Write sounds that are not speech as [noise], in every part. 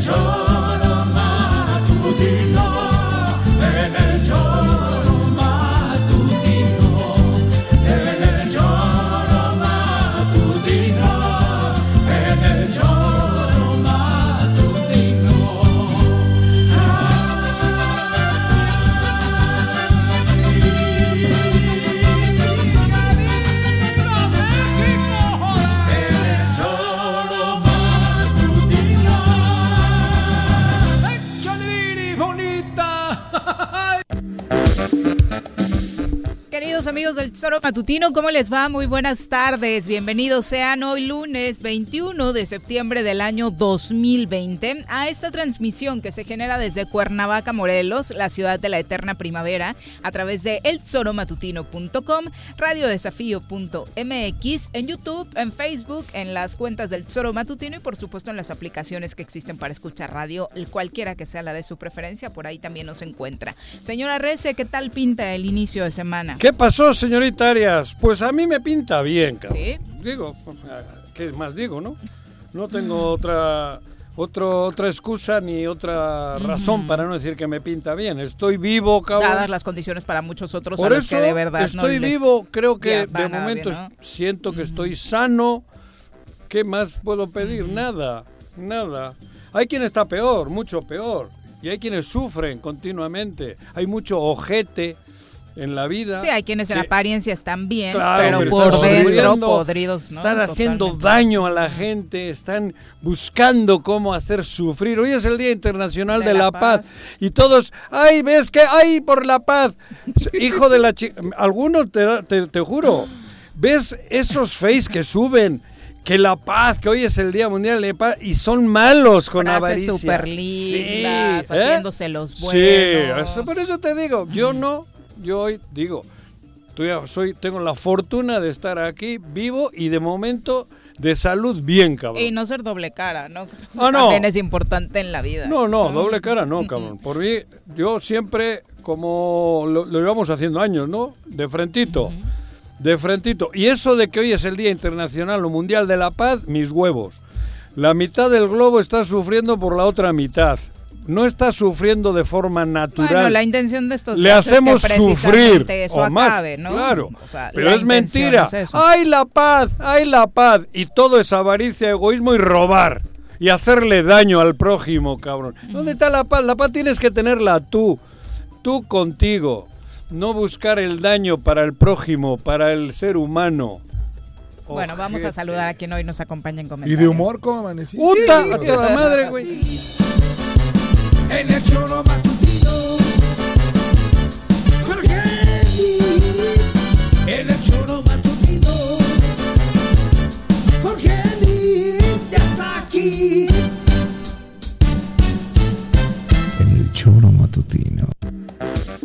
En Tesoro Matutino, ¿cómo les va? Muy buenas tardes. Bienvenidos sean hoy lunes 21 de septiembre del año 2020 a esta transmisión que se genera desde Cuernavaca, Morelos, la ciudad de la eterna primavera, a través de eltesoromatutino.com, radiodesafío.mx, en YouTube, en Facebook, en las cuentas del Tesoro Matutino y por supuesto en las aplicaciones que existen para escuchar radio, cualquiera que sea la de su preferencia, por ahí también nos encuentra. Señora Rece, ¿qué tal pinta el inicio de semana? ¿Qué pasó, señorita Pues a mí me pinta bien, cabrón. ¿Sí? Digo, ¿qué más digo, no? No tengo otra, otro, otra excusa ni otra razón para no decir que me pinta bien. Estoy vivo, cabrón. dadas las condiciones para muchos otros Por a los eso que de verdad no estoy vivo, creo que de momento bien, ¿no? es- siento que estoy sano. ¿Qué más puedo pedir? Nada, nada. Hay quien está peor, mucho peor. Y hay quienes sufren continuamente. Hay mucho ojete en la vida. Sí, hay quienes en que- apariencia están bien, Claro, pero por dentro podridos, ¿no? Están haciendo Totalmente. daño a la gente, están buscando cómo hacer sufrir. Hoy es el Día Internacional de, De la, la paz. paz. y todos, ay, ves que, ay, por la paz. [laughs] Hijo de la chica, algunos te, te, te juro, ves esos face que suben. Que la paz, que hoy es el Día Mundial de la Paz, y son malos con Frases avaricia. súper Sí, lindas, ¿eh? haciéndose los Sí, buenos. eso- por eso te digo, yo no, yo hoy digo, soy, tengo la fortuna de estar aquí vivo y de momento de salud bien, cabrón. Y no ser doble cara, ¿no? Ah, no. También es importante en la vida. No, no, doble cara no, cabrón. Por mí, yo siempre, como lo, lo llevamos haciendo años, ¿no? De frentito. De frentito. Y eso de que hoy es el Día Internacional o Mundial de la Paz, mis huevos. La mitad del globo está sufriendo por la otra mitad. No está sufriendo de forma natural. Bueno, la intención de estos Le días es que hacemos sufrir. eso o más, acabe, ¿no? Claro. O sea, Pero la es mentira. es eso. ¡Ay, la paz! ¡Ay, la paz! Y todo es avaricia, egoísmo y robar. Y hacerle daño al prójimo, cabrón. ¿Dónde está la paz? La paz tienes que tenerla tú. Tú contigo. No buscar el daño para el prójimo, para el ser humano. Bueno, vamos a saludar a quien hoy nos acompaña en ¿Y comentarios. de humor cómo amaneciste? ¡Puta! ¡A toda madre, güey! En el choro matutino. Jorge. En el choro matutino. Jorge ya está aquí. Choro matutino.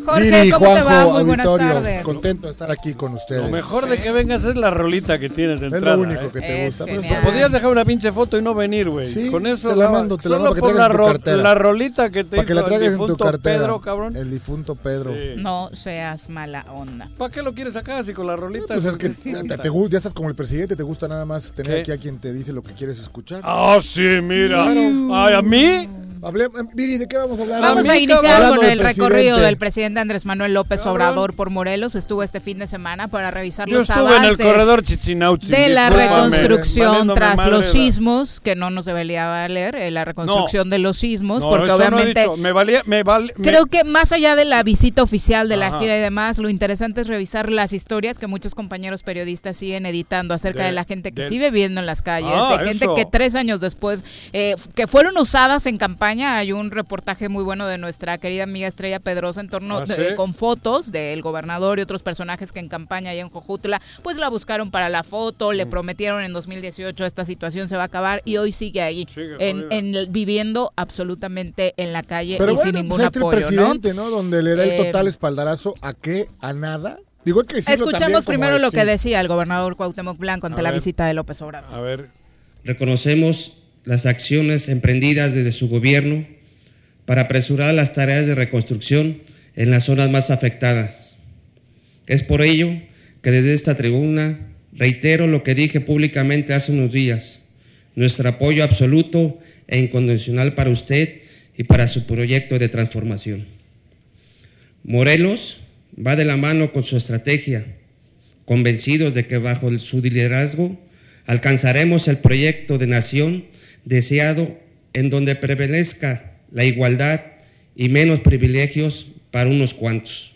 Jorge, Viri, ¿cómo te va? Juanjo, Muy buenas auditorio, tardes. contento de estar aquí con ustedes. Lo mejor de que vengas es la rolita que tienes de es entrada. lo único ¿eh? que te Es gusta. genial. Podías dejar una pinche foto y no venir, güey. Sí, Con eso te la mando, te la solo mando que por la, en tu ro- cartera. la rolita que te Para que la traigas en tu cartera. Pedro, cabrón. El difunto Pedro. Sí. No seas mala onda. ¿Para qué lo quieres acá si con la rolita? Pues es que te, te- te gu- ya estás como el presidente, te gusta nada más tener ¿Qué? aquí a quien te dice lo que quieres escuchar. Ah, sí, mira. Ay, ¿A mí? Hable- Viri, ¿de qué vamos a hablar? Vamos a iniciar con el recorrido del presidente Andrés Manuel López. Obrador por Morelos. Estuvo este fin de semana para revisar Yo los estuve en el avances corredor de la reconstrucción tras los sismos, que no nos debería valer, eh, la reconstrucción de los sismos, porque obviamente... Me valía, me Creo que más allá de la visita oficial de la gira y demás, lo interesante es revisar las historias que muchos compañeros periodistas siguen editando acerca de, la gente que sigue viviendo en las calles, Ah, de gente que tres años después, eh, que fueron usadas en campaña. Hay un reportaje muy bueno de nuestra querida amiga Estrella Pedrosa en torno Ah, con fotos del gobernador y otros personajes que en campaña allá en Jojutla, pues la buscaron para la foto, Mm. le prometieron en 2018 esta situación se va a acabar y hoy sigue ahí, Sigue en, el- viviendo absolutamente en la calle Pero y sin bueno, ningún pues el apoyo, ¿no? presidente, ¿no? Donde le da el Eh, total espaldarazo a qué, a nada. Digo, que Escuchemos primero lo que decía el gobernador Cuauhtémoc Blanco ante A la ver. visita de López Obrador. A ver, Reconocemos las acciones emprendidas desde su gobierno para apresurar las tareas de reconstrucción en las zonas más afectadas. Es por ello que desde esta tribuna reitero lo que dije públicamente hace unos días, nuestro apoyo absoluto e incondicional para usted y para su proyecto de transformación. Morelos va de la mano con su estrategia, convencidos de que bajo su liderazgo alcanzaremos el proyecto de nación deseado en donde prevalezca la igualdad y menos privilegios para unos cuantos.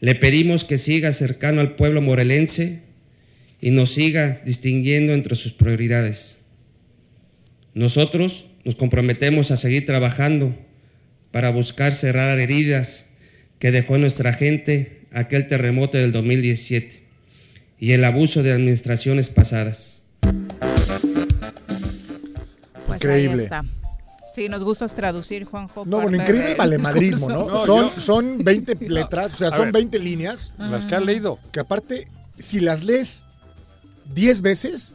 Le pedimos que siga cercano al pueblo morelense y nos siga distinguiendo entre sus prioridades. Nosotros nos comprometemos a seguir trabajando para buscar cerrar heridas que dejó nuestra gente aquel terremoto del 2017 y el abuso de administraciones pasadas. Increíble. ahí está. Sí, nos gusta traducir, Juanjo. No, bueno, increíble el valemadrismo. ¿no? No, son, yo- son 20 [laughs] letras, o sea, A son ver. 20 líneas las que han leído. que aparte, si las lees 10 veces,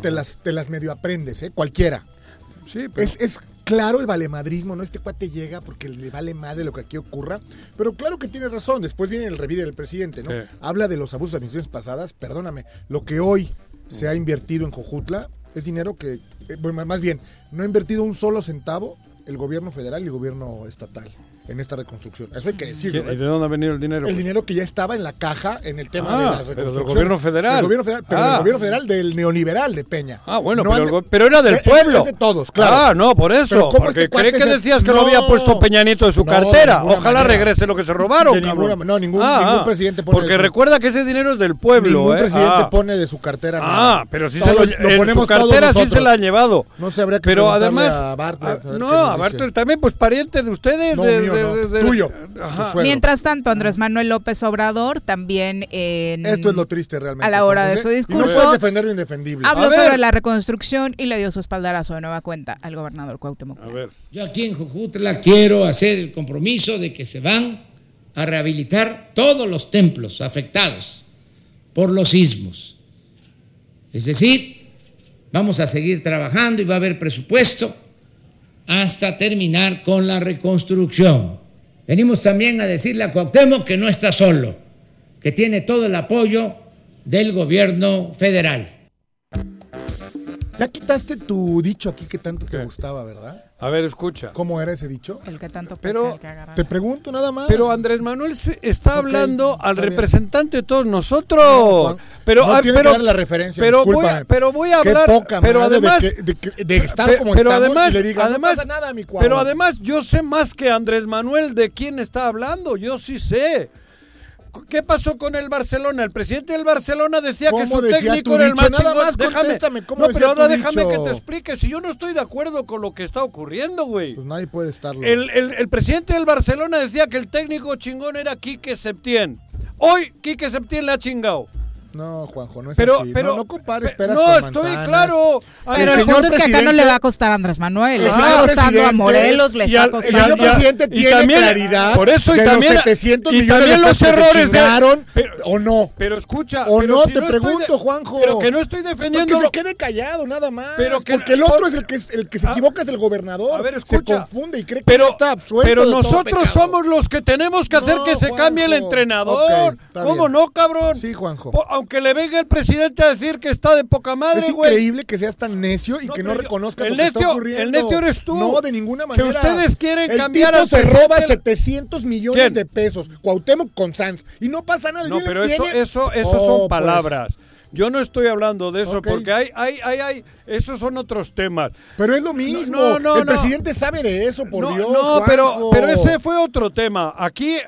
te, las, te las medio aprendes, ¿eh? Cualquiera. Sí, pero Es, es claro el valemadrismo, ¿no? Este cuate llega porque le vale madre lo que aquí ocurra. Pero claro que tiene razón. Después viene el revire del presidente, ¿no? Sí. Habla de los abusos de administraciones pasadas. Perdóname, lo que hoy se ha invertido en Jojutla es dinero que, eh, bueno, más bien, no ha invertido un solo centavo el gobierno federal y el gobierno estatal en esta reconstrucción. Eso hay que ¿Y decirlo. de ¿eh? dónde ha venido el dinero? El dinero que ya estaba en la caja en el tema Ah, de la pero del gobierno federal. Del gobierno federal, pero Ah. del gobierno federal del neoliberal de Peña. Ah, bueno, No pero, de- pero era del pueblo. Es de todos, claro. Ah, no, por eso. Pero ¿cómo Porque este creí que se- decías que lo No. había puesto Peñanito de su No, de cartera. Ojalá manera. regrese lo que se robaron. De ninguna- no, ningún- Ah, ningún ah. presidente pone Porque recuerda que ese dinero es del pueblo. Ningún ¿eh? presidente Ah. pone de su cartera Ah, pero sí Todos se lo, lo en ponemos su cartera sí se la han llevado. No sé, habría que Pero además, no, a. Bartlett también, pues pariente de ustedes. No, de, de- Tuyo. Mientras tanto, Andrés Manuel López Obrador también en... Esto es lo triste realmente. A la hora de su. Y no discurso, puedes defender lo indefendible. Habló sobre la reconstrucción y le dio su espaldarazo de nueva cuenta al gobernador Cuauhtémoc. A ver. Yo aquí en Jojutla quiero hacer el compromiso de que se van a rehabilitar todos los templos afectados por los sismos. Es decir, vamos a seguir trabajando y va a haber presupuesto hasta terminar con la reconstrucción. Venimos también a decirle a Cuauhtémoc que no está solo, que tiene todo el apoyo del gobierno federal. Ya quitaste tu dicho aquí que tanto te gustaba, ¿verdad? A ver, escucha. ¿Cómo era ese dicho? El que tanto Pero- peca, el que agarra. Te pregunto nada más. Pero Andrés Manuel se- está hablando al está bien. representante de todos nosotros. Juan, pero no ah, tiene pero, que dar la referencia, pero voy, a, pero voy a Qué hablar. poca pero madre de además, que- de que- de estar pe- como pero estamos y además, le digan, no además, pasa nada, mi cuau. pero además yo sé más que Andrés Manuel de quién está hablando. Yo sí sé. ¿Qué pasó con el Barcelona? El presidente del Barcelona decía que ¿Cómo su decía técnico era el más Nada más déjame. contéstame, ¿cómo no, decía pero ahora tu déjame dicho? que te explique. Si yo no estoy de acuerdo con lo que está ocurriendo, güey. Pues nadie puede estarlo. El, el- el presidente del Barcelona decía que el técnico chingón era Quique Septién. Hoy Quique Septién le ha chingado. No, Juanjo, no es Pero, así. pero, no, no compares pe- peras no, con estoy claro. A Pero el punto es que acá no le va a costar a Andrés Manuel. Le El está señor costando a presidente Morelos, le está al- El costando... señor presidente tiene también- claridad por eso y de también- los 700 y millones también de los que errores de- pero- o no. Pero escucha. O pero no, si te pregunto, de- Juanjo. Pero que no estoy Porque defendiendo. se quede callado, nada más. Pero que- porque el otro por- es el que, el que se Ah, equivoca, es el gobernador. A ver, se escucha. confunde y cree que está absuelto pero nosotros somos los que tenemos que hacer que se cambie el entrenador. ¿Cómo no, cabrón? Sí, Juanjo. Aunque le venga el presidente a decir que está de poca madre, Es increíble que seas tan necio y No, que no reconozcas el lo que está necio- ocurriendo. el necio eres tú. No, de ninguna Que manera. ustedes quieren el cambiar tipo al se roba del- 700 millones ¿Quién? de pesos. Cuauhtémoc con Sanz. Y no pasa nada. No, pero eso, viene- eso, eso Oh, son pues. palabras. Yo no estoy hablando de eso porque hay, hay, hay, hay, esos son otros temas. Pero es lo mismo. No, no, el no. presidente sabe de eso, por no, Dios. no, pero, Juanjo. pero ese fue otro tema. Aquí,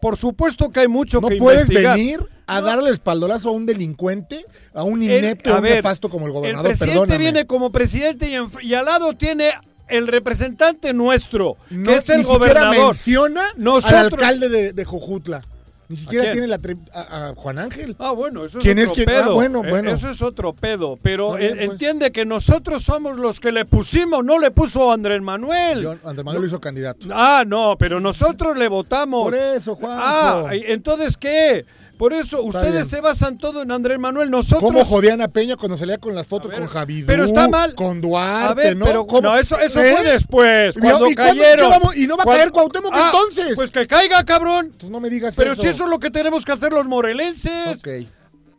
por supuesto que hay mucho No que puedes investigar. venir a No. darle espaldolazo a un delincuente, a un El- inepto, a un ver, nefasto como el gobernador. El presidente Perdóname. viene como presidente y, en- y al lado tiene el representante nuestro, No, que es el ni siquiera menciona Nosotros- al alcalde de, de Jojutla. Ni siquiera tiene la tri- a, a Juan Ángel. Ah, bueno, eso es ¿Quién otro es quién? Ah, pedo. bueno, Eh, bueno. Eso es otro pedo. Pero bien, pues. entiende que nosotros somos los que le pusimos, no le puso Andrés Manuel. Yo- Andrés Manuel lo hizo candidato. Ah, no, pero nosotros le votamos. Por eso, Juanjo. Ah, entonces ¿qué? Por eso ustedes se basan todo en Andrés Manuel. Nosotros. ¿Cómo jodían a Peña cuando salía con las fotos ver, con Javidú? pero está mal. Con Duarte, A ver, ¿no? pero ¿Cómo? no, eso, eso ¿Eh? fue después, ¿Y cuando y cayeron. vamos- ¿Y no va a caer Cuauhtémoc Ah, entonces? Pues que caiga, cabrón. Entonces no me digas Pero eso. si eso es lo que tenemos que hacer los morelenses. Ok.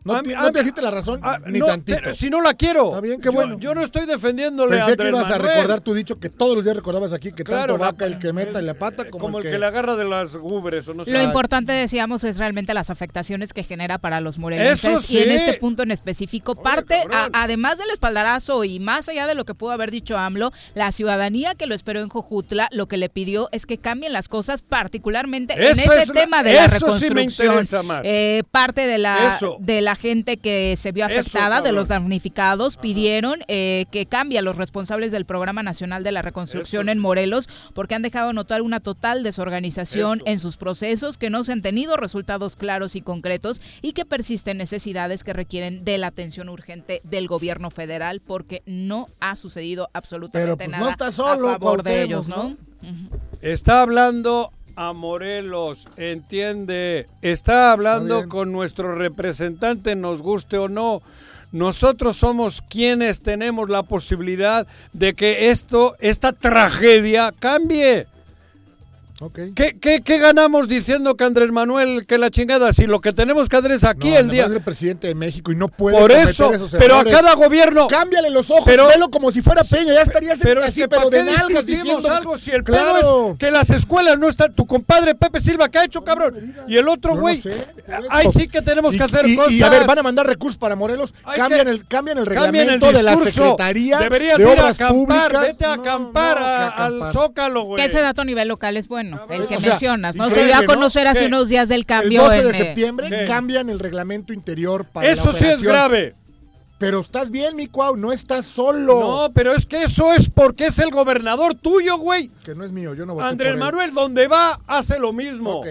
No, A te, no hiciste la razón ni no, tantito. pero si no la quiero. Está bien, qué bueno. Yo, no estoy defendiéndole a Pensé que ibas a recordar tu dicho que todos los días recordabas aquí que Claro, tanto la- vaca el que meta y la pata como, Como el que le agarra de las ubres o no sé. Lo importante, decíamos, es realmente las afectaciones que genera para los morelenses. Eso Y en sí. este punto en específico, Oye, parte, a- además del espaldarazo y más allá de lo que pudo haber dicho AMLO, la ciudadanía que lo esperó en Jojutla, lo que le pidió es que cambien las cosas, particularmente en ese es- tema de la eso sí me reconstrucción. interesa más. Eh, parte de la, Eso. de la gente que se vio Eso, afectada, de los damnificados, pidieron eh, que cambie a los responsables del Programa Nacional de la Reconstrucción Eso. en Morelos, porque han dejado notar una total desorganización Eso. en sus procesos, que no se han tenido resultados claros y concretos y que persisten necesidades que requieren de la atención urgente del gobierno federal, porque no ha sucedido absolutamente Pero, pues, no nada está solo, a favor de ellos, ¿no? ¿no? Está hablando a Morelos, entiende. Está hablando con nuestro representante, nos guste o no. Nosotros somos quienes tenemos la posibilidad de que esto, esta tragedia cambie. ¿Qué, qué, qué ganamos diciendo que Andrés Manuel, que la chingada? Si lo que tenemos que hacer es aquí No, el día. es el presidente de México y no puede Por eso, esos pero a cada gobierno. Cámbiale los ojos, Pero- velo como si fuera Peña, ya estarías Pero así, es que pero ¿para de nalgas diciendo... algo si el claro. es que las escuelas no están? Tu compadre Pepe Silva, ¿qué ha hecho, cabrón? Y el otro no güey. sé, ahí sí que tenemos Y- que hacer y, cosas. Y a ver, van a mandar recursos para Morelos, Hay cambian que- el, cambian el reglamento de la. Secretaría Deberías de ir a Obras acampar, Públicas. vete a acampar. al Zócalo, güey. Que ese dato a nivel local es bueno, el que O sea, mencionas, ¿no? Se dio a ¿no? conocer hace ¿Qué? unos días del El cambio 12 de en, eh, septiembre ¿Qué? cambian el reglamento interior para Eso la sí es grave. Pero estás bien, mi Cuau, no estás solo. No, pero es que eso es porque es el gobernador tuyo, güey. Que no es mío, yo no voté Andrés por él. Manuel, donde va, hace lo mismo. Ok.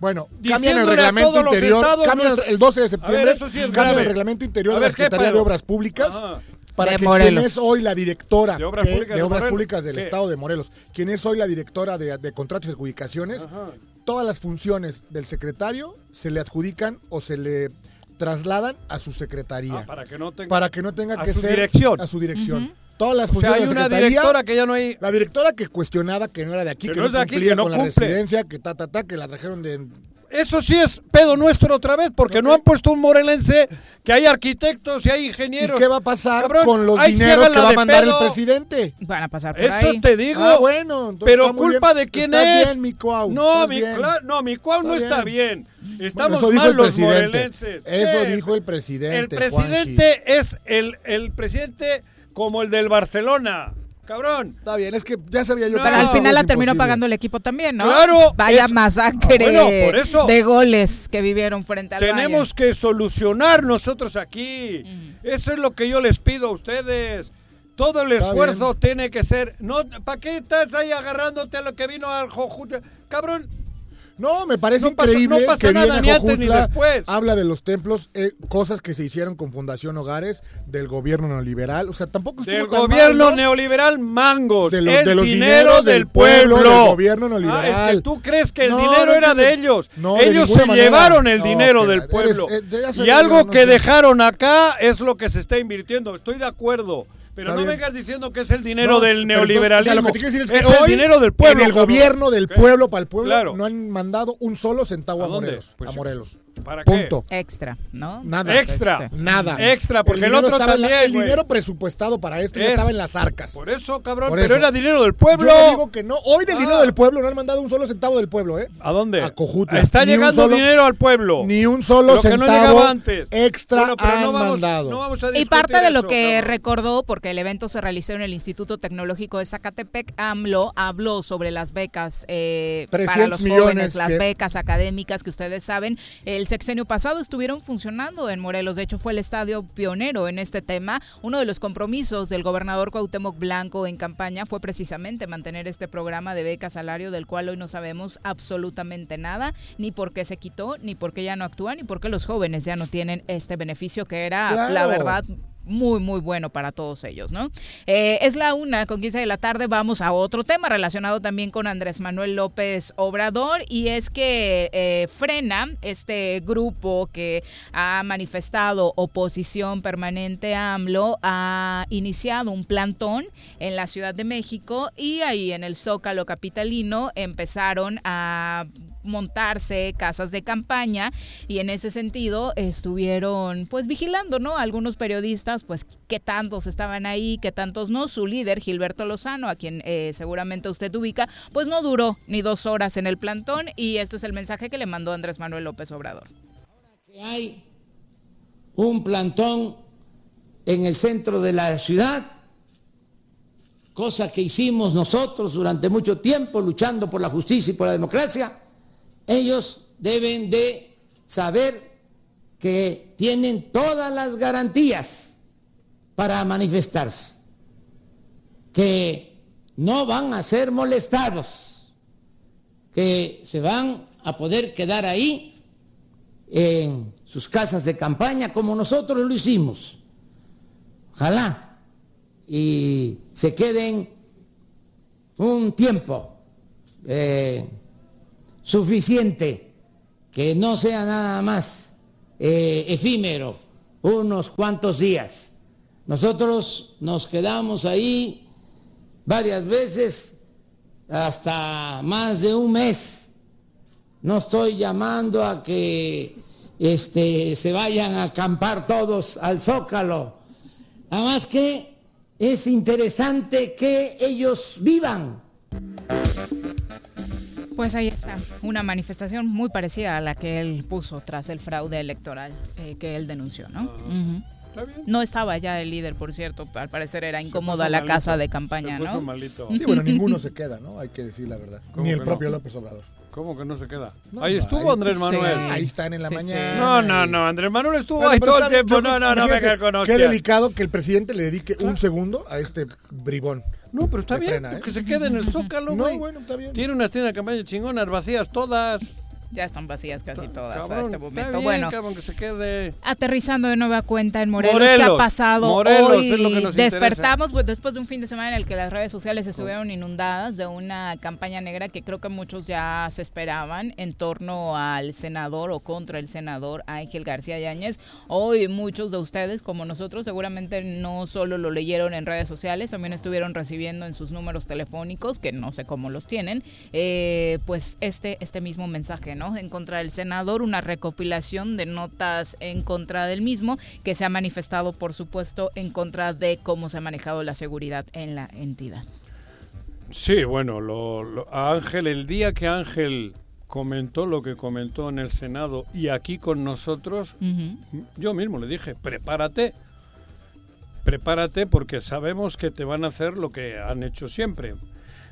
Bueno, cambian el a reglamento interior, cambian el, no- el 12 de septiembre, eso sí es cambian grave. el reglamento interior A de la ver, ¿qué Secretaría de? Obras Públicas Ajá. Para De que Morelos. quien es hoy la directora De Obras que- Públicas de Obras Morelos. Públicas del ¿Qué? Estado de Morelos, quien es hoy la directora de, de contratos y adjudicaciones, todas las funciones del secretario se le adjudican o se le trasladan a su secretaría Ah, para que no tenga, para que no tenga a que su ser dirección. a su dirección. Todas las O sea, funciones hay de la una secretaría, directora que ya no hay. la directora que cuestionada que no era de aquí, Que que, no no, es de aquí, cumplía que no con la cumple. residencia, que ta ta ta, que la trajeron de Eso sí es pedo nuestro otra vez, porque no han puesto un morelense que hay arquitectos y hay ¿Y ingenieros. qué va a pasar Cabrón, con los dineros que va a mandar pedo. el presidente? Van a pasar por Eso ahí. te digo. Ah, bueno, pero culpa bien. de quién Está es. bien, mi Cuau, no, mi, no, mi Cuau no Está bien. Estamos eso dijo mal el los presidente. morelenses. Eso dijo el presidente. El presidente es el, el presidente como el del Barcelona. Cabrón. Está bien, es que ya sabía yo No. Pero al final la terminó pagando el equipo también, ¿no? Claro, Vaya es- masacre Ah, bueno, por eso. de goles que vivieron frente al Tenemos que solucionar nosotros aquí. Eso es lo que yo les pido a ustedes. Todo el Está esfuerzo tiene que ser. No, ¿Para qué estás ahí agarrándote a lo que vino al Jojuta? Cabrón, No, me parece No pasa- increíble no pasa que nada, viene Jojutla, habla de los templos, eh, cosas que se hicieron con Fundación Hogares, del gobierno neoliberal. O sea, tampoco estuvo del tan gobierno mal, ¿no? neoliberal, mangos. De los- el de los dinero del pueblo, pueblo. del gobierno neoliberal. Ah, es que tú crees que el dinero era de ellos. De ellos se manera. llevaron el dinero del eres- pueblo. eh, y algo que dejaron acá es lo que se está invirtiendo. Estoy de acuerdo. Pero no bien. vengas diciendo que es el dinero No, del entonces, neoliberalismo. o sea, lo que te quiero decir es que el hoy, dinero del pueblo. en el cabrón. gobierno del ¿Qué? pueblo para el pueblo, Claro. no han mandado un solo centavo ¿A? Morelos. Pues a. Morelos. ¿Para qué? Punto. Extra, ¿no? Nada. Extra. Nada. Extra, porque el otro estaba en la- también, El dinero presupuestado para esto ya Es- estaba en las arcas. Por eso, cabrón, Por pero eso. era dinero del pueblo. Yo digo que no. Hoy del Ah. dinero del pueblo no han mandado un solo centavo del pueblo, ¿eh? ¿A dónde? A Cojutla. Está Ni llegando solo- dinero al pueblo. Ni un solo Lo que no centavo llegaba antes. extra Bueno, pero han no vamos, mandado. no vamos a Y parte de lo eso, que cabrón. recordó, porque el evento se realizó en el Instituto Tecnológico de Zacatepec, AMLO habló sobre las becas eh, para 300 los millones jóvenes, las que- becas académicas que ustedes saben, el sexenio pasado estuvieron funcionando en Morelos. De hecho, fue el estadio pionero en este tema. Uno de los compromisos del gobernador Cuauhtémoc Blanco en campaña fue precisamente mantener este programa de beca salario del cual hoy no sabemos absolutamente nada, ni por qué se quitó, ni por qué ya no actúa, ni por qué los jóvenes ya no tienen este beneficio que era, Claro. la verdad, muy, muy bueno para todos ellos, ¿no? Eh, es la una con 15 de la tarde. Vamos a otro tema relacionado también con Andrés Manuel López Obrador y es que eh, frena este grupo que ha manifestado oposición permanente a AMLO, ha iniciado un plantón en la Ciudad de México y ahí en el Zócalo Capitalino empezaron a montarse casas de campaña y en ese sentido estuvieron pues vigilando, ¿no? Algunos periodistas, pues qué tantos estaban ahí, qué tantos no. Su líder, Gilberto Lozano, a quien eh, seguramente usted ubica, pues no duró ni dos horas en el plantón y este es el mensaje que le mandó Andrés Manuel López Obrador. que hay un plantón en el centro de la ciudad, cosa que hicimos nosotros durante mucho tiempo luchando por la justicia y por la democracia, ellos deben de saber que tienen todas las garantías para manifestarse, que no van a ser molestados, que se van a poder quedar ahí en sus casas de campaña como nosotros lo hicimos. Ojalá y se queden un tiempo eh, suficiente, que no sea nada más eh, efímero, unos cuantos días. Nosotros nos quedamos ahí varias veces, hasta más de un mes. No estoy llamando a que este, se vayan a acampar todos al zócalo. Nada más que es interesante que ellos vivan. Pues ahí está, una manifestación muy parecida a la que él puso tras el fraude electoral eh, que él denunció, ¿no? Ujú. Está bien. No estaba ya el líder, por cierto, al parecer era incómoda la malito, casa de campaña, se puso ¿no? malito. Sí, bueno, ninguno se queda, ¿no? Hay que decir la verdad. ¿Cómo Ni el propio no? López Obrador. ¿Cómo que no se queda? No, ahí estuvo ahí- Andrés sí. Manuel. Ahí están en la Sí, sí. mañana. No, no, no, Andrés Manuel estuvo Bueno, ahí todo el tiempo. yo- No, no, no, imagínate venga con Qué delicado que el presidente le dedique un segundo a este bribón. No, pero está Me bien, frena, ¿eh? que se quede en el [laughs] Zócalo, No, bueno, está bien. Tiene unas tiendas de campaña chingonas, vacías todas. Ya están vacías casi todas a este está momento. bien, bueno, cabrón, que se quede. aterrizando de nueva cuenta en Morelos, Morelos, ¿qué ha pasado Morelos, hoy? es lo que nos Despertamos pues, después de un fin de semana en el que las redes sociales estuvieron inundadas de una campaña negra que creo que muchos ya se esperaban en torno al senador o contra el senador Ángel García Yáñez. Hoy muchos de ustedes, como nosotros, seguramente no solo lo leyeron en redes sociales, también estuvieron recibiendo en sus números telefónicos, que no sé cómo los tienen, eh, pues este, este mismo mensaje, ¿no? En contra del senador, una recopilación de notas en contra del mismo, que se ha manifestado, por supuesto, en contra de cómo se ha manejado la seguridad en la entidad. Sí, bueno, lo, lo- a Ángel, el día que Ángel comentó lo que comentó en el Senado y aquí con nosotros, yo mismo le dije, prepárate, prepárate porque sabemos que te van a hacer lo que han hecho siempre.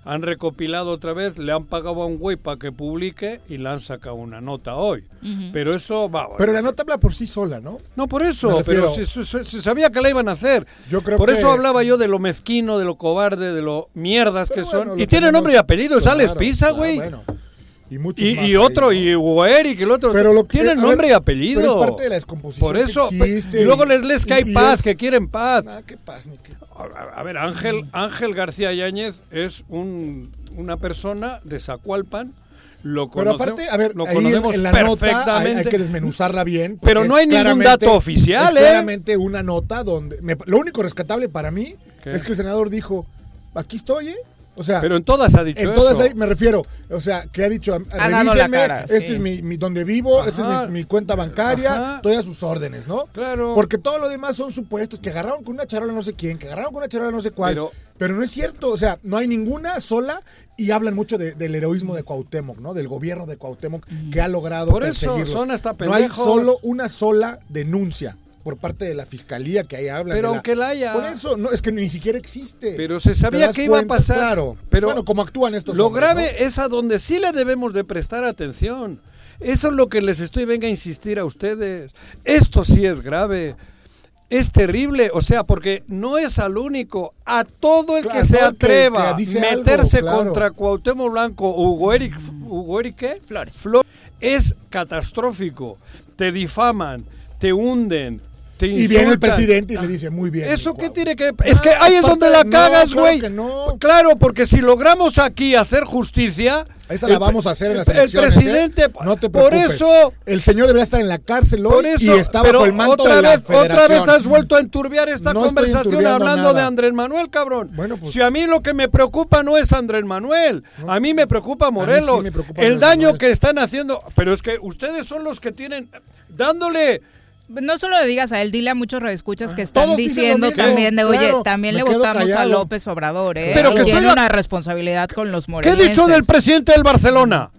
Han recopilado otra vez, le han pagado a un güey para que publique y le han sacado una nota hoy. Pero eso va. Pero la nota habla por sí sola, ¿no? No, por eso, refiero- pero se, se- se sabía que la iban a hacer. Yo creo por que- eso hablaba yo de lo mezquino, de lo cobarde, de lo mierdas Pero que bueno, son. Y tiene tenemos nombre y apellido, es claro, Alex Pisa, claro, güey. bueno. Y muchos y, más y ahí, otro, ¿no? y Hugo Eric, el otro. Pero lo que- tienen ver, nombre y apellido. pero es parte de la descomposición Por que eso. existe y luego les les cae y- y paz, es- que quieren paz. Ah, qué paz, ni A, a ver, Ángel, Ángel García Yáñez es un, una persona de Zacualpan. Lo Pero aparte, a ver, lo ahí conocemos en la nota hay, hay que desmenuzarla bien. Pero no hay ningún dato oficial, es ¿eh? claramente una nota donde... me- lo único rescatable para mí ¿Qué? es que el senador dijo, aquí estoy, ¿eh? O sea, Pero en todas ha dicho en todas eso. ahí me refiero, o sea, que ha dicho, Ha revísenme, cara, este sí. es mi, mi- donde vivo, esta es mi, mi cuenta bancaria, Ajá. estoy a sus órdenes, ¿no? Claro. Porque todo lo demás son supuestos, que agarraron con una charola no sé quién, que agarraron con una charola no sé cuál, Pero- pero, no es cierto, o sea, no hay ninguna sola y hablan mucho de- del heroísmo de Cuauhtémoc, ¿no? Del gobierno de Cuauhtémoc que ha logrado Por eso son hasta No hay pendejos. solo una sola denuncia por parte de la fiscalía que ahí habla. Pero de aunque la haya. Por eso, no, es que ni siquiera existe. Pero se ¿Te sabía que iba a pasar. Claro. Pero bueno, como actúan estos Lo hombres, grave ¿no? es a donde sí le debemos de prestar atención. Eso es lo que les estoy venga a insistir a ustedes. Esto sí es grave. Es terrible, o sea, porque no es al único, a todo el Claro, que se atreva a algo, meterse claro. contra Cuauhtémoc Blanco, Hugo Eric, Hugo Eric ¿qué? Flores. Flo- es catastrófico. Te difaman, te hunden, te Y viene el presidente y le dice, muy bien. ¿Eso qué Cuau". tiene que.? Es que Ah, ahí es donde de- la cagas, güey. que. Claro, porque si logramos aquí hacer justicia. Esa la vamos a hacer en las el- elecciones. El presidente. ¿eh? No te por preocupes. eso. El señor debería estar en la cárcel hoy Por eso, y está bajo el manto otra de la vez, otra vez has vuelto a enturbiar esta No conversación hablando de. Andrés Manuel, cabrón. Bueno, pues- si a mí lo que me preocupa no es Andrés Manuel, a mí me preocupa Morelos. sí me preocupa el Andrés daño Manuel. que están haciendo, pero es que ustedes son los que tienen dándole No solo le digas a él, dile a muchos redescuchas que están Todos diciendo también de, oye, claro, también le votamos a. López Obrador, ¿eh? Pero que tiene una responsabilidad con los ¿Qué morelenses. he dicho del presidente del Barcelona?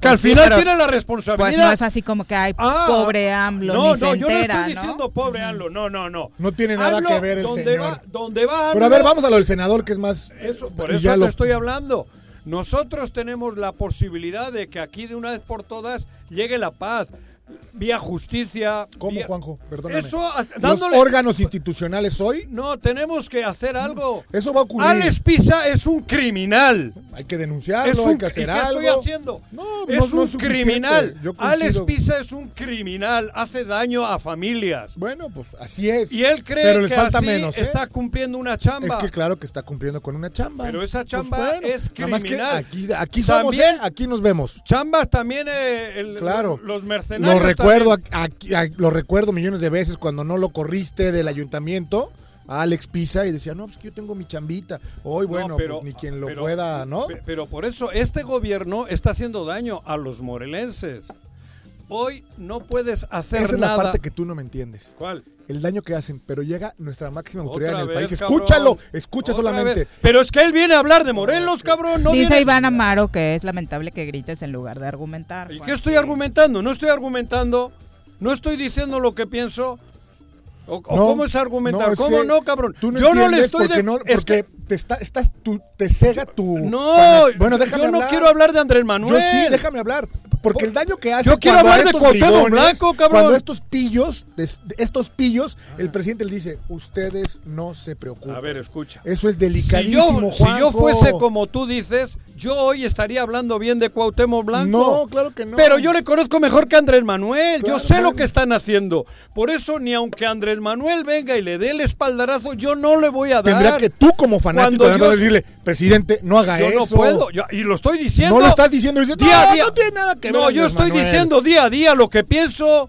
Que al Pues sí, final pero- tiene la responsabilidad. Pues no es así como que hay Ah, pobre AMLO, no, ni no, se yo no entera, estoy ¿no? diciendo pobre AMLO, no, no, no. No tiene nada AMLO, que ver el donde señor. Va, donde va Pero a ver, vamos a lo del senador, que es más... Eso, por eso te lo- estoy hablando. Nosotros tenemos la posibilidad de que aquí de una vez por todas llegue la paz, vía justicia. ¿Cómo, vía- Juanjo? Perdóname. Eso, a- Los dándole... órganos institucionales hoy, No, tenemos que hacer algo. eso va a ocurrir. Alex Pisa es un criminal. Hay que denunciarlo, Es hay un, que ¿y hacer qué algo. estoy haciendo? No, es no- un no es suficiente. criminal. Alex. Pisa es un criminal. Hace daño a familias. Bueno, pues así es. Y él cree Pero les que falta así menos, ¿eh? está cumpliendo una chamba. Es que claro que está cumpliendo con una chamba. Pero esa Pues chamba es Nada más que criminal. aquí, aquí somos, También- ¿eh? Aquí nos vemos. Chambas también, eh, el- Claro. los mercenarios. Recuerdo, a- lo recuerdo millones de veces cuando no lo corriste del ayuntamiento a Alex Pisa y decía, no, pues que yo tengo mi chambita. Hoy, bueno, No, pero- pues ni quien lo pero- pueda, ¿no? pe- Pero por eso este gobierno está haciendo daño a los morelenses. Hoy no puedes hacer Esa es nada. la parte que tú no me entiendes. ¿Cuál? El daño que hacen, pero llega nuestra máxima autoridad Otra en el vez, país. cabrón. Escúchalo, escucha Otra solamente. vez. Pero es que él viene a hablar de Morelos, cabrón. No Dice viene- Iván Amaro que es lamentable que grites en lugar de argumentar. ¿Y Juan. qué estoy argumentando? No estoy argumentando. No estoy diciendo lo que pienso. ¿O, o No, cómo es argumentar? no, es ¿Cómo que no, cabrón? Tú no yo no le entiendes estoy porque, de- no, es porque que- te, está, estás, tú, te cega tu... no, fana- Bueno, déjame yo no hablar. quiero hablar de Andrés Manuel. Yo sí, déjame hablar. Porque el daño que hace Yo quiero hablar de estos Cuauhtémoc Blanco, cabrón. Cuando estos pillos, estos pillos, el presidente le dice, ustedes no se preocupen. A ver, escucha. Eso es Si delicadísimo, yo, si yo fuese como tú dices, yo hoy estaría hablando bien de Cuauhtémoc Blanco. No, claro que no. Pero yo le conozco mejor que Andrés Manuel. Claro, yo sé lo que están haciendo. Por eso, ni aunque Andrés Manuel venga y le dé el espaldarazo, yo no le voy a dar. Tendría que tú como fanático yo- decirle, presidente, no haga Yo no eso. puedo. yo- y lo estoy diciendo. No lo estás diciendo. Dices, día no, a día. no tiene nada que ver. No, yo estoy Manuel". diciendo día a día lo que pienso.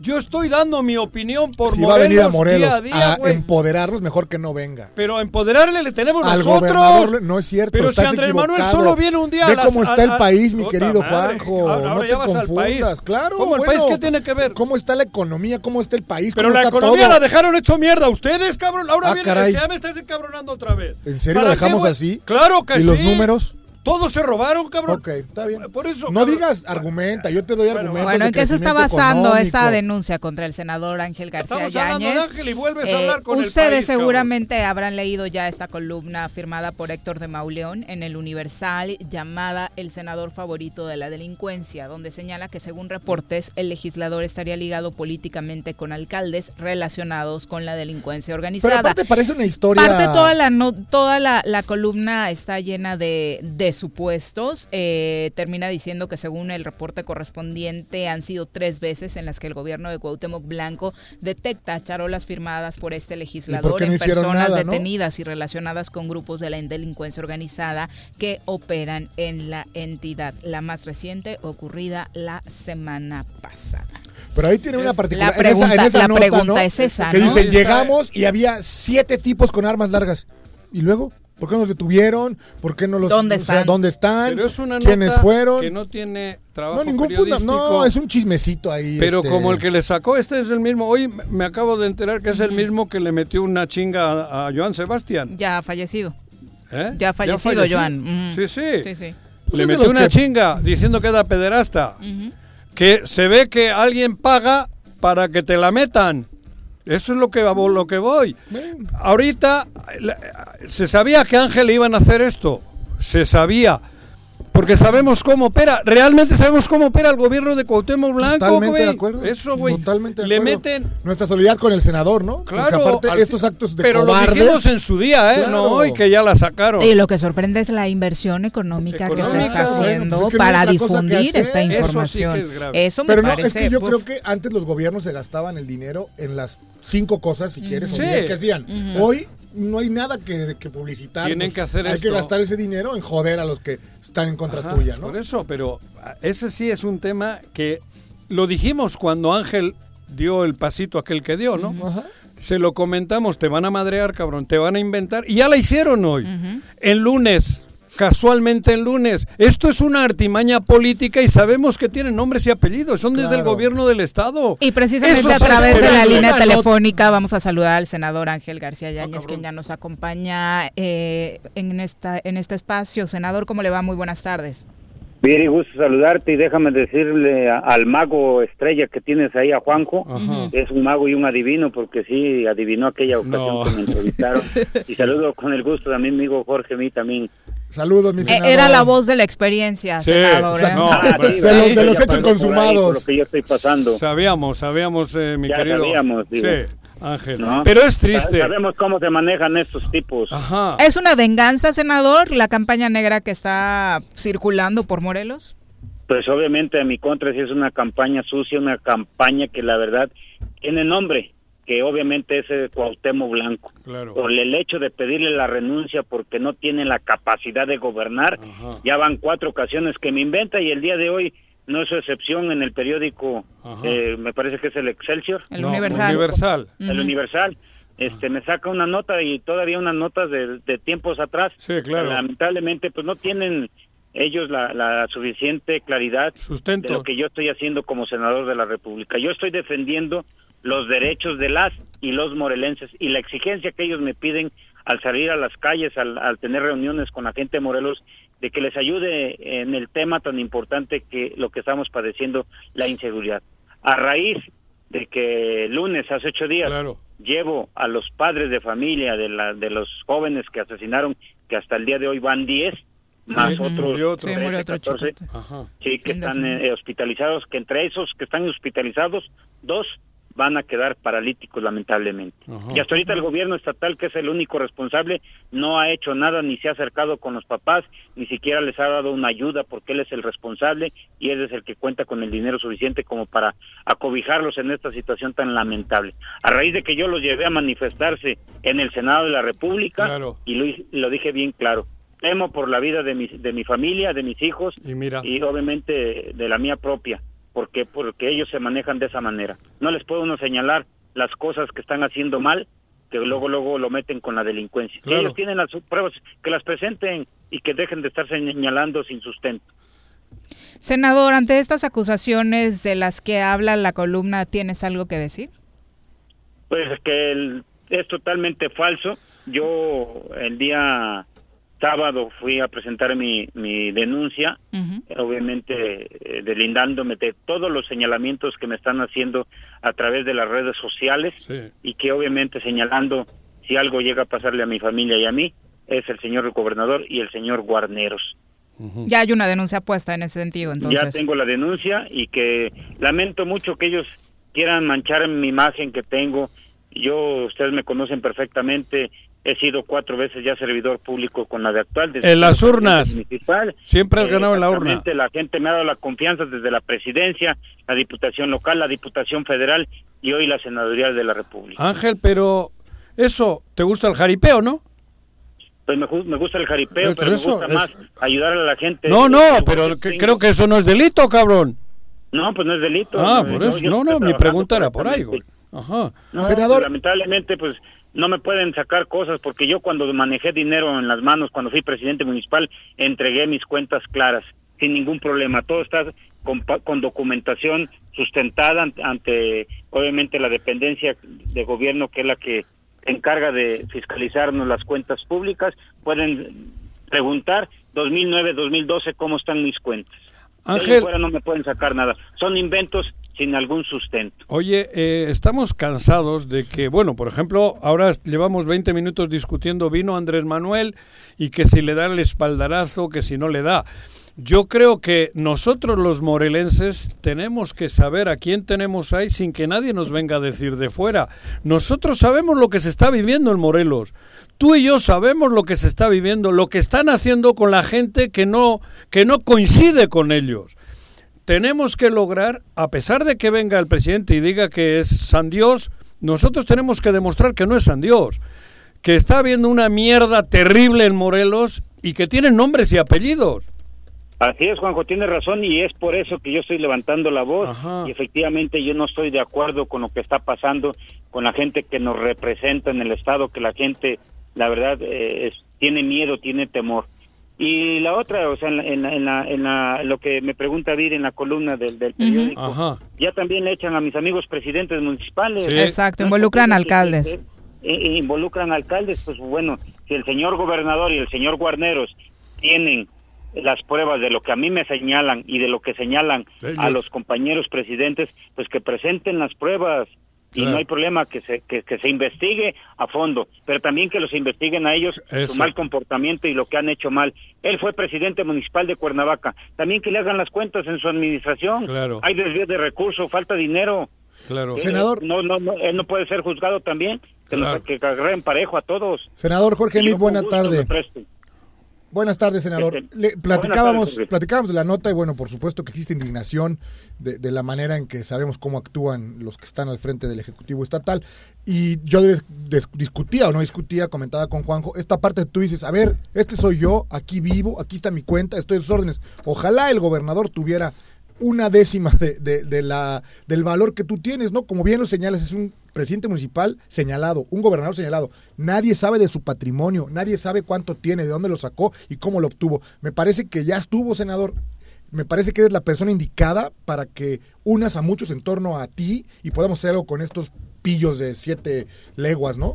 Yo estoy dando mi opinión por Si Morelos, va a venir a Morelos día a día, a güey. empoderarlos, mejor que no venga. Pero empoderarle le tenemos Al nosotros. gobernador no es cierto. Pero estás si Andrés Manuel solo viene un día a las- cómo está a- el país, mi querido madre. Juanjo. Ahora- no te confundas. Claro. ¿Cómo el bueno, país qué tiene que ver? ¿Cómo está la economía? ¿Cómo está el país? Pero ¿Cómo la está economía todo? la dejaron hecho mierda. Ustedes, cabrón. Ahora Ah, viene, caray. ya me estás encabronando otra vez. ¿En serio ¿Para la dejamos así? Claro que ¿Y sí. los números? Todos se robaron, cabrón. Ok, está bien. Por eso. No cabrón. digas argumenta, yo te doy Bueno, argumentos. Bueno, de ¿en qué se está basando económico. esta denuncia contra el senador Ángel García Estamos hablando de Yáñez? Ángel y vuelves a Eh, hablar con el ustedes cabrón. seguramente habrán leído ya esta columna firmada por Héctor de Mauleón en el Universal llamada El senador favorito de la delincuencia, donde señala que según reportes el legislador estaría ligado políticamente con alcaldes relacionados con la delincuencia Pero organizada. aparte parece una historia. Parte toda la no- toda la, la columna está llena de, de supuestos. Eh, termina diciendo que según el reporte correspondiente han sido tres veces en las que el gobierno de Cuauhtémoc Blanco detecta charolas firmadas por este legislador no en personas nada, no? detenidas y relacionadas con grupos de la delincuencia organizada que operan en la entidad. La más reciente ocurrida la semana pasada. Pero ahí tiene una particularidad. la pregunta- en esa, en esa la nota, pregunta ¿no? es esa, Que dicen, llegamos y había siete tipos con armas largas. ¿Y luego? ¿Por qué no los detuvieron? ¿Por qué no los ¿Dónde o sea, están? ¿dónde están? Pero es una ¿Quiénes nota fueron? que no tiene trabajo no, ningún periodístico. No, es un chismecito ahí. Pero este, como el que le sacó, este es el mismo. Hoy me acabo de enterar que es el mismo que le metió una chinga a, a Joan Sebastián. Ya fallecido. ¿eh? Ya fallecido, falleció. Joan. Ujú. Sí, sí. Sí, sí. Pues le metió una que- chinga diciendo que era pederasta. Que se ve que alguien paga para que te la metan. Eso es lo que, lo que voy. Ahorita se sabía que Ángel iban a hacer esto. Se sabía. Porque sabemos cómo opera. Realmente sabemos cómo opera el gobierno de Cuauhtémoc Blanco, Totalmente güey. de acuerdo. Eso, güey. Totalmente de Le acuerdo. meten Nuestra solidaridad con el senador, ¿no? Porque Claro, aparte al- estos actos de pero cobardes. lo dijimos en su día, ¿eh? Claro. No hoy que ya la sacaron. Y lo que sorprende es la inversión económica, que se está bueno, haciendo pues es que no para difundir esta Eso sí que información. es grave. Eso me Pero no, parece. es que yo puf. creo que antes los gobiernos se gastaban el dinero en las cinco cosas, si quieres, o Sí. diez que hacían. Hoy no hay nada que, que publicitar. Tienen pues, que hacer Hay esto. que gastar ese dinero en joder a los que están en contra Ajá, tuya, ¿no? Por eso, pero ah, ese sí es un tema que lo dijimos cuando Ángel dio el pasito aquel que dio, ¿no? Ajá. Se lo comentamos, te van a madrear, cabrón, te van a inventar. Y ya la hicieron hoy. El lunes, casualmente el lunes. Esto es una artimaña política y sabemos que tienen nombres y apellidos. Son desde el gobierno del Estado. Y precisamente Eso a través de la línea telefónica vamos a saludar al senador Ángel García Yáñez, quien ya nos acompaña eh, en, esta, en este espacio. Senador, ¿cómo le va? Muy buenas tardes. Bien, y gusto saludarte y déjame decirle a- al mago estrella que tienes ahí, a Juanjo, Ajá. es un mago y un adivino, porque sí, adivinó aquella ocasión No. que me entrevistaron. [laughs] Y saludo con el gusto a mi amigo Jorge, a mí también. Saludos, mi Eh, senador. era la voz de la experiencia, Sí, senador. ¿eh? no, Ah, sí, de los- de los hechos consumados. por lo que yo estoy pasando. Sabíamos, sabíamos, eh, mi Ya querido. sabíamos, digo. Sí, Ángel. ¿no? Pero es triste. Sabemos cómo se manejan estos tipos. Ajá. ¿Es una venganza, senador, la campaña negra que está circulando por Morelos? Pues obviamente a mi contra sí es una campaña sucia, una campaña que la verdad tiene nombre, que obviamente es el Cuauhtémoc Blanco. Claro. Por el hecho de pedirle la renuncia porque no tiene la capacidad de gobernar, Ajá. ya van cuatro ocasiones que me inventa y el día de hoy no es su excepción en el periódico, eh, me parece que es el Excelsior, El No, Universal. Universal. el Universal. Este, me saca una nota y todavía unas notas de, de tiempos atrás. Sí, claro. Lamentablemente, pues no tienen ellos la, la suficiente claridad Sustento. de lo que yo estoy haciendo como senador de la República. Yo estoy defendiendo los derechos de las y los morelenses y la exigencia que ellos me piden al salir a las calles, al, al tener reuniones con la gente de Morelos, de que les ayude en el tema tan importante que lo que estamos padeciendo, la inseguridad. A raíz de que el lunes, hace ocho días, Claro. llevo a los padres de familia de, la, de los jóvenes que asesinaron, que hasta el día de hoy van 10, más Sí, otros murió otro. Sí, murió 13, otro chico. 14, Ajá. Sí, que están eh, hospitalizados, que entre esos que están hospitalizados, dos van a quedar paralíticos lamentablemente. Ajá. Y hasta ahorita el gobierno estatal, que es el único responsable, no ha hecho nada, ni se ha acercado con los papás, ni siquiera les ha dado una ayuda porque él es el responsable y él es el que cuenta con el dinero suficiente como para acobijarlos en esta situación tan lamentable. A raíz de que yo los llevé a manifestarse en el Senado de la República, Claro. y lo, lo dije bien claro, temo por la vida de mi, de mi familia, de mis hijos, Y mira. y obviamente de la mía propia, porque porque ellos se manejan de esa manera. No les puedo uno señalar las cosas que están haciendo mal, que luego luego lo meten con la delincuencia. Claro. ellos tienen las pruebas, que las presenten y que dejen de estar señalando sin sustento. Senador, ante estas acusaciones de las que habla la columna, ¿tienes algo que decir? Pues que el- es totalmente falso. Yo el día sábado fui a presentar mi, mi denuncia obviamente eh, delindándome de todos los señalamientos que me están haciendo a través de las redes sociales Sí. y que obviamente señalando si algo llega a pasarle a mi familia y a mí es el señor gobernador y el señor Guarneros. Ya hay una denuncia puesta en ese sentido, entonces. Ya tengo la denuncia y que lamento mucho que ellos quieran manchar mi imagen que tengo. Yo, ustedes me conocen perfectamente, he sido cuatro veces ya servidor público con la de actual. desde En las urnas. municipal. Siempre has ganado en la urna. La gente me ha dado la confianza desde la presidencia, la diputación local, la diputación federal y hoy la senaduría de la República. Ángel, pero eso, ¿te gusta el jaripeo, no? Pues me, me gusta el jaripeo, Pero pero, eso me gusta es- más ayudar a la gente. No, no, pero que- creo que eso no es delito, cabrón. No, pues no es delito. Ah, No, por eso. No, no, mi pregunta era por ahí. Ajá. No, Senador- pues, lamentablemente, pues no me pueden sacar cosas porque yo cuando manejé dinero en las manos, cuando fui presidente municipal, entregué mis cuentas claras, sin ningún problema. Todo está con, con documentación sustentada ante, ante, obviamente, la dependencia de gobierno que es la que se encarga de fiscalizarnos las cuentas públicas. Pueden preguntar 2009, 2012 cómo están mis cuentas. De ahí Ángel. fuera no me pueden sacar nada. Son inventos sin algún sustento. Oye, eh, estamos cansados de que, bueno, por ejemplo, ahora llevamos 20 minutos discutiendo vino Andrés Manuel y que si le da el espaldarazo, que si no le da. Yo creo que nosotros los morelenses tenemos que saber a quién tenemos ahí sin que nadie nos venga a decir de fuera. Nosotros sabemos lo que se está viviendo en Morelos. Tú y yo sabemos lo que se está viviendo, lo que están haciendo con la gente que no que no coincide con ellos tenemos que lograr, a pesar de que venga el presidente y diga que es San Dios, nosotros tenemos que demostrar que no es San Dios, que está habiendo una mierda terrible en Morelos y que tienen nombres y apellidos. Así es, Juanjo, tiene razón y es por eso que yo estoy levantando la voz Ajá. y efectivamente yo no estoy de acuerdo con lo que está pasando con la gente que nos representa en el Estado, que la gente, la verdad, eh, es- tiene miedo, tiene temor. Y la otra, o sea, en, la- en, la- en, la- en la- lo que me pregunta Vir en la columna del, del periódico, Ajá. ya también le echan a mis amigos presidentes municipales. Sí. Exacto, involucran alcaldes. que- eh, involucran alcaldes, pues bueno, si el señor gobernador y el señor Guarneros tienen las pruebas de lo que a mí me señalan y de lo que señalan a los compañeros presidentes, pues que presenten las pruebas y Claro. no hay problema que se que, que se investigue a fondo, pero también que los investiguen a ellos Eso. su mal comportamiento y lo que han hecho mal. Él fue presidente municipal de Cuernavaca, también que le hagan las cuentas en su administración. Claro. Hay desvío de recursos, falta dinero. Claro. Eh, Senador. No, no, no, él no puede ser juzgado también. Que, Claro. los, que agarren parejo a todos. Senador Jorge con buena tarde. Buenas tardes, senador. Este, Le- platicábamos, tardes, platicábamos de la nota y bueno, por supuesto que existe indignación de, de la manera en que sabemos cómo actúan los que están al frente del Ejecutivo Estatal. Y yo des- des- discutía o no discutía, comentaba con Juanjo, esta parte tú dices, a ver, este soy yo, aquí vivo, aquí está mi cuenta, estoy a sus órdenes. Ojalá el gobernador tuviera una décima de, de- la, del valor que tú tienes, ¿no? Como bien lo señalas, es un presidente municipal señalado, un gobernador señalado. Nadie sabe de su patrimonio, nadie sabe cuánto tiene, de dónde lo sacó y cómo lo obtuvo. Me parece que ya estuvo, senador. Me parece que eres la persona indicada para que unas a muchos en torno a ti y podamos hacer algo con estos pillos de siete leguas, ¿no?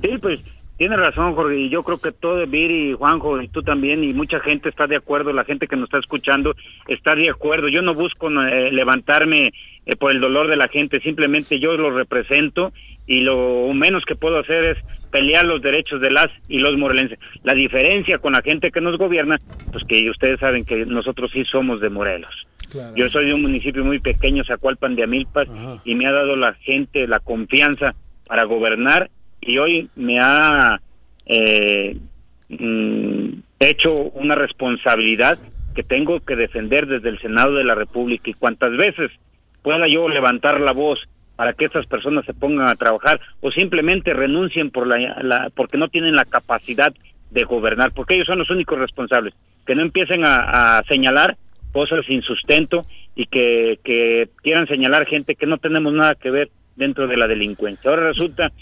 Sí, pues tiene razón, Jorge. Y yo creo que todo, Viri, Juanjo, y tú también, y mucha gente está de acuerdo, la gente que nos está escuchando está de acuerdo. Yo no busco eh, levantarme eh, por el dolor de la gente, simplemente yo lo represento y lo menos que puedo hacer es pelear los derechos de las y los morelenses. La diferencia con la gente que nos gobierna, pues que ustedes saben que nosotros sí somos de Morelos. Claro. Yo soy de un municipio muy pequeño, Zacualpan de Amilpas, y me ha dado la gente la confianza para gobernar y hoy me ha eh, mm, hecho una responsabilidad que tengo que defender desde el Senado de la República y cuantas veces pueda yo levantar la voz para que estas personas se pongan a trabajar o simplemente renuncien por la, la- porque no tienen la capacidad de gobernar, porque ellos son los únicos responsables, que no empiecen a, señalar cosas sin sustento y que, que quieran señalar gente que no tenemos nada que ver dentro de la delincuencia. Ahora resulta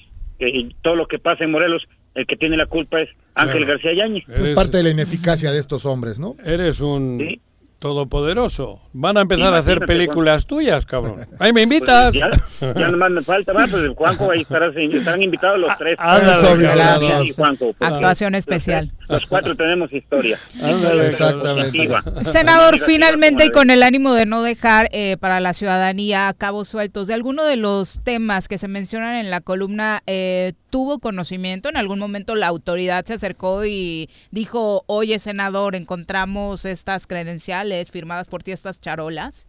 que todo lo que pasa en Morelos, el que tiene la culpa es Ángel. García Yáñez. Es parte de la ineficacia de estos hombres, ¿no? Eres un Sí. Todopoderoso. Van a empezar a hacer películas tuyas, cabrón. [laughs] Ahí me Pues invitas. ya, ya nomás me falta más, pues Juanjo, ahí estarás, estarán invitados los tres. Ándale, Eso, Juanjo, porque Actuación los especial. Los cuatro tenemos historia. Ándale, Exactamente. Senador, finalmente y con el ánimo de no dejar eh, para la ciudadanía cabos sueltos de alguno de los temas que se mencionan en la columna, eh, ¿tuvo conocimiento? ¿En algún momento la autoridad se acercó y dijo, oye, senador, encontramos estas credenciales firmadas por ti, estas charolas?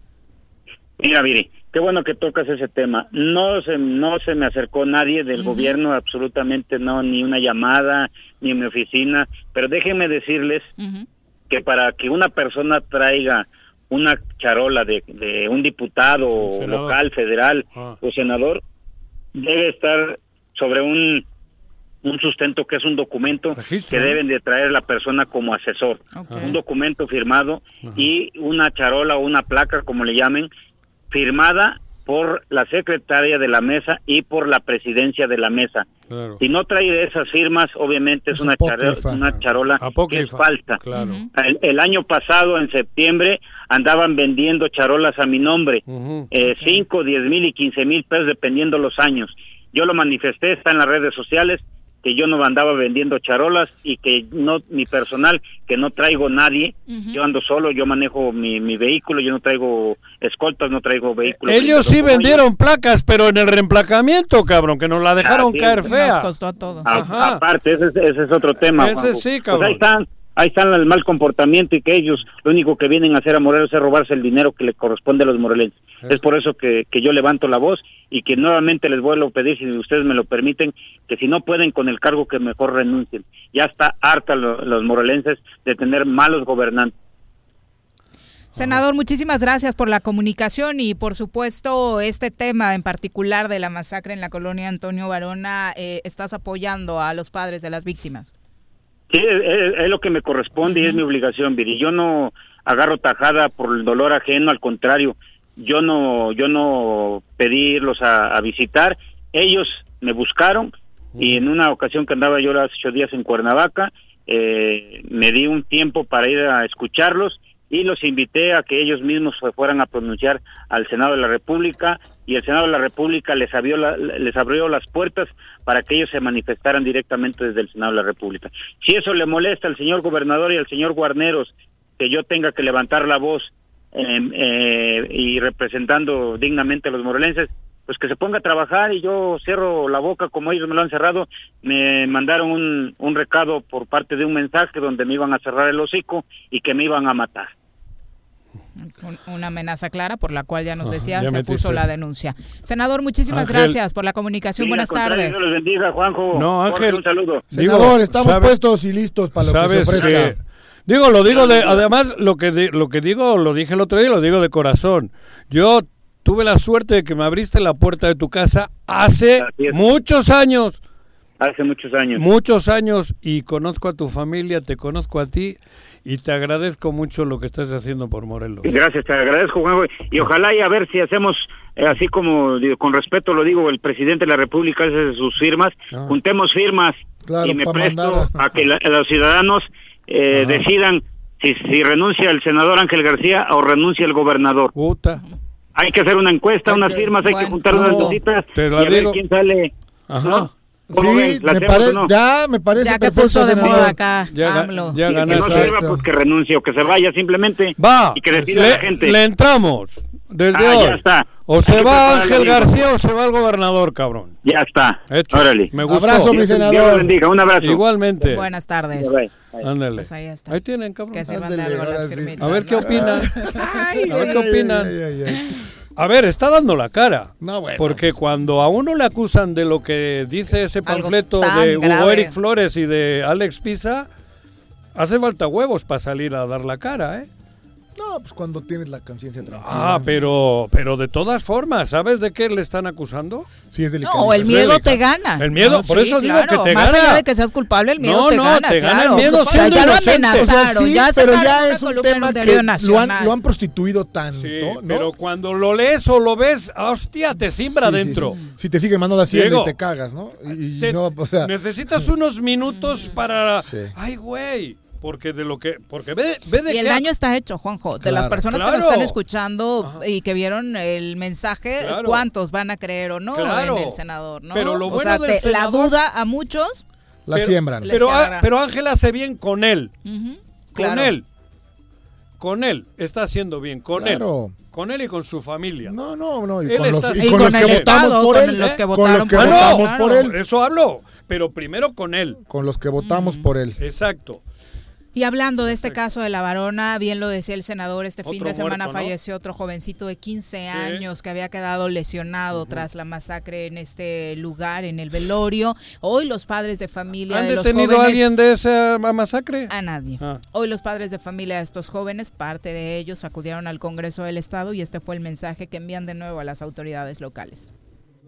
Mira, Viri, qué bueno que tocas ese tema. No se, no se me acercó nadie del gobierno, absolutamente no, ni una llamada, ni en mi oficina, pero déjenme decirles que para que una persona traiga una charola de, de un diputado Un local, federal Ah. o senador, debe estar sobre un, un sustento que es un documento Registro, que deben de traer la persona como asesor. Un documento firmado y una charola o una placa, como le llamen, firmada por la secretaria de la mesa y por la presidencia de la mesa. Claro. Si no trae esas firmas, obviamente es, Es una, charo- apócrifa. una charola que es falsa. Claro. El, el año pasado, en septiembre, andaban vendiendo charolas a mi nombre, Ujú. eh, 5, 10 mil y 15 mil pesos dependiendo los años. Yo lo manifesté, está en las redes sociales, que yo no andaba vendiendo charolas y que no mi personal, que no traigo nadie. Yo ando solo, yo manejo mi, mi vehículo, yo no traigo escoltas, no traigo vehículos. Ellos sí vendieron placas, pero en el reemplacamiento, cabrón, que nos la dejaron caer Nos fea. costó todo. A- Ajá. aparte, ese, es- ese es otro tema. Ese Juanjo. sí, Pues cabrón. ahí están, ahí están el mal comportamiento y que ellos lo único que vienen a hacer a Morelos es robarse el dinero que le corresponde a los morelenses. Es por eso que, que yo levanto la voz y que nuevamente les vuelvo a pedir, si ustedes me lo permiten, que si no pueden con el cargo que mejor renuncien. Ya está harta lo- los morelenses de tener malos gobernantes. Senador, muchísimas gracias por la comunicación y por supuesto este tema en particular de la masacre en la colonia Antonio Varona, eh, estás apoyando a los padres de las víctimas. Sí, es, es- lo que me corresponde y es mi obligación, Viri. Yo no agarro tajada por el dolor ajeno, al contrario, yo no, yo no pedí irlos a, a visitar. Ellos me buscaron y en una ocasión que andaba yo hace ocho días en Cuernavaca, eh, me di un tiempo para ir a escucharlos y los invité a que ellos mismos se fueran a pronunciar al Senado de la República y el Senado de la República les abrió, la- les abrió las puertas para que ellos se manifestaran directamente desde el Senado de la República. Si eso le molesta al señor gobernador y al señor Guarneros que yo tenga que levantar la voz eh, eh, y representando dignamente a los morelenses, pues que se ponga a trabajar y yo cierro la boca como ellos me lo han cerrado. Me mandaron un, un recado por parte de un mensaje donde me iban a cerrar el hocico y que me iban a matar. Un- Una amenaza clara por la cual ya nos Ajá, decía, ya se metiste puso la denuncia. Senador, muchísimas Ángel. gracias por la comunicación. Sí, Buenas tardes. Dios los bendiga, Juanjo. No, Jorge, Ángel. un saludo. Senador, Digo, estamos ¿sabe- puestos y listos para lo que se ¿Sabes ofrezca. Digo, lo digo de, además, lo que, di- lo que digo, lo dije el otro día, lo digo de corazón. Yo tuve la suerte de que me abriste la puerta de tu casa hace muchos años, Hace muchos años. muchos años, y conozco a tu familia, te conozco a ti, y te agradezco mucho lo que estás haciendo por Morelos. Gracias, te agradezco, Juanjo. Y ojalá y a ver si hacemos, eh, así como digo, con respeto lo digo, el presidente de la República hace sus firmas, Ah. juntemos firmas Claro, y me presto mandar a- que la- los ciudadanos eh, decidan si, si renuncia el senador Ángel García o renuncia el gobernador. Puta. Hay que hacer una encuesta, Hay unas que- firmas, hay Bueno, que juntar no, unas cositas te y a ver digo. quién sale. Ajá. ¿no? ¿Cómo Sí, me o no? ya me parece Ya que puso de moda acá, Ya, AMLO. ya Y que no sirva, pues que renuncie o que se vaya simplemente Va, y que decida le, la gente. le entramos desde Ah, hoy. ya está. O se va Ángel García o se va el gobernador, cabrón. Ya está. Hecho. Órale. Me gustó. Abrazo, mi senador. bendiga. Un abrazo. Igualmente. Buenas tardes. Ándale. Pues ahí está. Ahí tienen, cabrón. Que Ándale, sí. firmitas, A ver qué opinan. [laughs] Ay, A ver ay, qué ay, opinan. A ver, está dando la cara. No, bueno. Porque cuando a uno le acusan de lo que dice ese panfleto de Hugo grave. Eric Flores y de Alex Pisa, hace falta huevos para salir a dar la cara, ¿eh? No, pues cuando tienes la conciencia tranquila. Ah, pero, pero de todas formas, ¿sabes de qué le están acusando? Sí, es delicado. No, el miedo te gana. El miedo, No, por eso digo que te Más gana. allá de que seas culpable, el miedo No, te no, gana. te gana claro. el miedo O sea, siendo ya lo. O sea, amenazaron, sí, ya pero ya es un tema que lo han, lo han prostituido tanto, Sí, ¿no? pero cuando lo lees o lo ves, hostia, te cimbra Sí, sí, dentro. sí. Si te siguen mandando haciendo Diego, y te cagas, ¿no? Y, y Te- no, o sea, necesitas unos minutos para... Sí. Ay, güey, porque de lo que... Porque ve, ve de Y el qué- daño está hecho, Juanjo. De las Claro. personas que Claro. nos están escuchando y que vieron el mensaje, Claro. ¿cuántos van a creer o no Claro. en el senador? ¿no? Pero lo o bueno sea, del te- la senador- duda a muchos. la pero- siembran. Pero, a- pero Ángel hace bien con él. Ujú, Con claro. él. Con él. Está haciendo bien. Con Claro. él. Con él y con su familia. No, no, no. Y Él con los, está- y Y con con los que votamos Estado, por con él. los que ¿eh? Con los que él. votamos Claro. por él. Por eso hablo. Pero primero con él. Con los que votamos por él. Exacto. Y hablando de este caso de la varona, bien lo decía el senador, este fin de semana muerto, ¿no? falleció otro jovencito de 15 años que había quedado lesionado tras la masacre en este lugar, en el velorio. Hoy los padres de familia ¿Han de los detenido a jóvenes... alguien de esa masacre? A nadie. Ah. Hoy los padres de familia de estos jóvenes, parte de ellos, acudieron al Congreso del Estado y este fue el mensaje que envían de nuevo a las autoridades locales.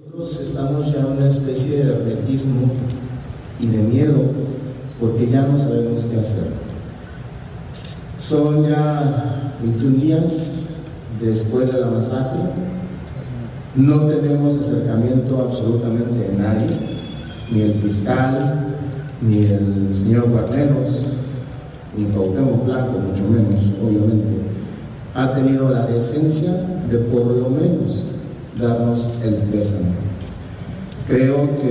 Nosotros estamos ya en una especie de hermetismo y de miedo porque ya no sabemos qué hacer. Son ya 21 días después de la masacre No tenemos acercamiento absolutamente de nadie, ni el fiscal, ni el señor Guarneros, ni Cuauhtémoc Blanco, mucho menos, obviamente, ha tenido la decencia de por lo menos darnos el pésame. Creo que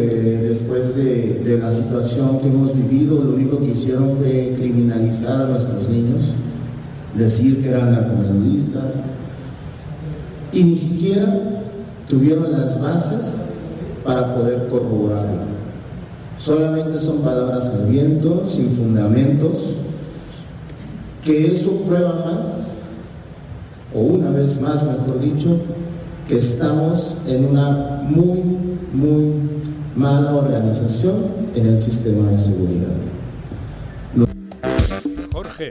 después de, la situación que hemos vivido, lo único que hicieron fue criminalizar a nuestros niños, decir que eran narcomenudistas, y ni siquiera tuvieron las bases para poder corroborarlo. Solamente son palabras al viento, sin fundamentos, que eso prueba más, o una vez más, mejor dicho, que estamos en una muy, muy mala organización en el sistema de seguridad. Jorge,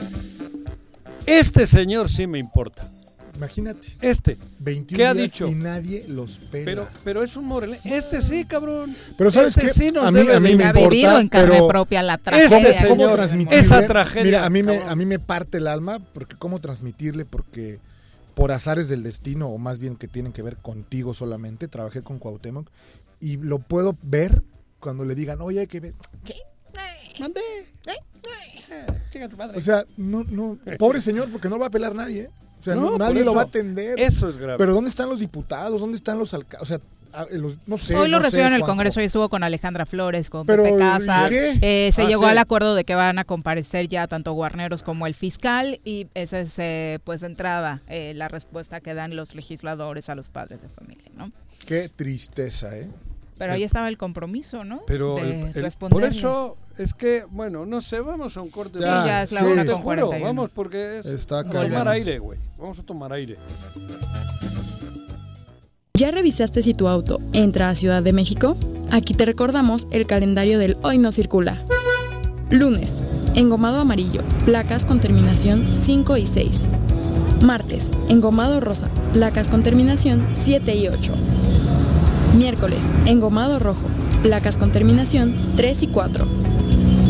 este señor sí me importa. Imagínate. Este. 21 ¿Qué ha días dicho? y nadie los pela. Pero, pero es un morelense. Este sí, cabrón. Pero ¿sabes este qué? Sí nos a mí, debe a mí me Ha importa, vivido en carne pero propia la Este tragedia. señor, ¿Cómo transmitirle? esa tragedia, Mira, a mí, me, a mí me parte el alma, porque cómo transmitirle, porque por azares del destino, o más bien que tienen que ver contigo solamente, trabajé con Cuauhtémoc, y lo puedo ver cuando le digan, oye, hay que ver. ¿Qué? Mandé. Eh, tu madre. O sea, no, no, pobre señor, porque no lo va a pelar nadie, ¿eh? O sea, No, nadie lo va a atender. Eso es grave. Pero ¿dónde están los diputados? ¿Dónde están los alcaldes? O sea, a- los- no sé. Hoy lo no recibió en el. Congreso y estuvo con Alejandra Flores, con Pero, Pepe ¿y Casas. qué? Eh, se Ah, llegó sí. al acuerdo de que van a comparecer ya tanto Guarneros como el fiscal y esa es, eh, pues, entrada eh, la respuesta que dan los legisladores a los padres de familia, ¿no? Qué tristeza, ¿eh? Pero ahí estaba el compromiso, ¿no? Pero de el- el- por eso es que, bueno, no sé, vamos a un corte. Sí, ya es la sí. una Te con juro, 41. vamos, porque es Está tomar aire, güey. Vamos a tomar aire. ¿Ya revisaste si tu auto entra a Ciudad de México? Aquí te recordamos el calendario del Hoy no circula. Lunes, engomado amarillo, placas con terminación 5 y 6. Martes, engomado rosa, placas con terminación 7 y 8. Miércoles, engomado rojo, placas con terminación 3 y 4.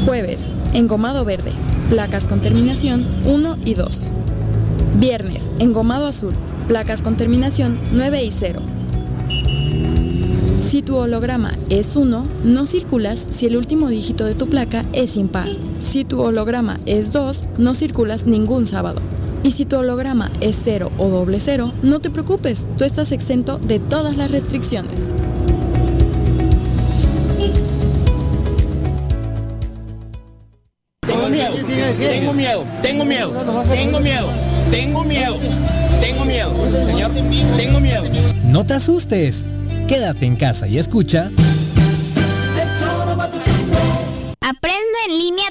Jueves, engomado verde, placas con terminación 1 y 2. Viernes, engomado azul, placas con terminación 9 y 0. Si tu holograma es 1, no circulas si el último dígito de tu placa es impar. Si tu holograma es 2, no circulas ningún sábado. Y si tu holograma es 0 o doble 0, no te preocupes, tú estás exento de todas las restricciones. Tengo miedo, tengo miedo, tengo miedo, tengo miedo, tengo miedo, tengo miedo, señor, tengo miedo. No te asustes. Quédate en casa y escucha. Aprendo en línea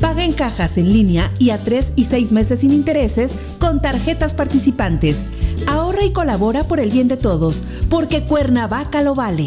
Paga en cajas en línea y a 3 y 6 meses sin intereses con tarjetas participantes. Ahorra y colabora por el bien de todos, porque Cuernavaca lo vale.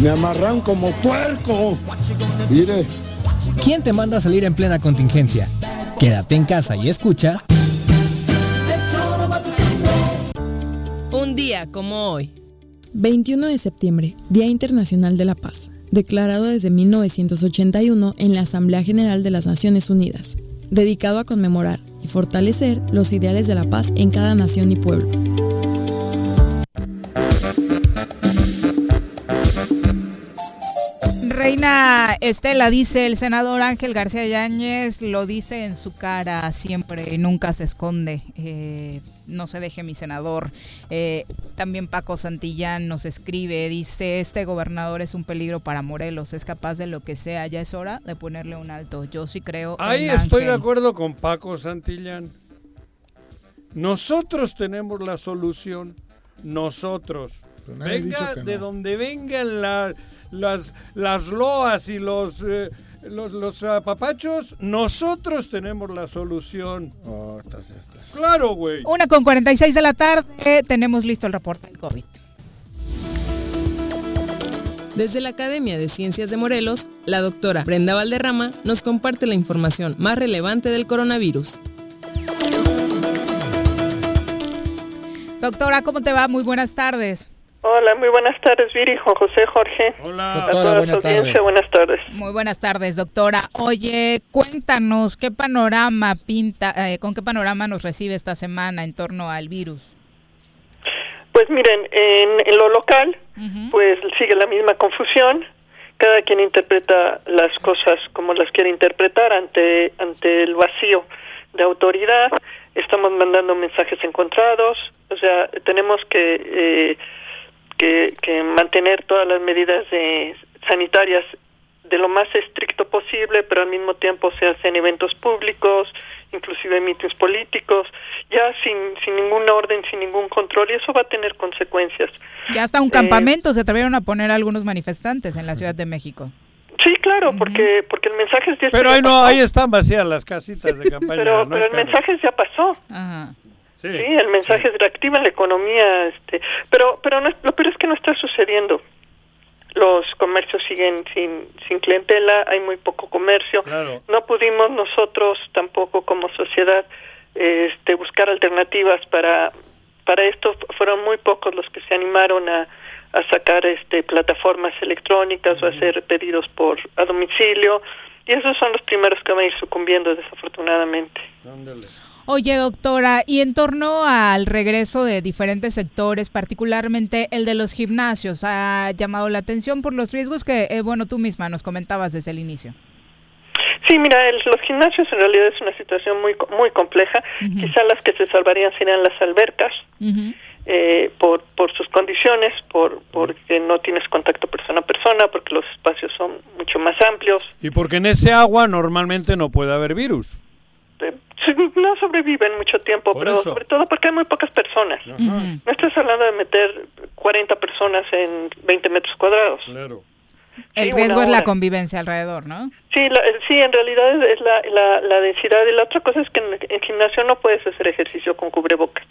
Me amarran como puerco. Mire. ¿Quién te manda a salir en plena contingencia? Quédate en casa y escucha. Un día como hoy. 21 de septiembre, Día Internacional de la Paz, declarado desde 1981 en la Asamblea General de las Naciones Unidas, dedicado a conmemorar y fortalecer los ideales de la paz en cada nación y pueblo. Reina Estela dice, el senador Ángel García Yáñez lo dice en su cara siempre, nunca se esconde. Eh, no se deje mi senador. Eh, también Paco Santillán nos escribe, dice, este gobernador es un peligro para Morelos, es capaz de lo que sea, ya es hora de ponerle un alto. Yo sí creo. Ahí en estoy de acuerdo con Paco Santillán. Nosotros tenemos la solución. Nosotros. Venga de donde vengan la- las, las loas y los, eh, los, los apapachos, nosotros tenemos la solución. Oh, estás, estás. Claro, güey. Una con 46 de la tarde, tenemos listo el reporte del COVID. Desde la Academia de Ciencias de Morelos, la doctora Brenda Valderrama nos comparte la información más relevante del coronavirus. Doctora, ¿cómo te va? Muy buenas tardes. Hola, muy buenas tardes, Viri, Juan José, Jorge. Hola. A toda su audiencia, buenas tardes. Muy buenas tardes, doctora. Oye, cuéntanos qué panorama pinta, eh, con qué panorama nos recibe esta semana en torno al virus. Pues miren, en, en lo local, pues sigue la misma confusión. Cada quien interpreta las cosas como las quiere interpretar ante, ante el vacío de autoridad. Estamos mandando mensajes encontrados. O sea, tenemos que, eh, que, que mantener todas las medidas de, sanitarias de lo más estricto posible, pero al mismo tiempo se hacen eventos públicos, inclusive mítines políticos, ya sin, sin ningún orden, sin ningún control, y eso va a tener consecuencias. Ya hasta un Eh, campamento se atrevieron a poner algunos manifestantes en la Ciudad de México. Sí, claro, porque porque el mensaje es ya Pero ya ahí no, pasó. ahí están vacías las casitas de [laughs] campaña. pero, no pero el mensaje ya pasó. Sí. Sí, el mensaje es reactiva la economía, este, pero pero no, lo peor es que no está sucediendo. Los comercios siguen sin sin clientela, hay muy poco comercio. Claro. No pudimos nosotros tampoco como sociedad este buscar alternativas para para esto fueron muy pocos los que se animaron a, a sacar este plataformas electrónicas o hacer pedidos por a domicilio y esos son los primeros que van a ir sucumbiendo desafortunadamente. Oye, doctora, y en torno al regreso de diferentes sectores, particularmente el de los gimnasios, ha llamado la atención por los riesgos que, eh, bueno, tú misma nos comentabas desde el inicio. Sí, mira, el- los gimnasios en realidad es una situación muy co- muy compleja. Quizá las que se salvarían serían las albercas eh, por por sus condiciones, por porque no tienes contacto persona a persona, porque los espacios son mucho más amplios. Y porque en ese agua normalmente no puede haber virus. Sí, No sobreviven mucho tiempo, Por pero eso. sobre todo porque hay muy pocas personas. No estás hablando de meter 40 personas en 20 metros cuadrados. Claro. El Sí, riesgo es la convivencia alrededor, ¿no? Sí, la- eh, sí, en realidad es, es la, la, la densidad. Y la otra cosa es que en, en gimnasio no puedes hacer ejercicio con cubrebocas.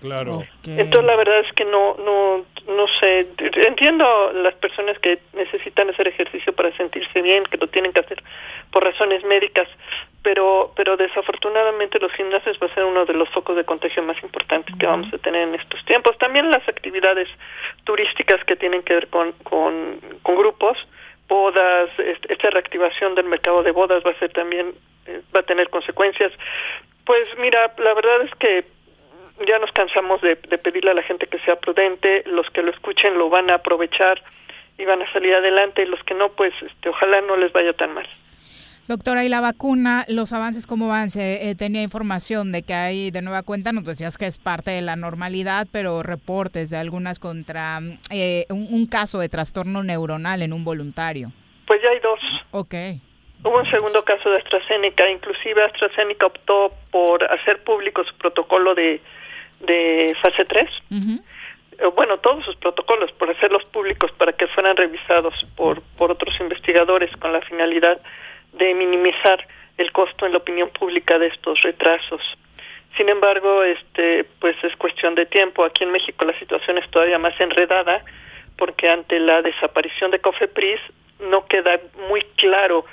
Claro. Entonces la verdad es que no, no, no sé. Entiendo las personas que necesitan hacer ejercicio para sentirse bien, que lo tienen que hacer por razones médicas, pero, pero desafortunadamente los gimnasios va a ser uno de los focos de contagio más importantes que vamos a tener en estos tiempos. También las actividades turísticas que tienen que ver con, con, grupos, bodas, este- esta reactivación del mercado de bodas va a ser también, eh, va a tener consecuencias. Pues mira, la verdad es que ya nos cansamos de, de pedirle a la gente que sea prudente, los que lo escuchen lo van a aprovechar y van a salir adelante, y los que no, pues este, ojalá no les vaya tan mal. Doctora, ¿y la vacuna, los avances cómo van? Se eh, tenía información de que hay, de nueva cuenta, nos decías que es parte de la normalidad, pero reportes de algunas contra eh, un, un caso de trastorno neuronal en un voluntario. Pues ya hay dos. Ok. Hubo un segundo caso de AstraZeneca, inclusive AstraZeneca optó por hacer público su protocolo de, de fase 3. Eh, Bueno, todos sus protocolos, por hacerlos públicos para que fueran revisados por, por otros investigadores con la finalidad de minimizar el costo en la opinión pública de estos retrasos. Sin embargo, este, pues es cuestión de tiempo. Aquí en México la situación es todavía más enredada porque ante la desaparición de Cofepris no queda muy claro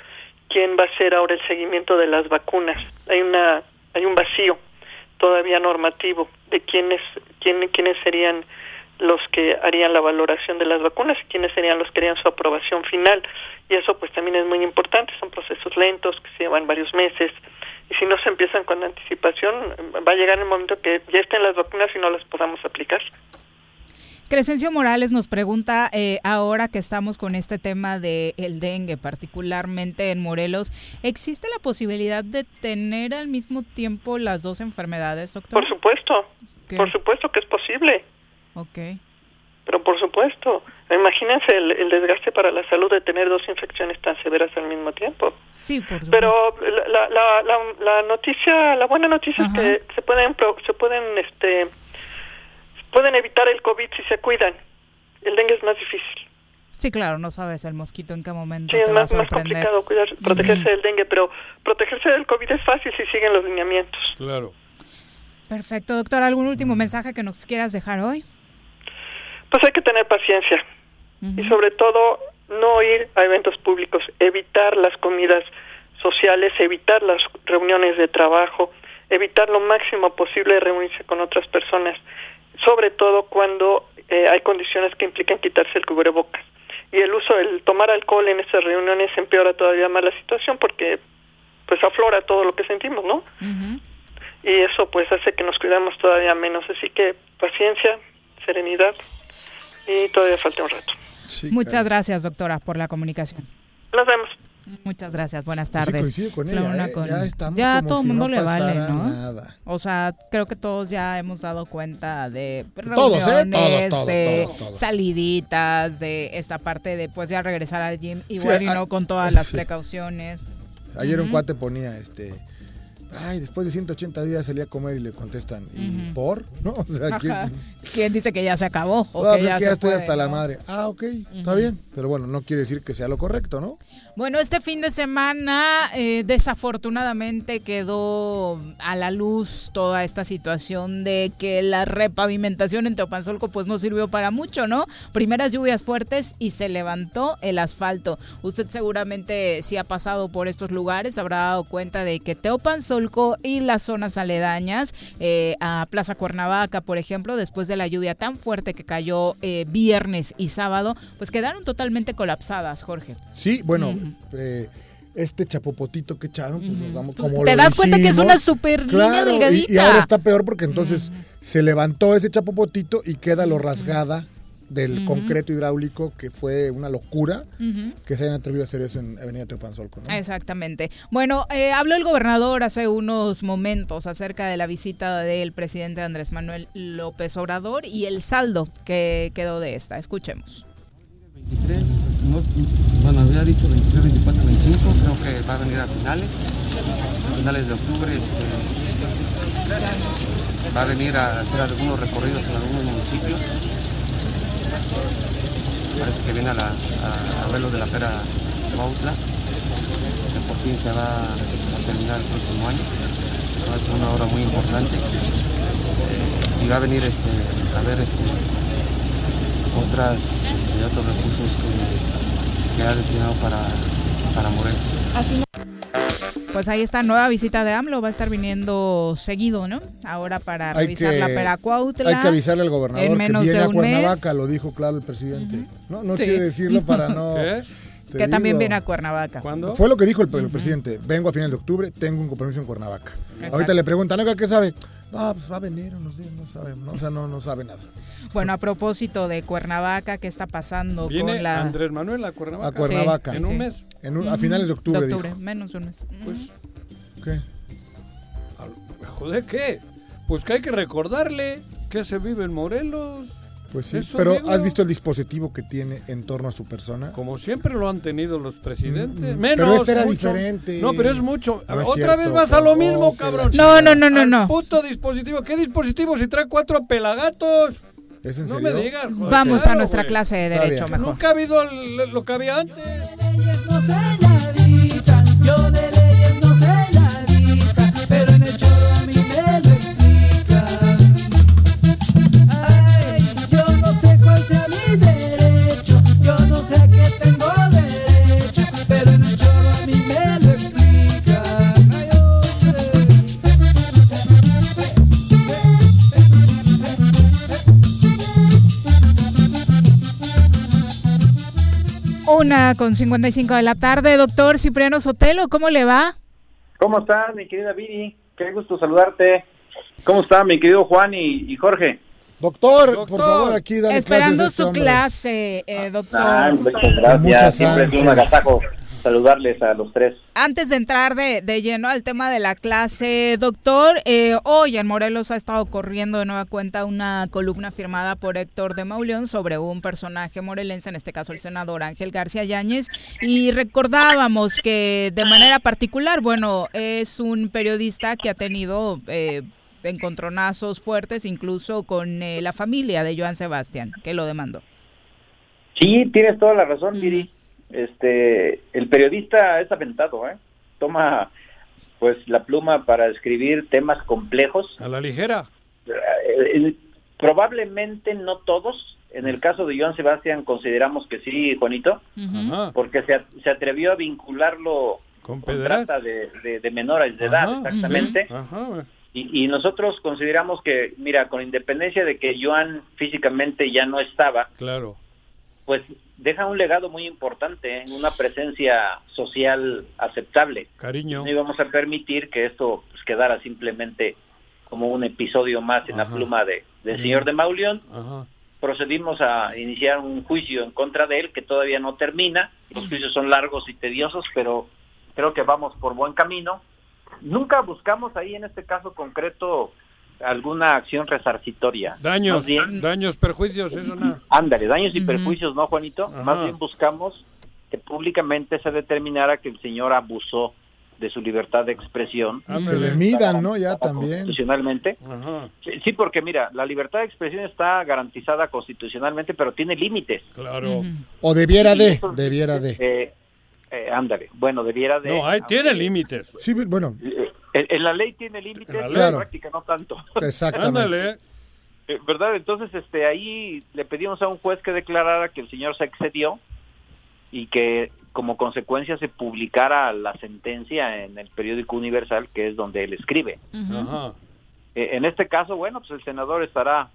quién va a ser ahora el seguimiento de las vacunas. Hay una hay un vacío todavía normativo de quiénes quién, quiénes serían los que harían la valoración de las vacunas y quiénes serían los que harían su aprobación final. Y eso pues también es muy importante, son procesos lentos que se llevan varios meses y si no se empiezan con anticipación va a llegar el momento que ya estén las vacunas y no las podamos aplicar. Crescencio Morales nos pregunta, eh, ahora que estamos con este tema del el dengue, particularmente en Morelos, ¿existe la posibilidad de tener al mismo tiempo las dos enfermedades, doctor? Por supuesto, ¿Qué? por supuesto que es posible. Ok. Pero por supuesto, imagínense el, el desgaste para la salud de tener dos infecciones tan severas al mismo tiempo. Sí, por supuesto. Pero la, la, la, la noticia, la buena noticia es que se pueden, pro- se pueden, este, pueden evitar el COVID si se cuidan. El dengue es más difícil. Sí, claro, no sabes el mosquito en qué momento Sí, es te va a más, complicado cuidar, protegerse del dengue, pero protegerse del COVID es fácil si siguen los lineamientos. Claro. Perfecto, doctor, ¿algún último mensaje que nos quieras dejar hoy? Pues hay que tener paciencia y sobre todo no ir a eventos públicos, evitar las comidas sociales, evitar las reuniones de trabajo, evitar lo máximo posible reunirse con otras personas, sobre todo cuando eh, hay condiciones que implican quitarse el cubrebocas. Y el uso, el tomar alcohol en esas reuniones empeora todavía más la situación porque pues aflora todo lo que sentimos, ¿no? Y eso pues hace que nos cuidamos todavía menos. Así que paciencia, serenidad y todavía falta un rato. Muchas gracias, doctora, por la comunicación. Nos vemos. Muchas gracias, buenas Sí, tardes. coincido con La ella, una ¿eh? con- Ya estamos ya como todo el si mundo no le vale, ¿no? nada. O sea, creo que todos ya hemos dado cuenta de Todos, ¿eh? reuniones, Todos, todos, de todos, todos. saliditas, de esta parte de pues ya regresar al gym, igual Sí, y no con todas las sí. precauciones. Ayer un Ujú. cuate ponía, este, ay, después de 180 días salí a comer y le contestan, ¿y por? [laughs] ¿No? O sea, ¿quién- Ajá. ¿Quién dice que ya se acabó? O Ah, que pues ya que estoy puede, hasta la ¿no? madre. Ah, ok, está bien. Pero bueno, no quiere decir que sea lo correcto, ¿no? Bueno, este fin de semana eh, desafortunadamente quedó a la luz toda esta situación de que la repavimentación en Teopanzolco pues no sirvió para mucho, ¿no? Primeras lluvias fuertes y se levantó el asfalto. Usted seguramente si ha pasado por estos lugares habrá dado cuenta de que Teopanzolco y las zonas aledañas eh, a Plaza Cuernavaca, por ejemplo, después de la lluvia tan fuerte que cayó eh, viernes y sábado, pues quedaron totalmente colapsadas, Jorge. Sí, bueno, eh, este chapopotito que echaron, pues nos damos como Te lo das cuenta que es una super línea Claro, y- delgadita. Y, ahora está peor porque entonces se levantó ese chapopotito y queda lo rasgada del concreto hidráulico, que fue una locura que se hayan atrevido a hacer eso en Avenida Teopanzolco. ¿no? Exactamente. Bueno, eh, habló el gobernador hace unos momentos acerca de la visita del presidente Andrés Manuel López Obrador y el saldo que quedó de esta. Escuchemos. 23, hemos- bueno, había dicho 23, 24, 25, creo que va a venir a finales, a finales de octubre, este, va a venir a hacer algunos recorridos en algunos municipios. Parece que viene a, la, a, a ver lo de la pera Bautla, que por fin se va a terminar el próximo año. Va a ser una obra muy importante. Y va a venir este, a ver este, otras, este, otros recursos que, que ha destinado para, para Morelos. Pues ahí está, nueva visita de AMLO, va a estar viniendo seguido, ¿no? Ahora para Hay revisar que- la Peracuautla. Hay que avisarle al gobernador que viene a mes. Cuernavaca, lo dijo claro el presidente. No, no Sí. quiere decirlo para [laughs] no... ¿Qué? Que también viene a Cuernavaca. ¿Cuándo? Fue lo que dijo el, el presidente. Vengo a finales de octubre, tengo un compromiso en Cuernavaca. Exacto. Ahorita le preguntan, "Oiga, ¿qué sabe? No, pues va a venir unos días, no sabe, no, o sea, no, no sabe nada. Bueno, a propósito de Cuernavaca, ¿qué está pasando Viene con la... Andrés Manuel a Cuernavaca. A Cuernavaca. En un mes. En un- a finales de octubre, De dijo. menos de un mes. Pues, ¿Qué? joder, ¿qué? Pues que hay que recordarle que se vive en Morelos. Pues sí, Eso pero digo. ¿has visto el dispositivo que tiene en torno a su persona? Como siempre lo han tenido los presidentes. Mm, Menos. pero este era mucho. diferente. No, pero es mucho. A No ver, es otra cierto, vez vas a lo mismo, oh, cabrón. No, no, no, no, no. Puto dispositivo. ¿Qué dispositivo si trae cuatro pelagatos? ¿Es en No serio? me digas. joder, Vamos a nuestra clase de derecho mejor. Nunca ha habido lo que había antes. no sé nadita, yo de Una con 55 de la tarde, doctor Cipriano Sotelo, ¿cómo le va? ¿Cómo estás, mi querida Viri? Qué gusto saludarte. ¿Cómo está, mi querido Juan y, y Jorge? Doctor, por favor, aquí dale Esperando clases a este su hombre. clase, eh, doctor. Ah, muchas gracias. muchas Siempre es un agasajo saludarles a los tres. Antes de entrar de, de lleno al tema de la clase, doctor, eh, hoy en Morelos ha estado corriendo de nueva cuenta una columna firmada por Héctor de Mauleón sobre un personaje morelense, en este caso el senador Ángel García Yáñez, y recordábamos que de manera particular, bueno, es un periodista que ha tenido eh, encontronazos fuertes incluso con eh, la familia de Joan Sebastián, que lo demandó. Sí, tienes toda la razón, Viri. Este, el periodista es aventado, ¿eh? Toma, pues, la pluma para escribir temas complejos. A la ligera. Eh, eh, probablemente no todos. En el caso de Joan Sebastián consideramos que sí, Juanito, porque se, se atrevió a vincularlo Con con trata de, de- de menores de edad, Ajá, exactamente. sí. Ajá. Y, y nosotros consideramos que, mira, con independencia de que Joan físicamente ya no estaba, Claro. pues deja un legado muy importante, ¿eh? una presencia social aceptable. Cariño. No íbamos a permitir que esto pues, quedara simplemente como un episodio más en la pluma de, del señor de Mauleón. Ajá. Procedimos a iniciar un juicio en contra de él que todavía no termina. Los juicios son largos y tediosos, pero creo que vamos por buen camino. Nunca buscamos ahí en este caso concreto alguna acción resarcitoria. Daños, bien, daños, perjuicios, eso no. Ándale, daños y perjuicios, ¿no, Juanito? Ajá. Más bien buscamos que públicamente se determinara que el señor abusó de su libertad de expresión. Que le midan, ¿no? Ya también. Constitucionalmente. Sí, sí, porque mira, la libertad de expresión está garantizada constitucionalmente, pero tiene límites. Claro. O debiera de, debiera de. Eh, eh, ándale, bueno, debiera de... No, hay, tiene límites. Sí, bueno, Eh, En, en la ley tiene límites, En la en ley. la Claro. práctica no tanto. [laughs] exactamente. Ándale. Eh, ¿Verdad? Entonces, este, ahí le pedimos a un juez que declarara que el señor se excedió y que como consecuencia se publicara la sentencia en el periódico Universal, que es donde él escribe. Ajá. Eh, en este caso, bueno, pues el senador estará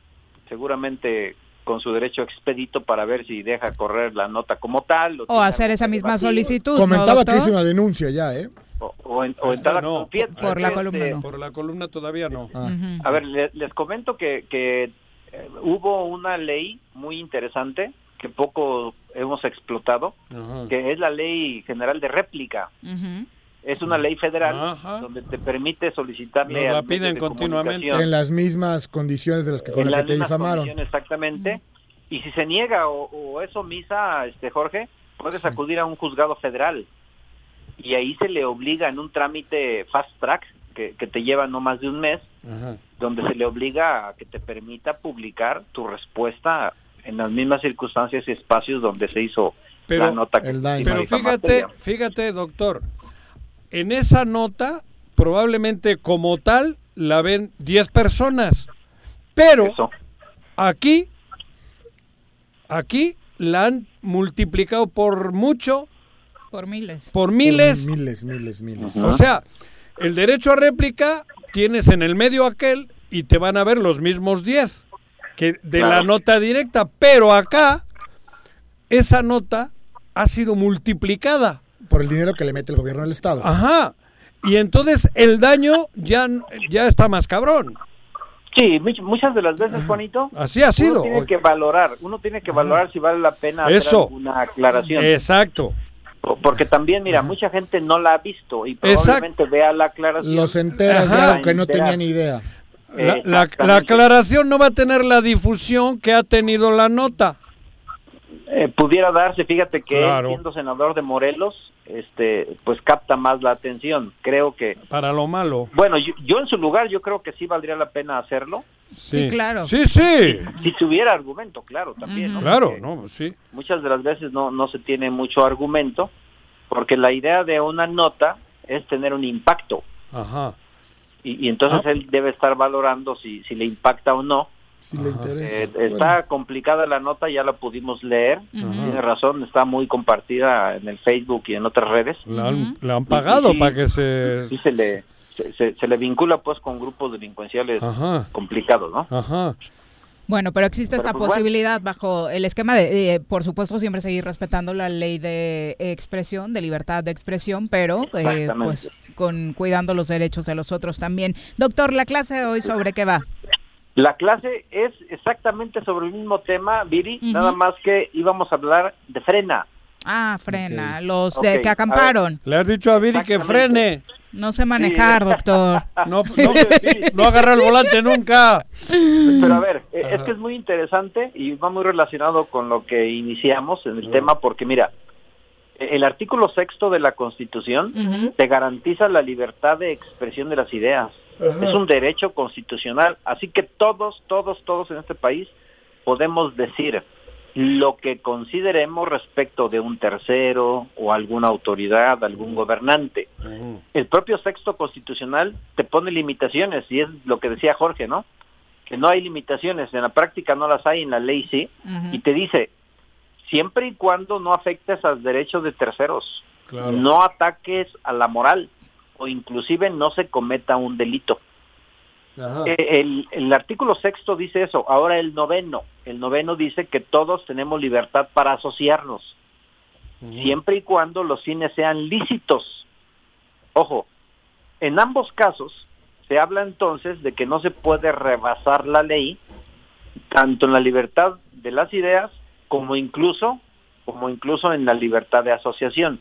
seguramente con su derecho expedito para ver si deja correr la nota como tal. O hacer esa misma solicitud. ¿no, Comentaba que hizo una denuncia ya, ¿eh? O, o en, o Esta entrar a- no. Por la este, columna no. Por la columna todavía no. Ah. A ver, le- les comento que, que eh, hubo una ley muy interesante que poco hemos explotado, Ajá. que es la ley general de réplica. Es una ley federal Ajá. donde te permite solicitarle Nos la piden de continuamente. En las mismas condiciones de las que con en las que te difamaron. condiciones exactamente. Y si se niega o, o es omisa, este Jorge, puedes acudir a un juzgado federal y ahí se le obliga en un trámite fast track que, que te lleva no más de un mes, Ajá. donde se le obliga a que te permita publicar tu respuesta en las mismas circunstancias y espacios donde se hizo Pero- la nota que el daño. estima Pero fíjate, materia. fíjate, doctor, en esa nota probablemente como tal la ven 10 personas, pero Eso. aquí, aquí la han multiplicado por mucho, Por miles. por miles, Miles, miles, miles. o sea, el derecho a réplica tienes en el medio aquel y te van a ver los mismos 10 que de la nota directa, pero acá esa nota ha sido multiplicada. Por el dinero que le mete el gobierno del Estado. Ajá. Y entonces el daño ya, ya está más cabrón. Sí, much- muchas de las veces, Juanito. Así ha sido. Uno tiene que valorar, uno tiene que valorar si vale la pena hacer Eso. alguna aclaración. Exacto. Porque también, mira, mucha gente no la ha visto y probablemente vea la aclaración. Los enteras de Ajá. algo que no tenían ni idea. La, la- la Exactamente. aclaración no va a tener la difusión que ha tenido la nota. Eh, pudiera darse, fíjate que Claro. siendo senador de Morelos, este, pues capta más la atención. Creo que, Para lo malo. bueno, yo, yo en su lugar, yo creo que sí valdría la pena hacerlo. Sí, claro. Sí, sí. Si tuviera argumento, claro, también. ¿no? Claro, Porque no, sí. Muchas de las veces no, no se tiene mucho argumento, porque la idea de una nota es tener un impacto. Ajá. Y, y entonces Ah. él debe estar valorando si, si le impacta o no. Si le interesa. Eh, está complicada la nota, ya la pudimos leer. Tiene razón, está muy compartida en el Facebook y en otras redes. La han, la han pagado Sí, para que se... Sí se le, se, se- se le vincula pues con grupos delincuenciales Ajá. complicados, ¿no? Ajá. Bueno, pero existe Pero, esta pues, bueno. posibilidad bajo el esquema de, eh, por supuesto, siempre seguir respetando la ley de expresión, de libertad de expresión, pero eh, pues con cuidando los derechos de los otros también. Doctor, la clase de hoy sobre qué va. La clase es exactamente sobre el mismo tema, Viri, nada más que íbamos a hablar de frena. Ah, frena, los de que acamparon. Le has dicho a Viri que frene. No sé manejar, doctor. [laughs] No, no, no agarra el volante nunca. Pero a ver, eh, es que es muy interesante y va muy relacionado con lo que iniciamos en el tema, porque mira, eh, el artículo sexto de la Constitución te garantiza la libertad de expresión de las ideas. Es un derecho constitucional, así que todos, todos, todos en este país podemos decir lo que consideremos respecto de un tercero o alguna autoridad, algún gobernante. El propio sexto constitucional te pone limitaciones y es lo que decía Jorge, ¿no? Que no hay limitaciones, en la práctica no las hay, en la ley sí, y te dice, siempre y cuando no afectes a los derechos de terceros, Claro. no ataques a la moral o inclusive no se cometa un delito. Eh, El, el artículo sexto dice eso. Ahora el noveno. El noveno dice que todos tenemos libertad para asociarnos, siempre y cuando los fines sean lícitos. Ojo, en ambos casos se habla entonces de que no se puede rebasar la ley, tanto en la libertad de las ideas como incluso, como incluso en la libertad de asociación.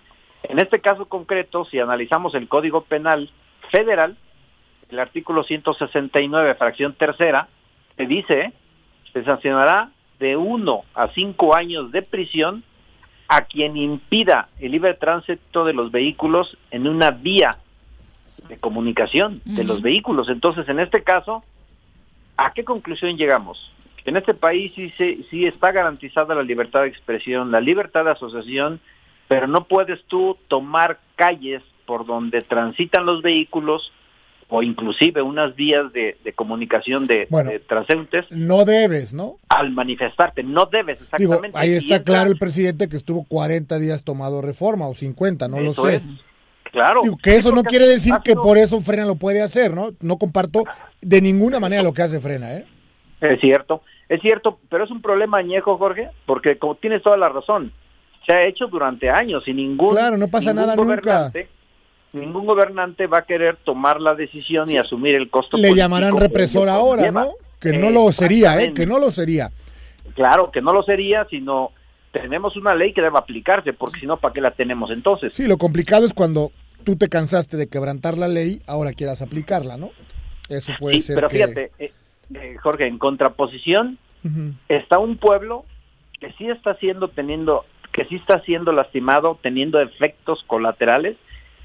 En este caso concreto, si analizamos el Código Penal Federal, el artículo 169, fracción tercera, te dice, se sancionará de uno a cinco años de prisión a quien impida el libre tránsito de los vehículos en una vía de comunicación de los vehículos. Entonces, en este caso, ¿a qué conclusión llegamos? En este país sí, se, sí está garantizada la libertad de expresión, la libertad de asociación, pero no puedes tú tomar calles por donde transitan los vehículos o inclusive unas vías de, de comunicación de, Bueno. de transeúntes No debes, ¿no? al manifestarte. No debes Digo, exactamente. ahí está claro el presidente que estuvo 40 días tomado reforma o 50, no lo sé. es. Claro. Digo, que eso no quiere decir que por eso Frena lo puede hacer, ¿no? No comparto de ninguna manera lo que hace Frena, ¿eh? Es cierto, es cierto, pero es un problema añejo, Jorge, porque como tienes toda la razón, se ha hecho durante años y ningún Claro, no pasa nada nunca. gobernante- Ningún gobernante va a querer tomar la decisión y asumir el costo. Le llamarán represor ahora. ¿no? Que no lo sería, ¿eh? Que no lo sería. Claro, que no lo sería, sino tenemos una ley que debe aplicarse, porque si no, ¿para qué la tenemos entonces? Sí, lo complicado es cuando tú te cansaste de quebrantar la ley, ahora quieras aplicarla, ¿no? Eso puede Sí, ser pero que... fíjate, eh, eh, Jorge, en contraposición está un pueblo que sí está siendo teniendo, que sí está siendo lastimado, teniendo efectos colaterales,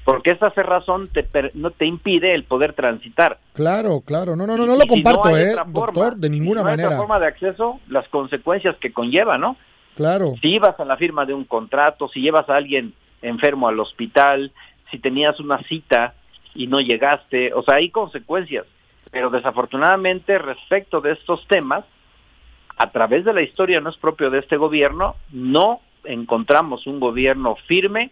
porque esa cerrazón te per- no te impide el poder transitar. Claro, claro. No, no, no, no lo si comparto, hay ¿eh? forma, Doctor, de si ninguna no hay otra manera. forma de acceso, las consecuencias que conlleva, ¿no? Claro. Si ibas a la firma de un contrato, si llevas a alguien enfermo al hospital, si tenías una cita y no llegaste, o sea, hay consecuencias. Pero desafortunadamente respecto de estos temas, a través de la historia no es propio de este gobierno, no encontramos un gobierno firme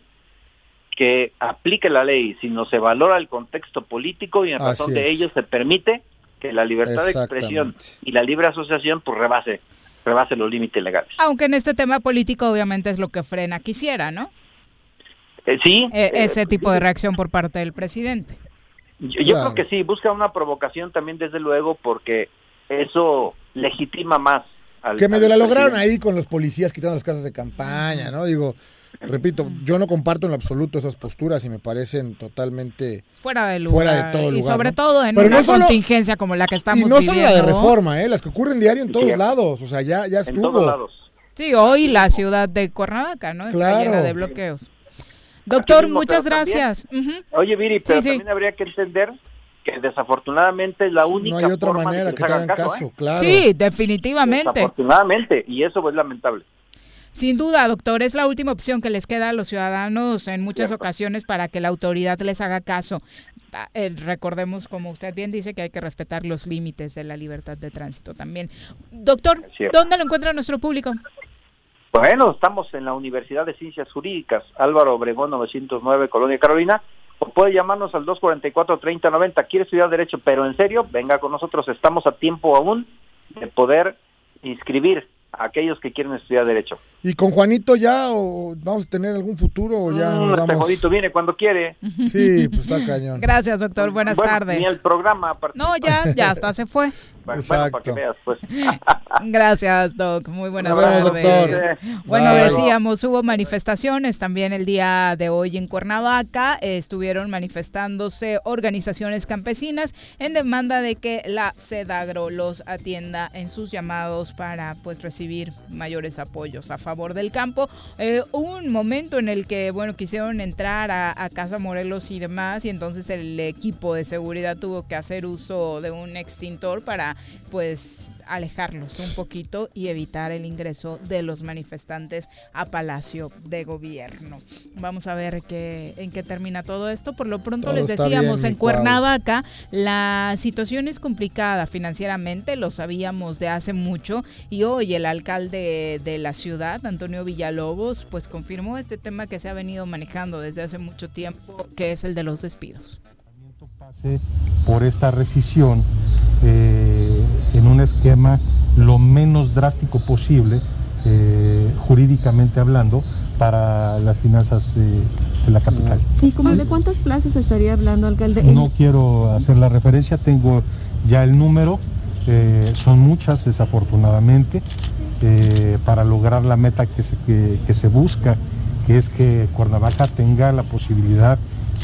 que aplique la ley, sino se valora el contexto político y en razón Así de es. ello se permite que la libertad de expresión y la libre asociación pues rebase rebase los límites legales. Aunque en este tema político obviamente es lo que frena quisiera, ¿no? Eh, sí. E- eh, ese tipo de reacción por parte del presidente. Yo, yo creo que sí, busca una provocación también desde luego porque eso legitima más al Que medio la lograron ahí con los policías quitando las casas de campaña, ¿no? Digo, repito, yo no comparto en lo absoluto esas posturas y me parecen totalmente Fuera de lugar. fuera de todo y lugar. sobre ¿no? todo en Pero una no solo- contingencia como la que estamos y no solo la de viviendo. reforma, ¿eh? Las que ocurren diario en todos Sí. lados. O sea, ya, ya En estuvo. todos lados. Sí, hoy la ciudad de Cuernavaca, ¿no? Está Claro. llena de bloqueos. Doctor, mismo, muchas pero también- gracias. Ujú. Oye, Viri, pero sí. también habría que entender que desafortunadamente es la única No hay otra forma de manera les que te hagan ¿eh? caso, claro. Sí, definitivamente. Desafortunadamente, y eso es lamentable. Sin duda, doctor, es la última opción que les queda a los ciudadanos en muchas Cierto. ocasiones para que la autoridad les haga caso. Ah, eh, recordemos, como usted bien dice, que hay que respetar los límites de la libertad de tránsito también. Doctor, cierto. ¿dónde lo encuentra nuestro público? Bueno, estamos en la Universidad de Ciencias Jurídicas, Álvaro Obregón 909, Colonia Carolina, o puede llamarnos al 244-3090. Quiere estudiar Derecho, pero en serio, venga con nosotros, estamos a tiempo aún de poder inscribir a aquellos que quieren estudiar Derecho. ¿Y con Juanito ya o vamos a tener algún futuro o ya Mm, nos este jodito viene cuando quiere. Sí, pues está cañón. [laughs] Gracias, doctor. Buenas Bueno, tardes. Ni el programa. No, ya, ya hasta [laughs] se fue. Bueno, para que veas, pues. [laughs] Gracias, Doc. Muy buenas vemos, tardes. doctor. Bueno, Bye. decíamos, hubo manifestaciones también el día de hoy en Cuernavaca. Estuvieron manifestándose organizaciones campesinas en demanda de que la Sedagro los atienda en sus llamados para pues recibir mayores apoyos a favor del campo. Eh, hubo un momento en el que, bueno, quisieron entrar a, a Casa Morelos y demás, y entonces el equipo de seguridad tuvo que hacer uso de un extintor para, pues, alejarlos un poquito y evitar el ingreso de los manifestantes a Palacio de Gobierno. Vamos a ver qué, en qué termina todo esto. Por lo pronto Todo les decíamos, bien, en. Cuernavaca la situación es complicada financieramente, lo sabíamos de hace mucho, y hoy el alcalde de la ciudad, Antonio Villalobos, pues confirmó este tema que se ha venido manejando desde hace mucho tiempo, que es el de los despidos. Por esta rescisión eh, en un esquema lo menos drástico posible, eh, jurídicamente hablando, para las finanzas de, de la capital. ¿Y como de cuántas plazas estaría hablando, alcalde? No quiero hacer la referencia, tengo ya el número, eh, son muchas desafortunadamente, eh, para lograr la meta que se, que- que se busca, que es que Cuernavaca tenga la posibilidad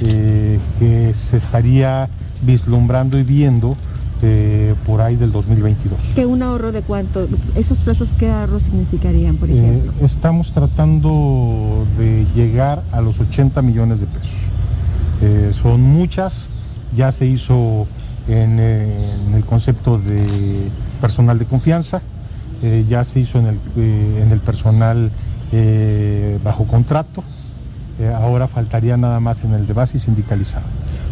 eh, que se estaría vislumbrando y viendo eh, por ahí del 2022. ¿Que un ahorro de cuánto? ¿Esos plazos qué ahorro significarían, por Eh, ejemplo? estamos tratando de llegar a los 80 millones de pesos. Eh, son muchas, ya se hizo en, en el concepto de personal de confianza, ya se hizo en el, en el personal bajo contrato, eh, ahora faltaría nada más en el de base y sindicalizado.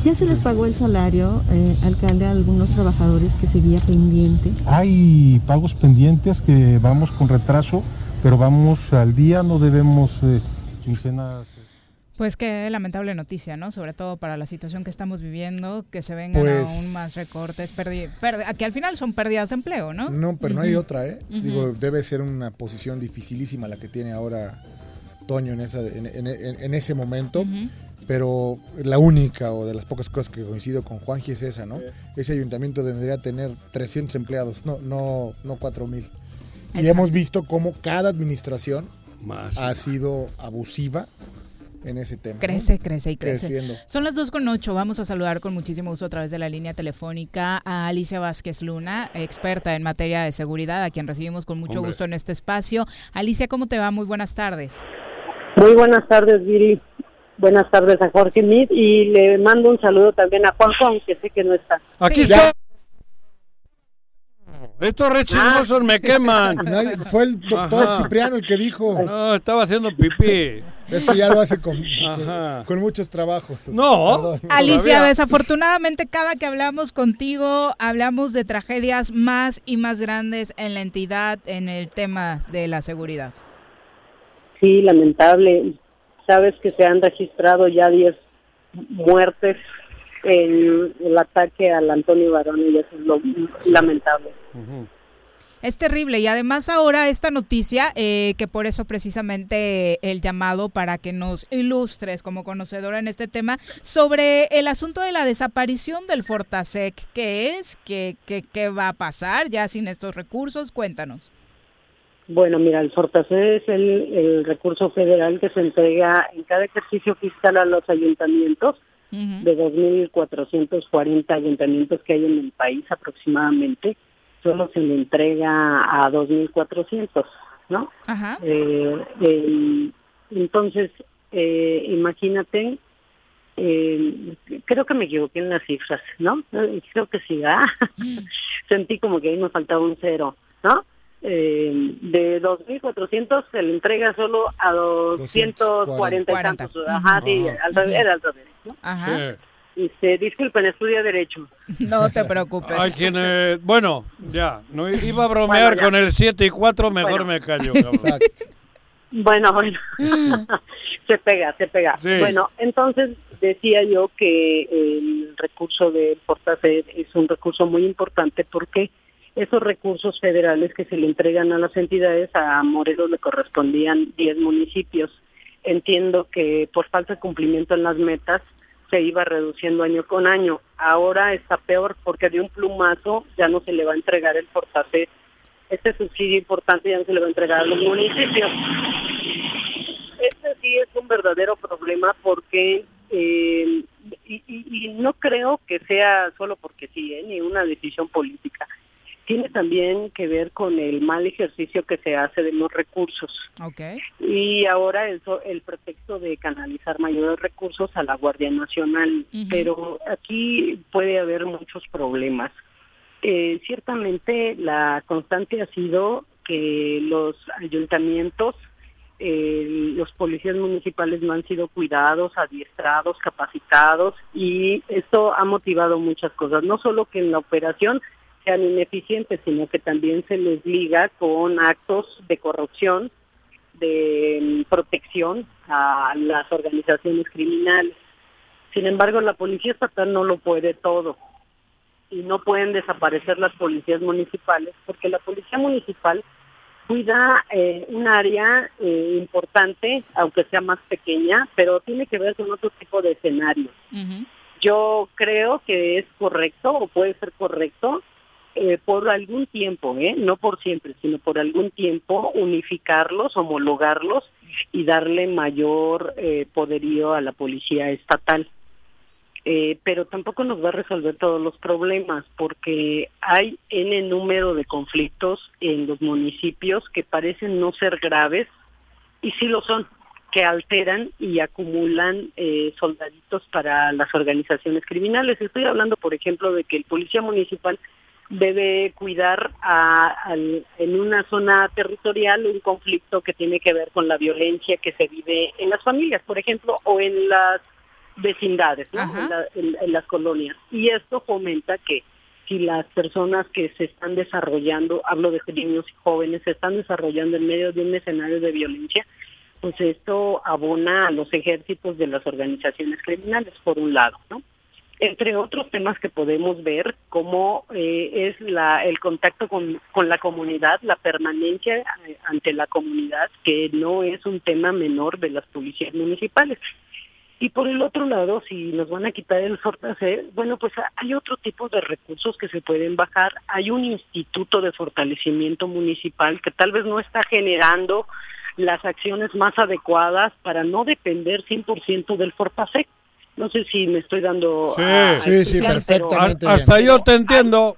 ¿Ya se les pagó el salario, eh, alcalde, a algunos trabajadores que seguía pendiente? Hay pagos pendientes que vamos con retraso, pero vamos al día, no debemos eh, quincenas. Pues qué lamentable noticia, ¿no? Sobre todo para la situación que estamos viviendo, que se vengan Pues- aún más recortes, que al final son pérdidas de empleo, ¿no? No, pero no hay otra, ¿eh? Digo, debe ser una posición dificilísima la que tiene ahora Toño en, esa, en, en- en- en ese momento. Pero la única o de las pocas cosas que coincido con Juanji es esa, ¿no? Ese ayuntamiento tendría tener 300 empleados, no, no, no 4 mil. Y Exacto. hemos visto cómo cada administración Más. ha sido abusiva en ese tema. ¿no? Crece, crece y crece. Creciendo. Son las 2 con 8. Vamos a saludar con muchísimo gusto a través de la línea telefónica a Alicia Vázquez Luna, experta en materia de seguridad, a quien recibimos con mucho Hombre. gusto en este espacio. Alicia, ¿cómo te va? Muy buenas tardes. Muy buenas tardes, Viri. Buenas tardes a Jorge Mid y le mando un saludo también a Juanjo, aunque sé que no está. Aquí está. Estos re chismosos me queman. [laughs] Nadie- fue el doctor Ajá. Cipriano el que dijo. No, estaba haciendo pipí. Es que ya lo hace con, con muchos trabajos. No. Perdón. Alicia, desafortunadamente cada que hablamos contigo hablamos de tragedias más y más grandes en la entidad en el tema de la seguridad. Sí, lamentable. Sabes que se han registrado ya 10 muertes en el ataque al Antonio Barón y eso es lo lamentable. Es terrible y además ahora esta noticia, eh, que por eso precisamente el llamado para que nos ilustres como conocedora en este tema, sobre el asunto de la desaparición del Fortasec, ¿qué es? ¿Qué, qué, qué va a pasar ya sin estos recursos? Cuéntanos. Bueno, mira, el Fortasec es el, el recurso federal que se entrega en cada ejercicio fiscal a los ayuntamientos de 2.440 ayuntamientos que hay en el país aproximadamente, solo se le entrega a 2.400, ¿no? Ajá. Eh, eh, entonces, eh, imagínate, eh, creo que me equivoqué en las cifras, ¿no? Eh, Creo que sí, ¿ah? [laughs] Sentí como que ahí me faltaba un cero, ¿no? Eh, de 2.400 se le entrega solo a 240 y tantos. Ajá, sí, al revés, era al revés, ¿no? Ajá. Este, disculpen, estudia Derecho. [laughs] No te preocupes. Hay quienes... Bueno, ya, no iba a bromear Bueno, con el 7 y 4, mejor Bueno. me callo. [laughs] Bueno, bueno, [laughs] se pega, se pega. Sí. Bueno, entonces decía yo que el recurso de Fortased es un recurso muy importante porque esos recursos federales que se le entregan a las entidades, a Morelos le correspondían 10 municipios. Entiendo que por falta de cumplimiento en las metas se iba reduciendo año con año. Ahora está peor porque de un plumazo ya no se le va a entregar el Fortased este subsidio importante ya no se le va a entregar a los municipios. Este sí es un verdadero problema porque, eh, y, y- y no creo que sea solo porque sí, ¿eh? ni una decisión política. Tiene también que ver con el mal ejercicio que se hace de los recursos. Ok. Y ahora eso, el pretexto de canalizar mayores recursos a la Guardia Nacional. Pero aquí puede haber muchos problemas. Eh, ciertamente la constante ha sido que los ayuntamientos, eh, los policías municipales no han sido cuidados, adiestrados, capacitados y esto ha motivado muchas cosas. No solo que en la operación sean ineficientes, sino que también se les liga con actos de corrupción, de mm, protección a las organizaciones criminales. Sin embargo, la policía estatal no lo puede todo y no pueden desaparecer las policías municipales porque la policía municipal cuida eh, un área eh, importante, aunque sea más pequeña, pero tiene que ver con otro tipo de escenarios. Yo creo que es correcto o puede ser correcto eh, por algún tiempo, ¿eh? no por siempre, sino por algún tiempo unificarlos, homologarlos y darle mayor eh, poderío a la policía estatal. Eh, pero tampoco nos va a resolver todos los problemas porque hay n número de conflictos en los municipios que parecen no ser graves y sí lo son, que alteran y acumulan eh, soldaditos para las organizaciones criminales. Estoy hablando, por ejemplo, de que el policía municipal debe cuidar a- al- en una zona territorial un conflicto que tiene que ver con la violencia que se vive en las familias, por ejemplo, o en las vecindades, ¿no? en, la- en- en las colonias. Y esto fomenta que si las personas que se están desarrollando, hablo de niños y jóvenes, se están desarrollando en medio de un escenario de violencia, pues esto abona a los ejércitos de las organizaciones criminales, por un lado, ¿no? Entre otros temas que podemos ver, como eh, es el contacto con, la comunidad, la permanencia eh, ante la comunidad, que no es un tema menor de las policías municipales. Y por el otro lado, si nos van a quitar el Fortacer, bueno, pues hay otro tipo de recursos que se pueden bajar. Hay un instituto de fortalecimiento municipal que tal vez no está generando las acciones más adecuadas para no depender 100% del Fortasec. No sé si me estoy dando... Sí, a- a explicar, pero- A- Hasta yo te entiendo.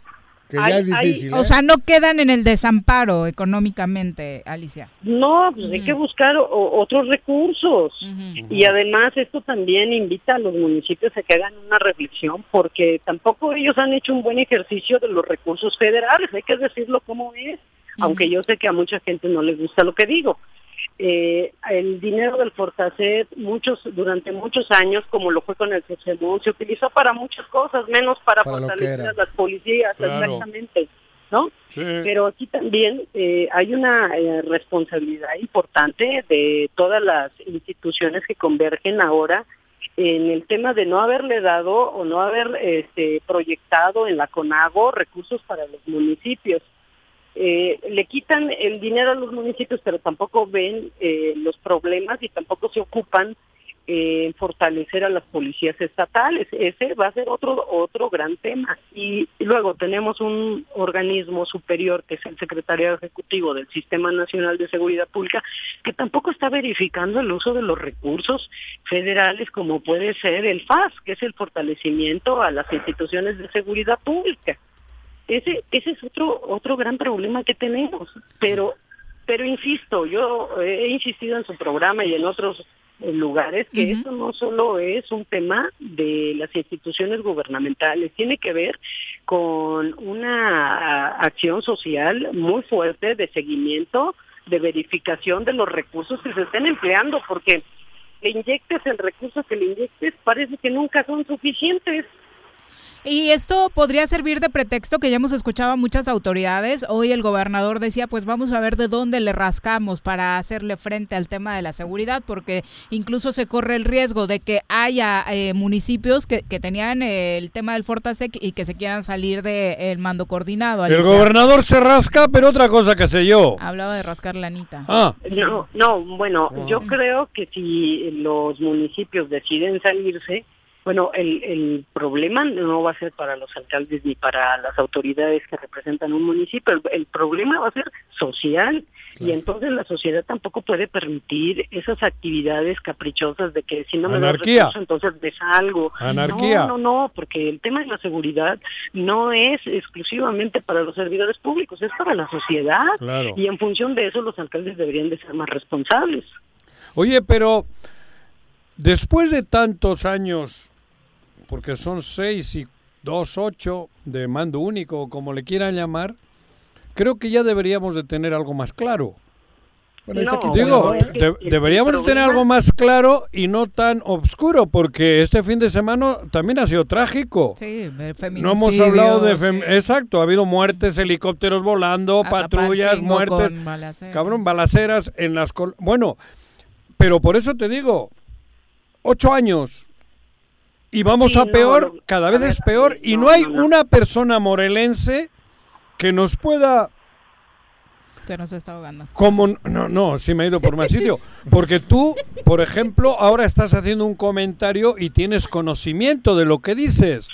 Que ya es difícil, O ¿eh? sea, no quedan en el desamparo económicamente, Alicia. No, pues hay que buscar o- otros recursos. Y además esto también invita a los municipios a que hagan una reflexión porque tampoco ellos han hecho un buen ejercicio de los recursos federales, hay que decirlo como es, aunque yo sé que a mucha gente no les gusta lo que digo. Eh, el dinero del Fortaset muchos durante muchos años como lo fue con el Sexemón se utilizó para muchas cosas menos para, fortalecer a las policías Claro. exactamente no Sí. pero aquí también eh, hay una eh, responsabilidad importante de todas las instituciones que convergen ahora en el tema de no haberle dado o no haber este, proyectado en la CONAGO recursos para los municipios. Eh, le quitan el dinero a los municipios, pero tampoco ven eh, los problemas y tampoco se ocupan eh, en fortalecer a las policías estatales. Ese va a ser otro otro gran tema. Y luego tenemos un organismo superior que es el Secretariado Ejecutivo del Sistema Nacional de Seguridad Pública que tampoco está verificando el uso de los recursos federales como puede ser el FAS, que es el fortalecimiento a las instituciones de seguridad pública. Ese ese es otro otro gran problema que tenemos, pero pero insisto, yo he insistido en su programa y en otros en lugares que Ujú. esto no solo es un tema de las instituciones gubernamentales, tiene que ver con una acción social muy fuerte de seguimiento, de verificación de los recursos que se estén empleando, porque le inyectes el recurso que le inyectes, parece que nunca son suficientes. Y esto podría servir de pretexto que ya hemos escuchado a muchas autoridades. Hoy el gobernador decía, pues vamos a ver de dónde le rascamos para hacerle frente al tema de la seguridad, porque incluso se corre el riesgo de que haya eh, municipios que, que tenían eh, el tema del Fortasec y que se quieran salir del mando coordinado. El gobernador se rasca, pero otra cosa que sé yo. Hablaba de rascar la anita. Ah. No, no, bueno, yo creo que si los municipios deciden salirse, bueno, el, el problema no va a ser para los alcaldes ni para las autoridades que representan un municipio, el, el problema va a ser social y entonces la sociedad tampoco puede permitir esas actividades caprichosas de que si no me das recursos, entonces me salgo. Anarquía. No, no, no, porque el tema de la seguridad no es exclusivamente para los servidores públicos, es para la sociedad. Claro. Y en función de eso los alcaldes deberían de ser más responsables. Oye, pero después de tantos años, porque son seis y dos, ocho de mando único, como le quieran llamar, creo que ya deberíamos de tener algo más claro. Bueno, está No, Quintana Digo, de- deberíamos de tener algo más claro y no tan oscuro, porque este fin de semana también ha sido trágico. Sí, de No hemos hablado de... fem- sí. Exacto, ha habido muertes, helicópteros volando, patrullas, muertes, balaceras. cabrón, balaceras en las... col- Bueno, pero por eso te digo, ocho años y vamos Sí, a no, peor, cada vez ver, es peor y no, hay no, no. una persona morelense que nos pueda Se nos está ahogando. como no, no, sí me he ido por más sitio, [laughs] porque tú, por ejemplo, ahora estás haciendo un comentario y tienes conocimiento de lo que dices.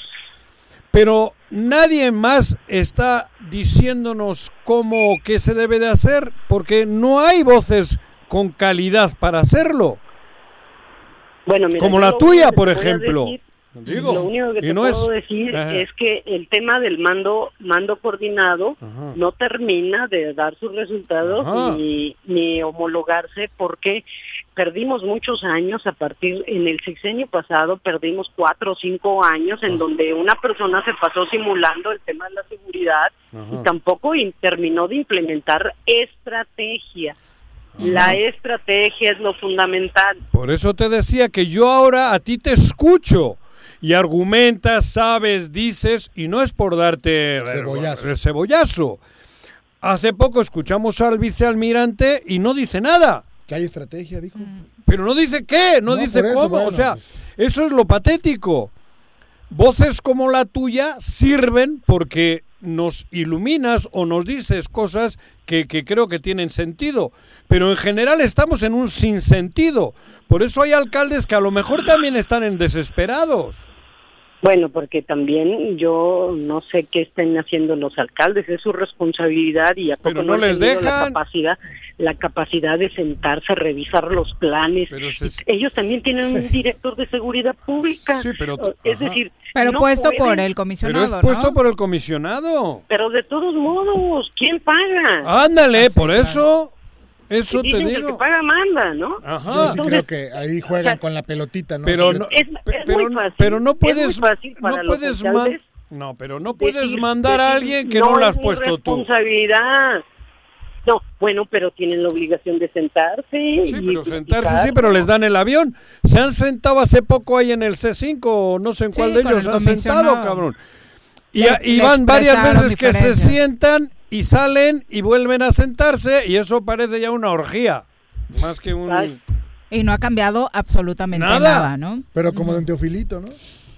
Pero nadie más está diciéndonos cómo qué se debe de hacer, porque no hay voces con calidad para hacerlo. Bueno, mira, Como la tuya, por ejemplo. decir- Digo, lo único que y te no puedo es- decir Ajá. es que el tema del mando mando coordinado Ajá. no termina de dar sus resultados ni, ni homologarse porque perdimos muchos años a partir en el sexenio pasado perdimos cuatro o cinco años en donde una persona se pasó simulando el tema de la seguridad y tampoco in- terminó de implementar estrategia. La estrategia es lo fundamental. Por eso te decía que yo ahora a ti te escucho y argumentas, sabes, dices, y no es por darte Cebollazo. el cebollazo. Hace poco escuchamos al vicealmirante y no dice nada. Que hay estrategia, dijo. Pero no dice qué, no, No, dice eso, cómo. bueno, o sea, pues. eso es lo patético. Voces como la tuya sirven porque nos iluminas o nos dices cosas que, que creo que tienen sentido. Pero en general estamos en un sinsentido. Por eso hay alcaldes que a lo mejor también están en desesperados. Bueno, porque también yo no sé qué estén haciendo los alcaldes, es su responsabilidad y a poco Pero no les tenido la dejan. capacidad, la capacidad de sentarse, revisar los planes. Ellos también tienen un director de seguridad pública. Sí, pero es ajá. decir, Pero no puesto por pueden- el Pero comisionado, es puesto ¿no? por el comisionado. Pero de todos modos, ¿quién paga? Ándale, por eso, eso Y te dicen que el digo. que paga manda, ¿no? Ajá. Yo sí Entonces, creo que ahí juegan con la pelotita, ¿no? Pero Sí, no, Es- es pero, muy fácil, pero no es puedes, muy fácil para no puedes no, pero no puedes decir- mandar a decir, alguien que no, lo has es puesto tú. responsabilidad. No, bueno, pero tienen la obligación de sentarse. Sí, y pero sentarse sí, pero les dan el avión. Se han sentado hace poco ahí en el C5, o no sé en Sí, cuál de ellos el han sentado, cabrón. Y, Le- y van varias veces que se sientan y salen y vuelven a sentarse y eso parece ya una orgía. Más que un... Ay. Y no ha cambiado absolutamente Nada. nada, ¿no? Pero como de un teofilito, ¿no?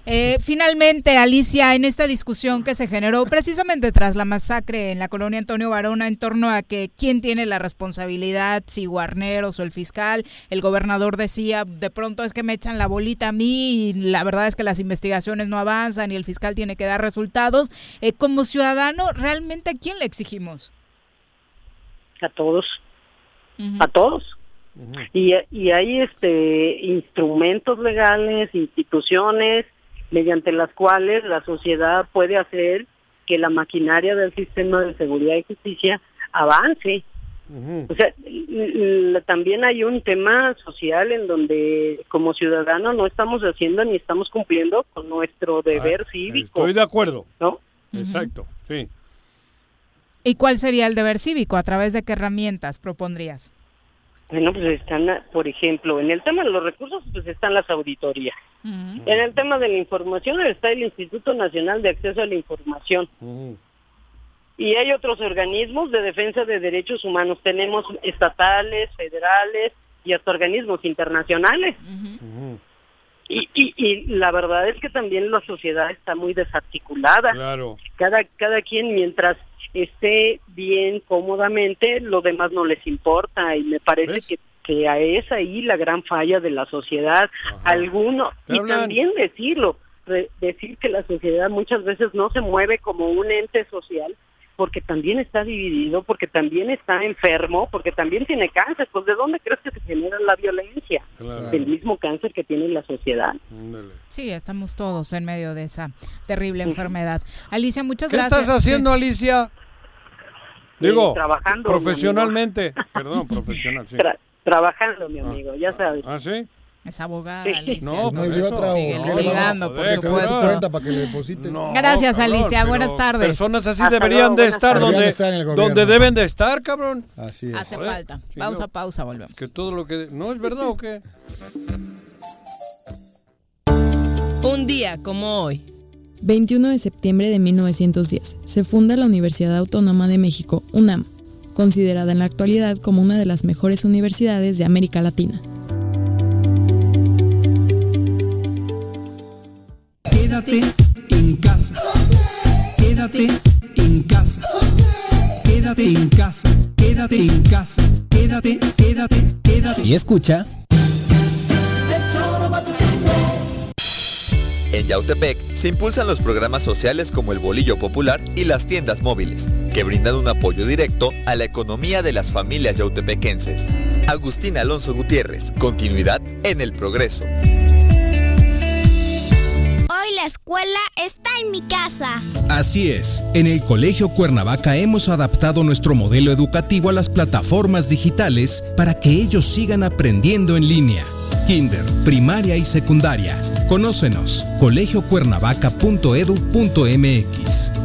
Eh, finalmente, Alicia, en esta discusión que se generó precisamente tras la masacre en la colonia Antonio Varona en torno a que quién tiene la responsabilidad, si Guarneros o el fiscal, el gobernador decía, de pronto es que me echan la bolita a mí y la verdad es que las investigaciones no avanzan y el fiscal tiene que dar resultados. Eh, como ciudadano, ¿realmente a quién le exigimos? A todos, a todos. Y, y hay este instrumentos legales, instituciones mediante las cuales la sociedad puede hacer que la maquinaria del sistema de seguridad y justicia avance. O sea, también hay un tema social en donde como ciudadanos no estamos haciendo ni estamos cumpliendo con nuestro deber cívico. Estoy de acuerdo. ¿no? Exacto, sí. ¿Y cuál sería el deber cívico? ¿A través de qué herramientas propondrías? Bueno, pues están, por ejemplo, en el tema de los recursos, pues están las auditorías. En el tema de la información está el Instituto Nacional de Acceso a la Información. Y hay otros organismos de defensa de derechos humanos. Tenemos estatales, federales y hasta organismos internacionales. Y, y, y la verdad es que también la sociedad está muy desarticulada. Claro. Cada, cada quien mientras esté bien cómodamente, lo demás no les importa y me parece que, que a es ahí la gran falla de la sociedad. Alguno, ¿Te y hablan? también decirlo, re- decir que la sociedad muchas veces no se mueve como un ente social porque también está dividido, porque también está enfermo, porque también tiene cáncer. Pues ¿de dónde crees que se genera la violencia? Claro. Del mismo cáncer que tiene la sociedad. Sí, estamos todos en medio de esa terrible enfermedad. Alicia, muchas ¿Qué gracias. estás haciendo, Alicia? Digo, trabajando, profesionalmente. [laughs] Perdón, profesional, sí. Tra- trabajando, mi amigo, ya sabes. ¿Ah, sí? Es abogada, Sí. Alicia. No, No por hay de eso. otra ligando, por que cuenta para que le deposites. Gracias, cabrón, Alicia. Buenas tardes. Personas así Hasta deberían luego, de estar donde, estar donde deben de estar, cabrón. Así es. Hace Joder, falta. sí, Pausa, no. pausa, volvemos. Que todo lo que... ¿No es verdad o qué? Un día como hoy. 21 de septiembre de 1910 se funda la Universidad Autónoma de México, UNAM, considerada en la actualidad como una de las mejores universidades de América Latina. Quédate en casa. Quédate en casa. Quédate en casa. Quédate en casa. Quédate, quédate, quédate. Y escucha. En Yautepec se impulsan los programas sociales como el Bolillo Popular y las tiendas móviles, que brindan un apoyo directo a la economía de las familias yautepequenses. Agustín Alonso Gutiérrez, continuidad en el progreso. La escuela está en mi casa. Así es, en el Colegio Cuernavaca hemos adaptado nuestro modelo educativo a las plataformas digitales para que ellos sigan aprendiendo en línea. Kinder, primaria y secundaria. Conócenos, colegiocuernavaca.edu.mx.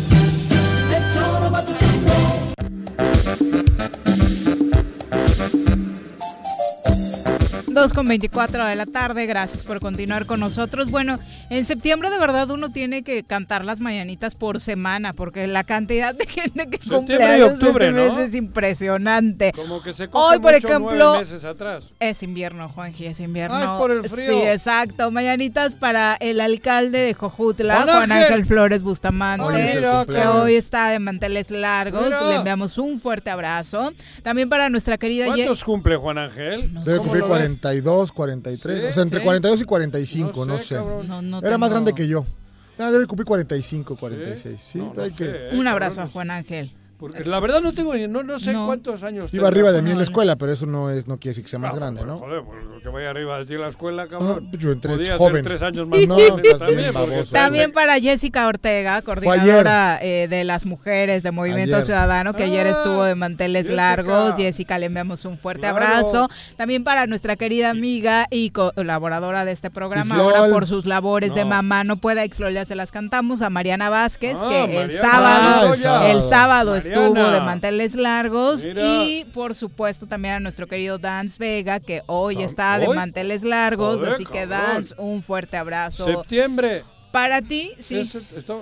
2 con 24 de la tarde, gracias por continuar con nosotros. Bueno, en septiembre de verdad uno tiene que cantar las mañanitas por semana, porque la cantidad de gente que cumple Septiembre y octubre, este mes ¿no? es impresionante. Como que se coge Hoy, por mucho ejemplo, meses atrás. es invierno, Juanji, es invierno. Ah, es por el frío. Sí, exacto. Mañanitas para el alcalde de Jojutla, Juan Juan Ángel. Ángel Flores Bustamante, Hoy es el que hoy está de manteles largos. Mira. Le enviamos un fuerte abrazo. También para nuestra querida Ye- ¿Cuántos cumple Juan Ángel? Debe ¿Cómo cumplir lo ves? 42, 43. Sí, o sea, entre sí. 42 y 45, no No sé. sé, cabrón. No, no Era más tengo- grande que yo. Ah, debe cumplir 45, 46. Sí, hay que... sé, Un eh, abrazo a. Juan Ángel. Porque la verdad no tengo ni, no, no sé No. cuántos años Iba arriba de mí en la escuela, pero eso no es no quiere decir que sea más grande, ¿no? Joder, pues que vaya arriba de ti en la escuela, cabrón. Ah, yo entré Podía ser joven. tres años [laughs] más No, también, porque baboso. para Jessica Ortega, coordinadora eh, de las mujeres de Movimiento Ayer. Ciudadano, que ayer Ah, estuvo de manteles Jessica. largos. Jessica, le enviamos un fuerte Claro. abrazo. También para nuestra querida amiga y colaboradora de este programa, Islol. ahora por sus labores de mamá no puede, ya se las cantamos, a Mariana Vázquez, Ah, que el Mariana. sábado, Ah, el sábado. el sábado estuvo de manteles largos. Mira. Y por supuesto también a nuestro querido Dance Vega, que hoy está de hoy. manteles largos. Joder, así que cabrón. Dance, un fuerte abrazo. Septiembre. Para ti, sí. Es-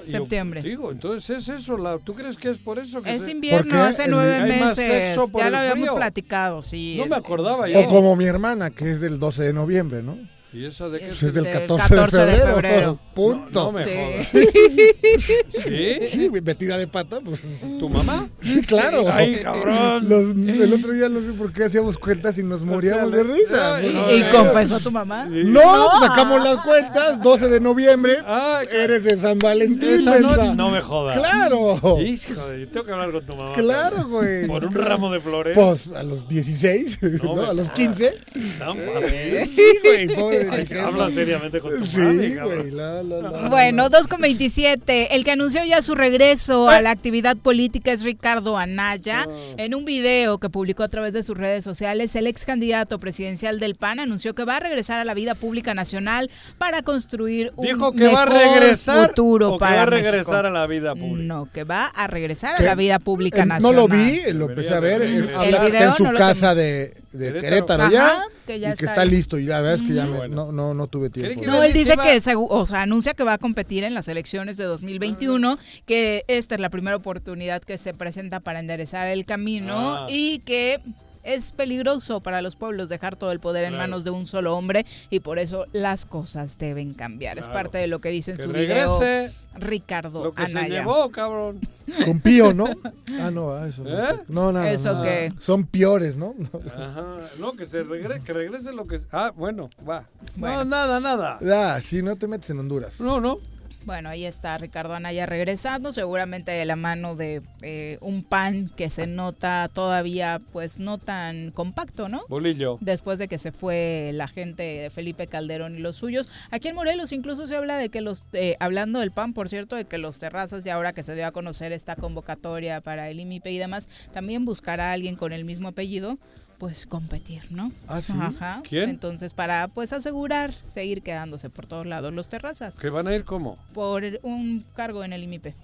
septiembre. Digo, entonces es eso. La, ¿Tú crees que es por eso que Es se- invierno, hace nueve meses. ya lo habíamos platicado, sí. No me acordaba O yo. como mi hermana, que es del 12 de noviembre, ¿no? ¿Y esa de qué Pues es del Del 14, de 14 de febrero. febrero. [laughs] Punto. No me Sí. jodas. [laughs] ¿Sí? Sí, metida de pata, pues. ¿Tu mamá? Sí, claro. [laughs] Ay, cabrón. Los- el otro día no sé por qué hacíamos cuentas y nos moríamos de risa. Pues, ¿Y, y no, confesó tu mamá? No, pues sacamos las cuentas, 12 de noviembre, Ay, eres de San Valentín, no, mensa. no me jodas. Claro, Hijo de, tengo que hablar con tu mamá. claro, güey. Por un ramo de flores. Pues a los 16, No, ¿no? A me los jodas. 15. Tan fácil. Sí, güey, pobre de. Habla seriamente con tu Sí, cabrón. güey, la, la, la. Bueno, 2 con 27. El que anunció ya su regreso a la actividad política es Ricardo Anaya. En un video que publicó a través de sus redes sociales, el ex candidato presidencial del PAN anunció que va a regresar a la vida pública nacional para construir un Dijo que va a mejor regresar futuro o que para va a regresar México. a la vida pública. No, que va a regresar a la vida pública Eh, no nacional. lo vi, lo empecé a ver. Eh, habla está en su no casa de, de Querétaro. Querétaro ya. Ajá, que ya y que está listo. Y la verdad es que ya me- Bueno. no, no, no tuve tiempo. No, él dice que que, segu- o sea, anuncia que va a competir en las elecciones de 2021, que esta es la primera oportunidad que se presenta para enderezar el camino Ah. y que es peligroso para los pueblos dejar todo el poder en manos de un solo hombre y por eso las cosas deben cambiar. Es parte de lo que dice en Que su video regrese Ricardo lo que se Anaya. llevó, cabrón. [laughs] Con pío, ¿no? [laughs] Ah, no, ah, eso no. ¿Eh? No, nada. ¿Eso nada. qué? Son piores, ¿no? [laughs] Ajá. No, que se regrese, que regrese lo que... Ah, bueno, va. Bueno. No, nada, nada. Ah, sí, no te metes en Honduras. No, no. Bueno, ahí está Ricardo Anaya regresando, seguramente de la mano de eh, un pan que se nota todavía pues no tan compacto, ¿no? Bolillo. después de que se fue la gente de Felipe Calderón y los suyos. Aquí en Morelos incluso se habla de que los, eh, hablando del PAN, por cierto, de que los terrazas, y ahora que se dio a conocer esta convocatoria para el IMIPE y demás, también buscará a alguien con el mismo apellido, pues competir, ¿no? Ah, sí. Ajá. ¿Quién? Entonces, para pues asegurar seguir quedándose por todos lados los terrazas, ¿Que van a ir cómo? por un cargo en el IMIPE.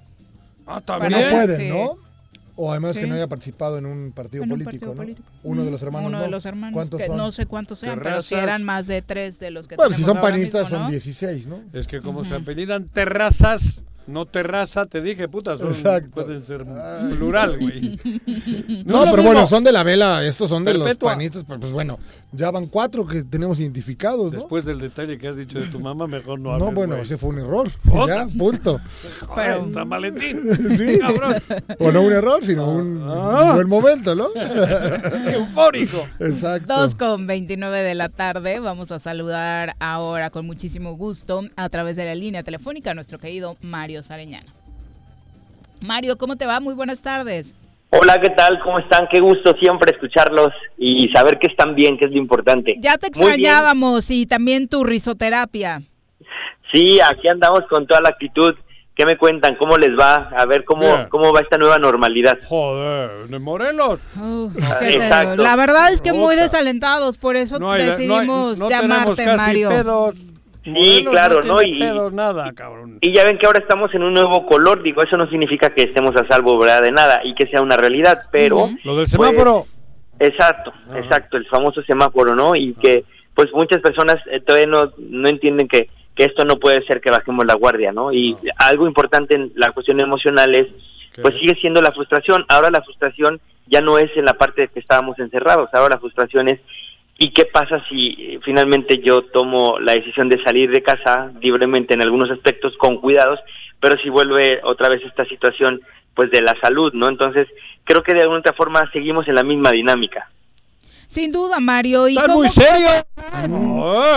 Ah, No también. pueden, Sí. ¿no? O además que no haya participado en un partido En un político, partido ¿no? político. Uno de los hermanos. Uno no. de los hermanos. ¿Cuántos que son? No sé cuántos sean, pero si Terrazas. eran más de tres de los que Bueno, si son panistas mismo, son ¿no? 16, ¿no? Es que como se apellidan terrazas, no terraza, te dije, puta, son, Exacto. pueden ser plural, güey. [laughs] No, pero bueno, son de la vela, estos son de los panistas, pero pues bueno, ya van cuatro que tenemos identificados, ¿no? Después del detalle que has dicho de tu mamá, mejor no No, hables, bueno, güey. ese fue un error. Otra. Ya, punto. Joder, Pero- San Valentín. [laughs] Sí. Cabrón. O no un error, sino un Ah. buen momento, ¿no? [laughs] Eufórico. Exacto. 2 con 29 de la tarde. Vamos a saludar ahora con muchísimo gusto a través de la línea telefónica a nuestro querido Mario Mario Sareñana. Mario, ¿cómo te va? Muy buenas tardes. Hola, ¿qué tal? ¿Cómo están? Qué gusto siempre escucharlos y saber que están bien, que es lo importante. Ya te extrañábamos y también tu risoterapia. Sí, aquí andamos con toda la actitud. ¿Qué me cuentan? ¿Cómo les va? A ver cómo, Bien. cómo va esta nueva normalidad. Joder, ¿de Morelos? Ah, ¿Qué te- Exacto. La verdad es que muy desalentados, por eso No hay- no hay- decidimos no llamarte, Mario. pedos. Sí, Morelos claro, no Y, pedos nada, cabrón. y ya ven que ahora estamos en un nuevo color. Digo, eso no significa que estemos a salvo ¿verdad? de nada y que sea una realidad, pero... Lo del semáforo. pues, exacto, exacto, el famoso semáforo, ¿no? Y que pues muchas personas eh, todavía no, no entienden que, que esto no puede ser que bajemos la guardia, ¿no? Y algo importante en la cuestión emocional es, pues sigue siendo la frustración. Ahora la frustración ya no es en la parte de que estábamos encerrados, ahora la frustración es ¿Y qué pasa si eh, finalmente yo tomo la decisión de salir de casa libremente en algunos aspectos con cuidados, pero si vuelve otra vez esta situación pues de la salud, ¿no? Entonces, creo que de alguna otra forma seguimos en la misma dinámica. Sin duda, Mario. ¿Y ¿Estás cómo, muy serio?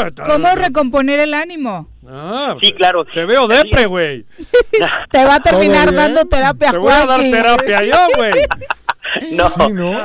Está- cómo recomponer el ánimo? Ah, Sí, claro. Te veo depre, güey. [laughs] Te va a terminar dando terapia, Te voy a dar terapia yo, güey. [laughs] [laughs] No,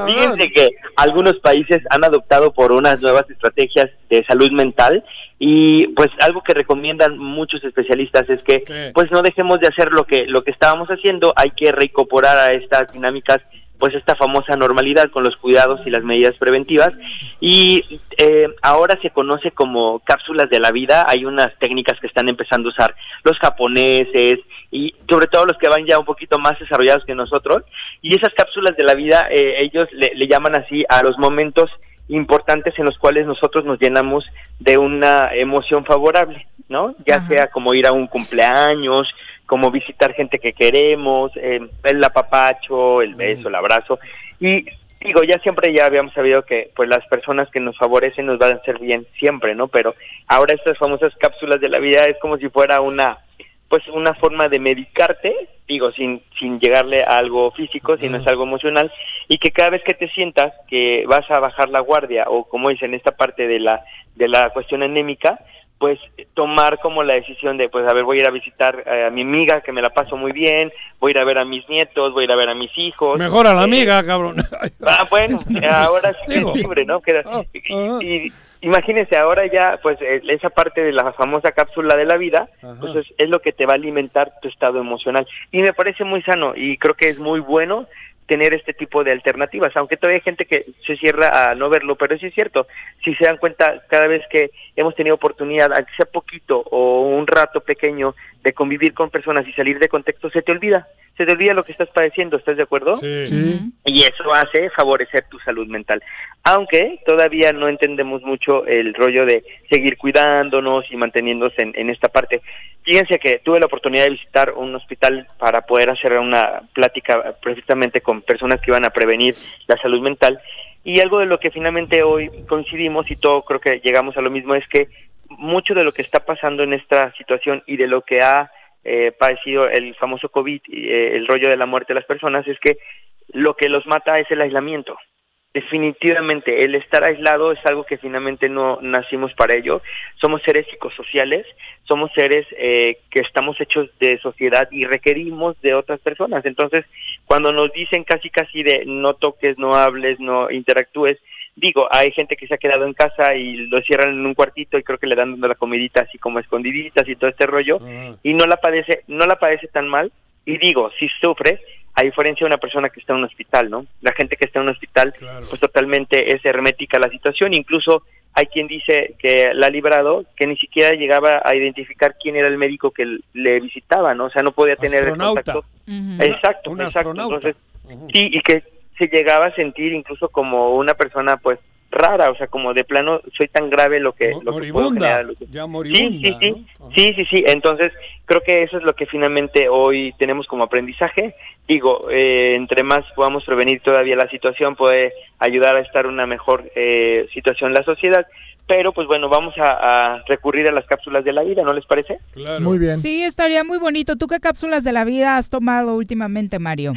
fíjense que algunos países han adoptado por unas nuevas estrategias de salud mental y pues algo que recomiendan muchos especialistas es que ¿Qué? pues no dejemos de hacer lo que lo que estábamos haciendo, hay que reincorporar a estas dinámicas pues esta famosa normalidad con los cuidados y las medidas preventivas. Y eh, ahora se conoce como cápsulas de la vida, hay unas técnicas que están empezando a usar los japoneses y sobre todo los que van ya un poquito más desarrollados que nosotros. Y esas cápsulas de la vida eh, ellos le, le llaman así a los momentos importantes en los cuales nosotros nos llenamos de una emoción favorable, ¿no? Ya sea como ir a un cumpleaños, como visitar gente que queremos, eh, el apapacho, el beso, el abrazo. Y digo, ya siempre ya habíamos sabido que pues las personas que nos favorecen nos van a hacer bien siempre, ¿no? Pero ahora estas famosas cápsulas de la vida es como si fuera una pues una forma de medicarte, digo, sin, sin llegarle a algo físico, sino es algo emocional, y que cada vez que te sientas que vas a bajar la guardia, o como dicen, esta parte de la, de la cuestión anémica, pues tomar como la decisión de, pues a ver, voy a ir a visitar eh, a mi amiga, que me la paso muy bien, voy a ir a ver a mis nietos, voy a ir a ver a mis hijos. Mejor a la eh, amiga, cabrón. [laughs] Ah, bueno, ahora sí Digo. es libre, ¿no? Queda- y, y imagínense, ahora ya, pues eh, esa parte de la famosa cápsula de la vida, pues es, es lo que te va a alimentar tu estado emocional. Y me parece muy sano y creo que es muy bueno tener este tipo de alternativas, aunque todavía hay gente que se cierra a no verlo, pero sí es cierto, si se dan cuenta cada vez que hemos tenido oportunidad, aunque sea poquito o un rato pequeño, de convivir con personas y salir de contexto, se te olvida, se te olvida lo que estás padeciendo, ¿estás de acuerdo? Y eso hace favorecer tu salud mental. Aunque todavía no entendemos mucho el rollo de seguir cuidándonos y manteniéndose en, en esta parte. Fíjense que tuve la oportunidad de visitar un hospital para poder hacer una plática precisamente con personas que iban a prevenir la salud mental. Y algo de lo que finalmente hoy coincidimos y todo creo que llegamos a lo mismo es que mucho de lo que está pasando en esta situación y de lo que ha eh, padecido el famoso COVID, eh, el rollo de la muerte de las personas, es que lo que los mata es el aislamiento. Definitivamente, el estar aislado es algo que finalmente no nacimos para ello. Somos seres psicosociales, somos seres eh, que estamos hechos de sociedad y requerimos de otras personas. Entonces, cuando nos dicen casi casi de no toques, no hables, no interactúes, digo, hay gente que se ha quedado en casa y lo cierran en un cuartito y creo que le dan la comidita así como escondiditas y todo este rollo y no la padece, no la padece tan mal y digo, si sufre, a diferencia de una persona que está en un hospital, ¿no? La gente que está en un hospital, pues totalmente es hermética la situación, incluso hay quien dice que la ha librado, que ni siquiera llegaba a identificar quién era el médico que le visitaba, ¿no? O sea, no podía tener el Astronauta. contacto. Exacto, Un exacto. astronauta. Entonces, sí, y que se llegaba a sentir incluso como una persona, pues, rara, o sea, como de plano, soy tan grave lo que... lo que puedo Moribunda. generar, lo que- Ya Sí, moribunda. sí, sí, sí, sí, sí. Entonces, creo que eso es lo que finalmente hoy tenemos como aprendizaje. Digo, eh, entre más podamos prevenir todavía la situación, puede ayudar a estar en una mejor eh, situación en la sociedad. Pero, pues bueno, vamos a, a recurrir a las cápsulas de la vida, ¿no les parece? Muy bien. Sí, estaría muy bonito. ¿Tú qué cápsulas de la vida has tomado últimamente, Mario?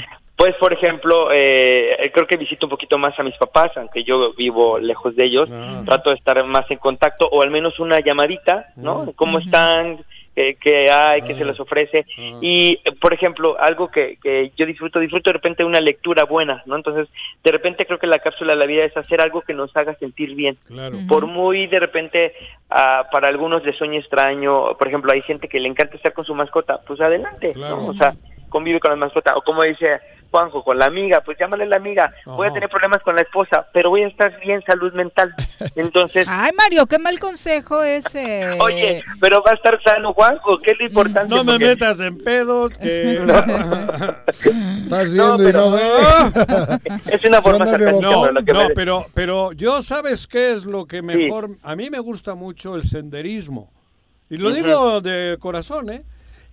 Pues, por ejemplo, eh, creo que visito un poquito más a mis papás, aunque yo vivo lejos de ellos. Trato de estar más en contacto, o al menos una llamadita, ¿no? ¿Cómo están? que, que hay, que se les ofrece. Y, eh, por ejemplo, algo que, que yo disfruto, disfruto de repente una lectura buena, ¿no? Entonces, de repente creo que la cápsula de la vida es hacer algo que nos haga sentir bien. Claro. Por muy de repente, ah, para algunos les sueña extraño, por ejemplo, hay gente que le encanta estar con su mascota, pues adelante, ¿no? O sea, convive con la mascota. O como dice Juanjo, con la amiga, pues llámale a la amiga. Voy a tener problemas con la esposa, pero voy a estar bien salud mental. [laughs] Entonces, Ay, Mario, qué mal consejo ese. oye, pero va a estar sano, Juanjo, ¿qué es lo importante? No me Porque- metas en pedos, que... [laughs] Estás viendo y no ves. Es una forma sarcástica, No, pero lo que no, me- pero, pero yo sabes qué es lo que mejor... A mí me gusta mucho el senderismo. Y lo digo de corazón, ¿eh?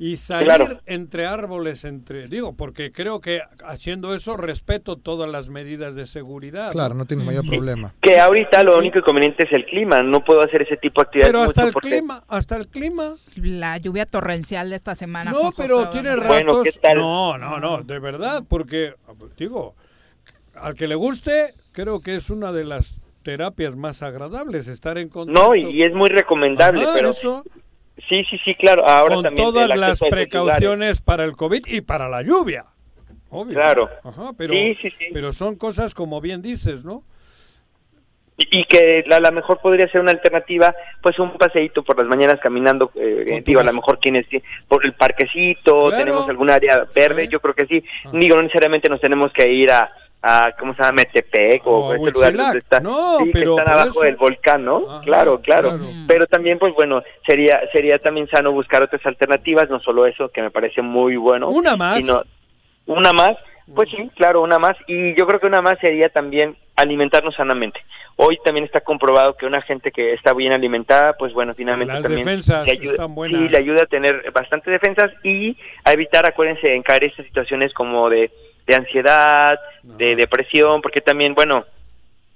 Y salir Claro. entre árboles, entre... Digo, porque creo que haciendo eso respeto todas las medidas de seguridad. Claro, no tienes mayor problema. Que ahorita lo único inconveniente es el clima, no puedo hacer ese tipo de actividades. Pero hasta mucho el porque- clima, hasta el clima. La lluvia torrencial de esta semana. No, Juanjo, pero tiene ratos. Bueno, ¿qué tal? No, no, no, de verdad, porque digo, al que le guste, creo que es una de las terapias más agradables estar en contacto. No, y es muy recomendable, Ajá, pero eso, sí, sí, sí, claro. Ahora con también todas las precauciones para el COVID y para la lluvia. Obvio. Claro. Ajá, pero, Sí, sí, sí. pero son cosas como bien dices, ¿no? Y y que a lo mejor podría ser una alternativa, pues un paseíto por las mañanas caminando, eh, digo, a lo mejor que- por el parquecito, Claro. tenemos algún área verde, yo creo que sí. Ah. Digo, no necesariamente nos tenemos que ir a, a ¿cómo se llama? Metepec o, O ese lugar donde está, No, sí, pero que están abajo eso- del volcán, ¿no? Ajá, claro, claro, claro. Pero también, pues bueno, sería sería también sano buscar otras alternativas, no solo eso, que me parece muy bueno. Una más. sino- una más, pues sí, claro, una más. Y yo creo que una más sería también alimentarnos sanamente. Hoy también está comprobado que una gente que está bien alimentada, pues bueno, finalmente Las también defensas le ayuda, están buenas. sí, le ayuda a tener bastante defensas y a evitar, acuérdense, en caer estas situaciones como de, de ansiedad, de depresión, porque también, bueno,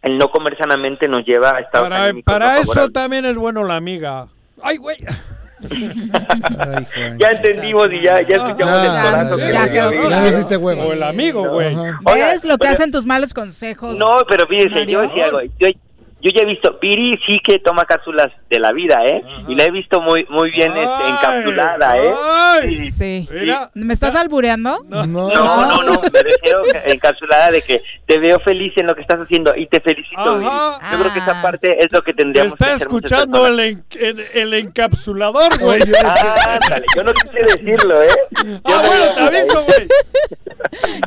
el no comer sanamente nos lleva a estados Para, para no eso también es bueno la amiga. Ay, güey. Ya entendimos y ya, ya escuchamos Ya, el corazón. ya, que ya, ya, ya no hiciste huevo. O el amigo, güey. ¿Ves lo que hacen tus malos consejos? No, pero fíjese, Mario. yo decía. Yo, yo ya he visto, Piri sí que toma cápsulas de la vida, ¿eh? Y la he visto muy muy bien este, Ay, encapsulada, ¿eh? ay. Sí. Mira, ¿Me estás albureando? No, No, no, no, me refiero encapsulada de que te veo feliz en lo que estás haciendo y te felicito. Ajá. Viri. Yo creo que esa Ah. parte es lo que Te tendríamos que está hacer escuchando el, en- el, el encapsulador, [laughs] güey. Ah, yo no quise decirlo, ¿eh? Yo Ah, no bueno, te aviso, güey.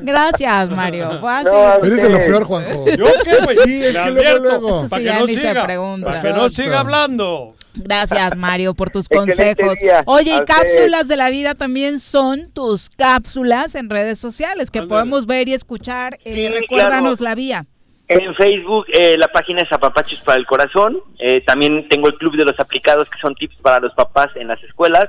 Gracias, Mario. Fue así. No, Eres de lo peor, Juanjo. ¿Yo qué, güey? Sí, es que luego, luego. Para que ya no ni se pregunta. Para que no siga hablando. Gracias, Mario, por tus [laughs] consejos. Oye, y cápsulas de la vida también son tus cápsulas en redes sociales que Ándale. podemos ver y escuchar. Eh, Sí, recuérdanos claro. la vía. En Facebook eh, la página es Apapachos para el Corazón. Eh, también tengo el Club de los Aplicados, que son tips para los papás en las escuelas.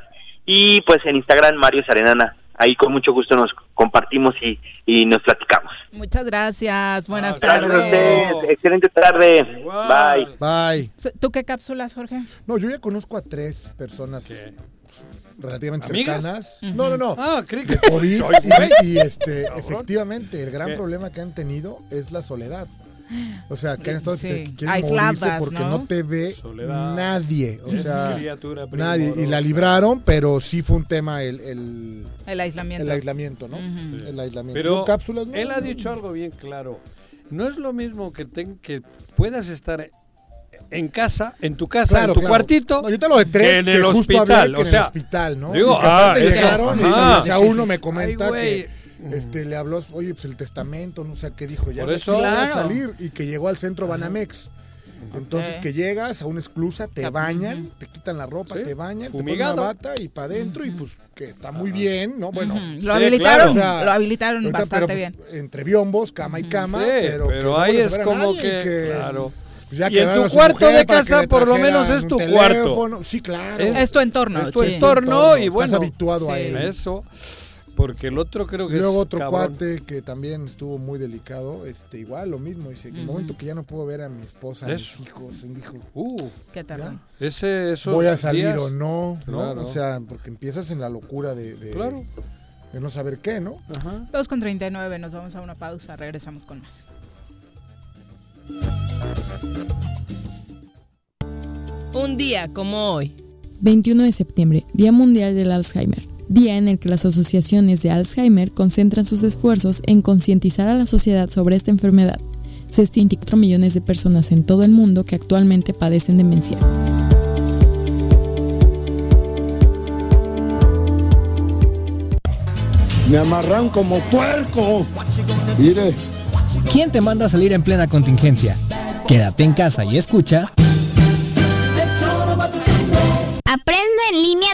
Y pues en Instagram, Mario Sarenana. Ahí con mucho gusto nos compartimos y, y nos platicamos. Muchas gracias. Buenas Gracias a Gracias a tardes. ustedes. Excelente tarde. Igual. Bye. Bye. ¿Tú qué cápsulas, Jorge? No, yo ya conozco a tres personas ¿Qué? relativamente ¿Amigas? cercanas. No, no, no. Ah, creí que... de COVID y, y, este efectivamente el gran ¿Qué? problema que han tenido es la soledad. O sea, que han estado Sí, que quieren aisladas, morirse porque ¿no? ¿no? te ve Soledad. nadie. O sea, criatura nadie. Y la libraron, pero sí fue un tema el, el, El aislamiento. el aislamiento, ¿no? El aislamiento. Pero cápsulas, no, él ha dicho algo bien claro. No es lo mismo que, ten- que puedas estar en casa, en tu casa, Claro, en tu claro. cuartito, No, yo te lo de tres que en que el justo hospital. hablé, que o en sea, el hospital, ¿no? digo, y que aparte ah, eso, llegaron y ajá. o sea, uno me comenta Ay, que este, le habló, oye, pues el testamento, no sé qué dijo, ya Por eso- voy a Claro. salir y que llegó al centro Banamex. Entonces que llegas a una esclusa, te bañan, te quitan la ropa, Sí, te bañan, te ponen una bata y para adentro y pues que está muy bien, ¿no? Bueno. Sí, Lo habilitaron, claro. O sea, lo habilitaron ahorita, bastante pero, bien. pues, entre biombos, cama y cama, Sí, pero, que ahí es como que, claro. pues, ya Y que en tu cuarto de que casa por lo menos es tu teléfono. cuarto. Sí, claro. Es- Es tu entorno. es tu sí. entorno y Estás bueno, habituado a sí. él. eso, porque el otro creo que Y luego es otro cabrón. cuate que también estuvo muy delicado, este igual lo mismo, dice, en el momento que ya no puedo ver a mi esposa, a mis hijos, dijo, Uh, ¿Qué tal? ese, esos voy a salir días- o no, ¿no? Claro. O sea, porque empiezas en la locura de, de, Claro. de no saber qué, ¿no? Ajá. 2 con 39, nos vamos a una pausa, regresamos con más. Un día como hoy. 21 de septiembre, Día Mundial del Alzheimer, día en el que las asociaciones de Alzheimer concentran sus esfuerzos en concientizar a la sociedad sobre esta enfermedad. Se estima 4 millones de personas en todo el mundo que actualmente padecen demencia. Me amarran como puerco. Mire. ¿Quién te manda a salir en plena contingencia? Quédate en casa y escucha. Aprendo en línea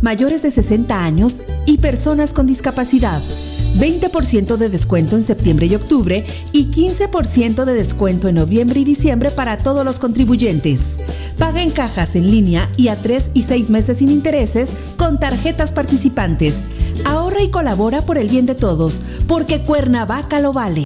mayores de 60 años y personas con discapacidad. 20% de descuento en septiembre y octubre y 15% de descuento en noviembre y diciembre para todos los contribuyentes. Paga en cajas en línea y a 3 y 6 meses sin intereses con tarjetas participantes. Ahorra y colabora por el bien de todos, porque Cuernavaca lo vale.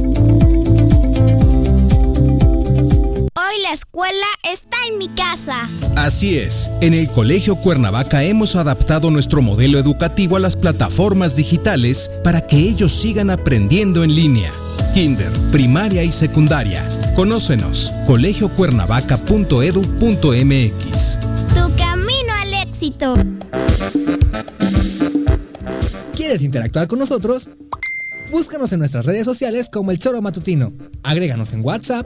Hoy la escuela está en mi casa. Así es, en el Colegio Cuernavaca hemos adaptado nuestro modelo educativo a las plataformas digitales para que ellos sigan aprendiendo en línea. Kinder, primaria y secundaria. Conócenos, colegiocuernavaca.edu.mx. Tu camino al éxito. ¿Quieres interactuar con nosotros? Búscanos en nuestras redes sociales como El Choro Matutino. Agréganos en WhatsApp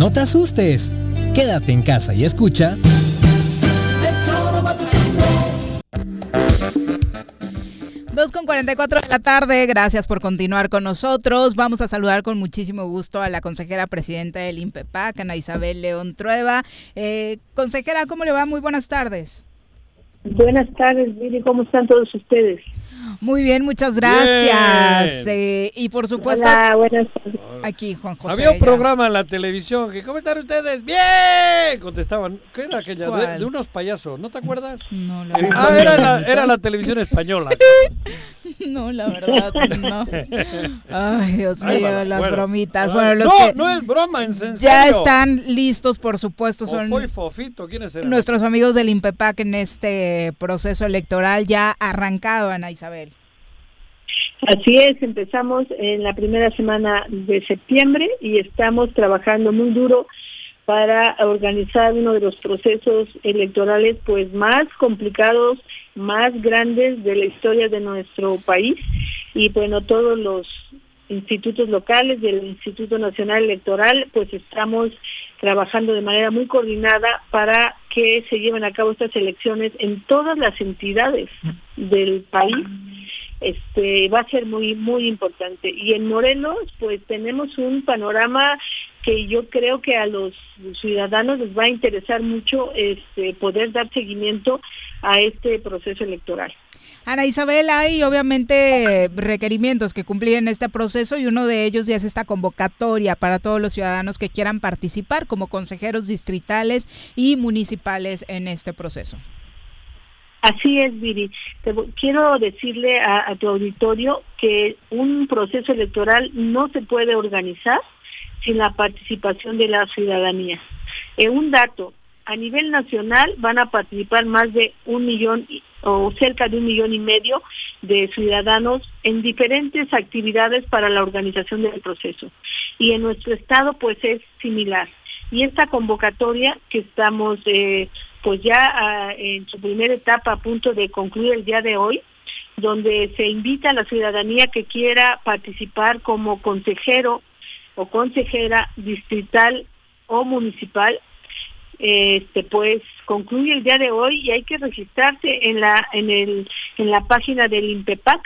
No te asustes. Quédate en casa y escucha. Dos con 44 de la tarde, gracias por continuar con nosotros. Vamos a saludar con muchísimo gusto a la consejera presidenta del INPEPAC, Ana Isabel León Trueba. Eh, consejera, ¿cómo le va? Muy buenas tardes. Buenas tardes, Miri, ¿cómo están todos ustedes? Muy bien, muchas gracias. Eh, y por supuesto, Hola, buenas tardes. aquí Juan José. Había un ya. programa en la televisión que, ¿cómo están ustedes? ¡Bien! Contestaban. ¿Qué era aquella? De, unos payasos, ¿no te acuerdas? No, la Ah, verdad. era la, era la televisión española. [laughs] No, la verdad, no. Ay, Dios mío, las bueno. bromitas. Bueno, los no, que no es broma, en en ya serio. están listos, por supuesto, son Fofo y Fofito, ¿quiénes eran? nuestros amigos del INPEPAC en este proceso electoral ya arrancado, Ana Isabel. Así es, empezamos en la primera semana de septiembre y estamos trabajando muy duro para organizar uno de los procesos electorales pues más complicados, más grandes de la historia de nuestro país. Y bueno, todos los institutos locales del Instituto Nacional Electoral pues estamos trabajando de manera muy coordinada para que se lleven a cabo estas elecciones en todas las entidades del país este va a ser muy muy importante y en Morelos pues tenemos un panorama que yo creo que a los ciudadanos les va a interesar mucho este poder dar seguimiento a este proceso electoral. Ana Isabel, hay obviamente requerimientos que cumplir en este proceso y uno de ellos ya es esta convocatoria para todos los ciudadanos que quieran participar como consejeros distritales y municipales en este proceso. Así es, Viri. Quiero decirle a, tu auditorio que un proceso electoral no se puede organizar sin la participación de la ciudadanía. Eh, un dato, a nivel nacional van a participar más de un millón o cerca de un millón y medio de ciudadanos en diferentes actividades para la organización del proceso. Y en nuestro estado pues es similar. Y esta convocatoria que estamos eh, pues ya ah, en su primera etapa a punto de concluir el día de hoy, donde se invita a la ciudadanía que quiera participar como consejero o consejera distrital o municipal, este pues concluye el día de hoy y hay que registrarse en la en el en la página del INPEPAC,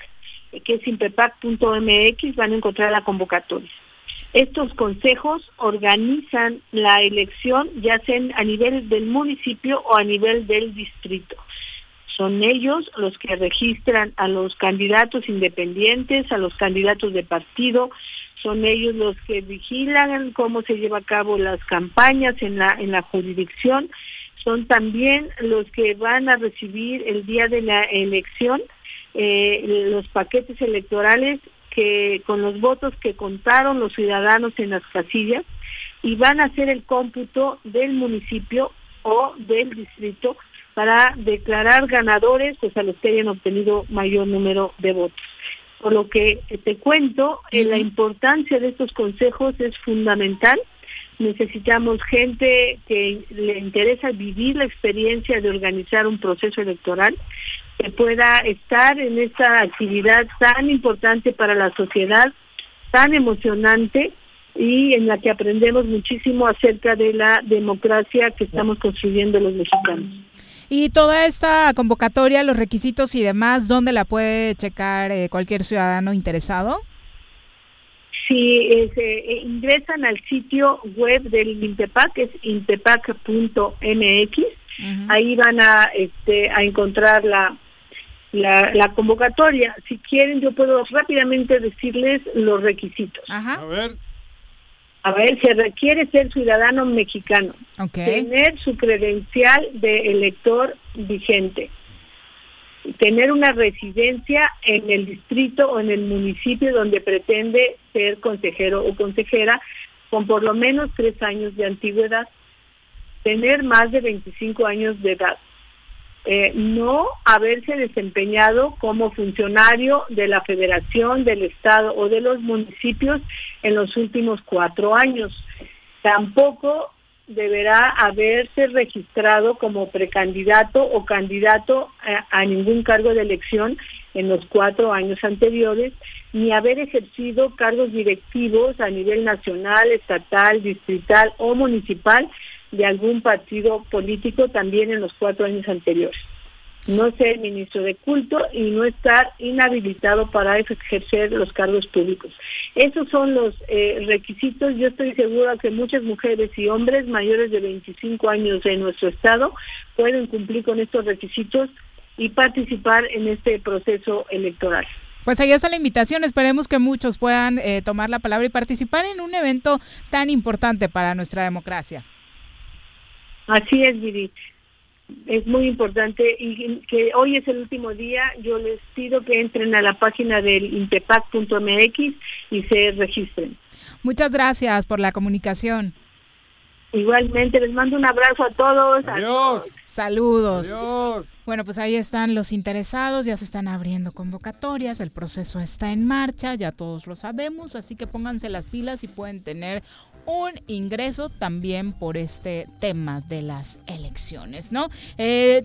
eh, que es impepac.mx, van a encontrar la convocatoria. Estos consejos organizan la elección ya sea a nivel del municipio o a nivel del distrito. Son ellos los que registran a los candidatos independientes, a los candidatos de partido, son ellos los que vigilan cómo se lleva a cabo las campañas en la en la jurisdicción, son también los que van a recibir el día de la elección eh, los paquetes electorales que con los votos que contaron los ciudadanos en las casillas y van a hacer el cómputo del municipio o del distrito para declarar ganadores pues a los que hayan obtenido mayor número de votos. Por lo que te cuento, eh, la importancia de estos consejos es fundamental. Necesitamos gente que le interesa vivir la experiencia de organizar un proceso electoral, que pueda estar en esta actividad tan importante para la sociedad, tan emocionante y en la que aprendemos muchísimo acerca de la democracia que estamos construyendo los mexicanos. Y toda esta convocatoria, los requisitos y demás, ¿dónde la puede checar eh, cualquier ciudadano interesado? Si eh, se eh, ingresan al sitio web del INPEPAC, que es intepac.mx, ahí van a, este, a encontrar la, la, la convocatoria. Si quieren, yo puedo rápidamente decirles los requisitos. A ver. A ver, se requiere ser ciudadano mexicano, tener su credencial de elector vigente, tener una residencia en el distrito o en el municipio donde pretende ser consejero o consejera con por lo menos tres años de antigüedad, tener más de 25 años de edad, eh, no haberse desempeñado como funcionario de la federación, del estado o de los municipios en los últimos cuatro años. Tampoco deberá haberse registrado como precandidato o candidato a, a ningún cargo de elección en los cuatro años anteriores, ni haber ejercido cargos directivos a nivel nacional, estatal, distrital o municipal de algún partido político también en los cuatro años anteriores. no ser ministro de culto y no estar inhabilitado para ejercer los cargos públicos. Esos son los eh, requisitos. Yo estoy segura que muchas mujeres y hombres mayores de 25 años en nuestro estado pueden cumplir con estos requisitos y participar en este proceso electoral. Pues ahí está la invitación, esperemos que muchos puedan eh, tomar la palabra y participar en un evento tan importante para nuestra democracia. Así es, Viri. Es muy importante y que hoy es el último día. Yo les pido que entren a la página del intepac.mx y se registren. Muchas gracias por la comunicación. Igualmente, les mando un abrazo a todos. Adiós. Saludos. Adiós. Bueno, pues ahí están los interesados, ya se están abriendo convocatorias, el proceso está en marcha, ya todos lo sabemos, así que pónganse las pilas y pueden tener un ingreso también por este tema de las elecciones, ¿no? Eh,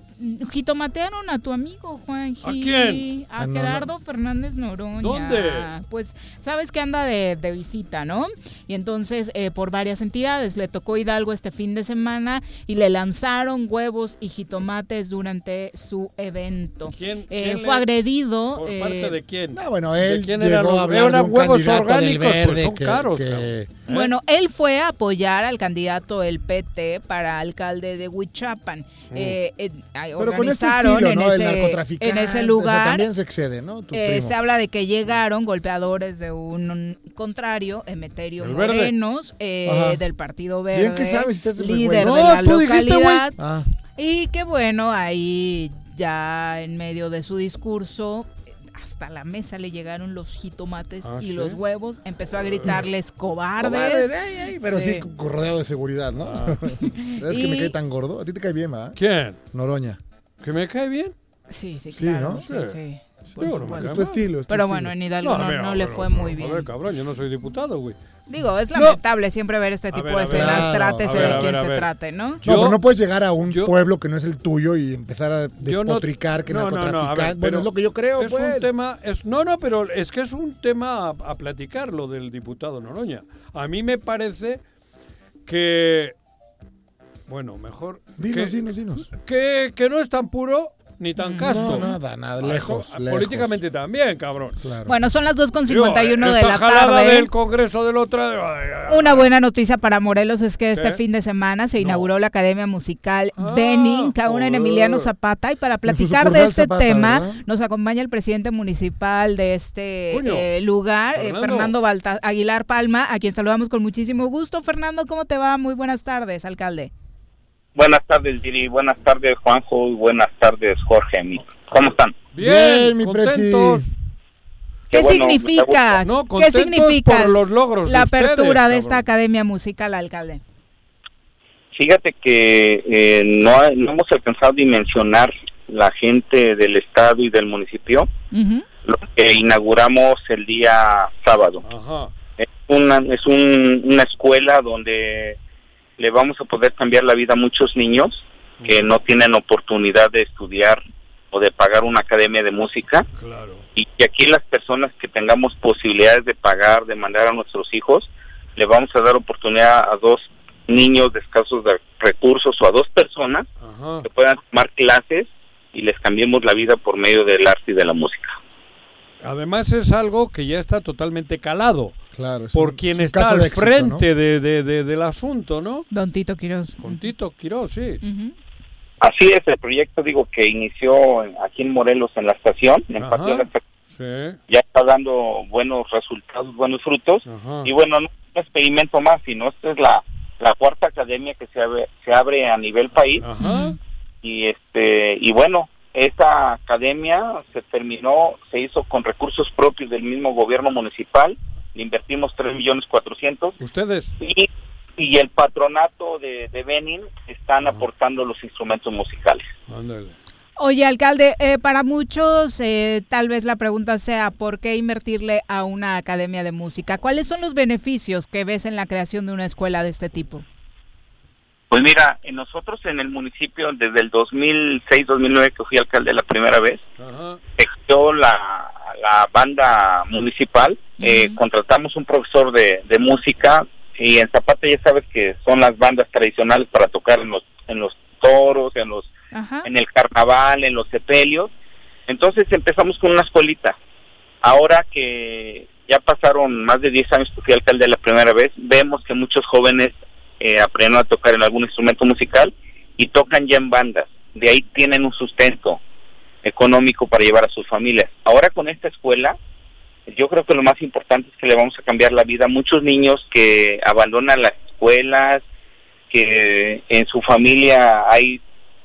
jitomatearon a tu amigo, Juan ¿A quién? A Ah, no, Gerardo Fernández Noroña. ¿Dónde? Pues sabes que anda de, de visita, ¿no? Y entonces eh, por varias entidades le tocó Hidalgo este fin de semana y le lanzaron huevos y jitomates durante su evento. ¿Quién- Eh, quién fue le- agredido. ¿Por eh, parte de quién? No, bueno, ¿De él quién llegó los- a hablar de un huevos orgánicos, pues Verde son que- caros, que- cabrón. ¿Eh? Bueno, él fue a apoyar al candidato del PT para alcalde de Huichapan. Eh, eh, ay, Pero con este organizaron estilo, en, ¿no? El ese, narcotraficante. en ese o sea, lugar. también se excede, ¿no? Tu eh, primo. se habla de que llegaron golpeadores de un, un contrario, Emeterio El. Morenos, eh, del Partido Verde. Bien que sabes, si líder de No, la tú dijiste, güey. localidad. Ah. Y que bueno, ahí ya en medio de su discurso eh, hasta la mesa le llegaron los jitomates Ah, y ¿sí? los huevos, empezó a gritarles [laughs] cobardes. Cobardes, ay, ay, pero sí, Sí. rodeado de seguridad, ¿no? [laughs] es que me cae tan gordo. A ti te cae bien, ¿verdad? ¿Quién? Noroña. ¿Que me cae bien? Sí, sí, Sí, claro. ¿no? Sí, sí. Es tu estilo, es tu Pero estilo. bueno, en Hidalgo no, mira, no le fue muy A bien. ver, cabrón, yo no soy diputado, güey. Digo, es No. lamentable siempre ver este A tipo ver, de a escenas, trátese A ver, de a quien ver, a se trate, ¿no? No, pero no puedes llegar a un pueblo que no es el tuyo y empezar a despotricar que no, no, no, a ver, narcotraficante. bueno, pero es lo que yo creo, es pues. un tema, es, no, no, pero es que es un tema a, a platicar lo del diputado Noroña. A mí me parece que, bueno, mejor Dinos, que, dinos, dinos. que, que no es tan puro ni tan casto. No, nada, nada, Ah, lejos, eso, lejos. Políticamente también, cabrón. Bueno, son las 2.51 Digo, de la jalada tarde. del Congreso del otro. ay, Una buena noticia para Morelos es que este ¿Qué? fin de semana se inauguró la Academia Musical Benin, que aún en. Emiliano Zapata. Y para platicar de este Zapata, tema, ¿verdad? nos acompaña el presidente municipal de este Coño, eh, lugar, eh, Fernando. Fernando Balta- Aguilar Palma, a quien saludamos con muchísimo gusto. Fernando, ¿cómo te va? Muy buenas tardes, alcalde. Buenas tardes, Viri. Buenas tardes, Juanjo. Y buenas tardes, Jorge. ¿Cómo están? Bien, mi contentos. ¿Qué Qué bueno, me significa? No, ¿Qué significa por los logros la de ustedes, apertura de cabrón. esta Academia Musical, alcalde? Fíjate que eh, no, no hemos alcanzado a dimensionar la gente del estado y del municipio lo que inauguramos el día sábado. Ajá. Es una, es un- una escuela donde le vamos a poder cambiar la vida a muchos niños que no tienen oportunidad de estudiar o de pagar una academia de música. Claro. y que aquí las personas que tengamos posibilidades de pagar, de mandar a nuestros hijos, le vamos a dar oportunidad a dos niños de escasos de recursos o a dos personas Ajá. que puedan tomar clases y les cambiemos la vida por medio del arte y de la música. Además es algo que ya está totalmente calado Claro, es por un- quien es está al de éxito, frente de, de- de- del asunto, ¿no? Don Tito Quiroz. Con Tito Quiroz, sí. Así es, el proyecto digo que inició aquí en Morelos en la estación, en el Ajá. patio de la estación, Sí. ya está dando buenos resultados, buenos frutos. Ajá. Y bueno, no es un experimento más, sino esta es la, la cuarta academia que se abre, se abre a nivel país. Ajá. y este y bueno esta academia se terminó se hizo con recursos propios del mismo gobierno municipal le invertimos tres millones cuatrocientos Ustedes. y y el patronato de, de Benin están aportando los instrumentos musicales Ándale. Oye, alcalde, eh, para muchos eh, tal vez la pregunta sea, ¿por qué invertirle a una academia de música? ¿Cuáles son los beneficios que ves en la creación de una escuela de este tipo? Pues mira nosotros en el municipio desde el 2006-2009 que fui alcalde la primera vez existió la, la banda municipal, eh, contratamos un profesor de, de música y en Zapata ya sabes que son las bandas tradicionales para tocar en los, en los toros, en los Ajá. en el carnaval, en los sepelios. Entonces empezamos con una escuelita. Ahora que ya pasaron más de 10 años que fui alcalde la primera vez, vemos que muchos jóvenes eh, aprendieron a tocar en algún instrumento musical y tocan ya en bandas. De ahí tienen un sustento económico para llevar a sus familias. Ahora con esta escuela, yo creo que lo más importante es que le vamos a cambiar la vida a muchos niños que abandonan las escuelas, que en su familia hay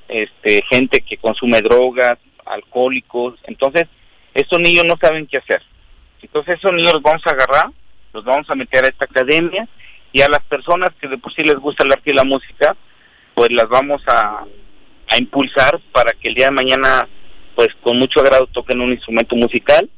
este gente que consume drogas, alcohólicos, entonces estos niños no saben qué hacer. Entonces esos niños los vamos a agarrar, los vamos a meter a esta academia y a las personas que de por sí les gusta el arte y la música, pues las vamos a, a impulsar para que el día de mañana pues con mucho agrado toquen un instrumento musical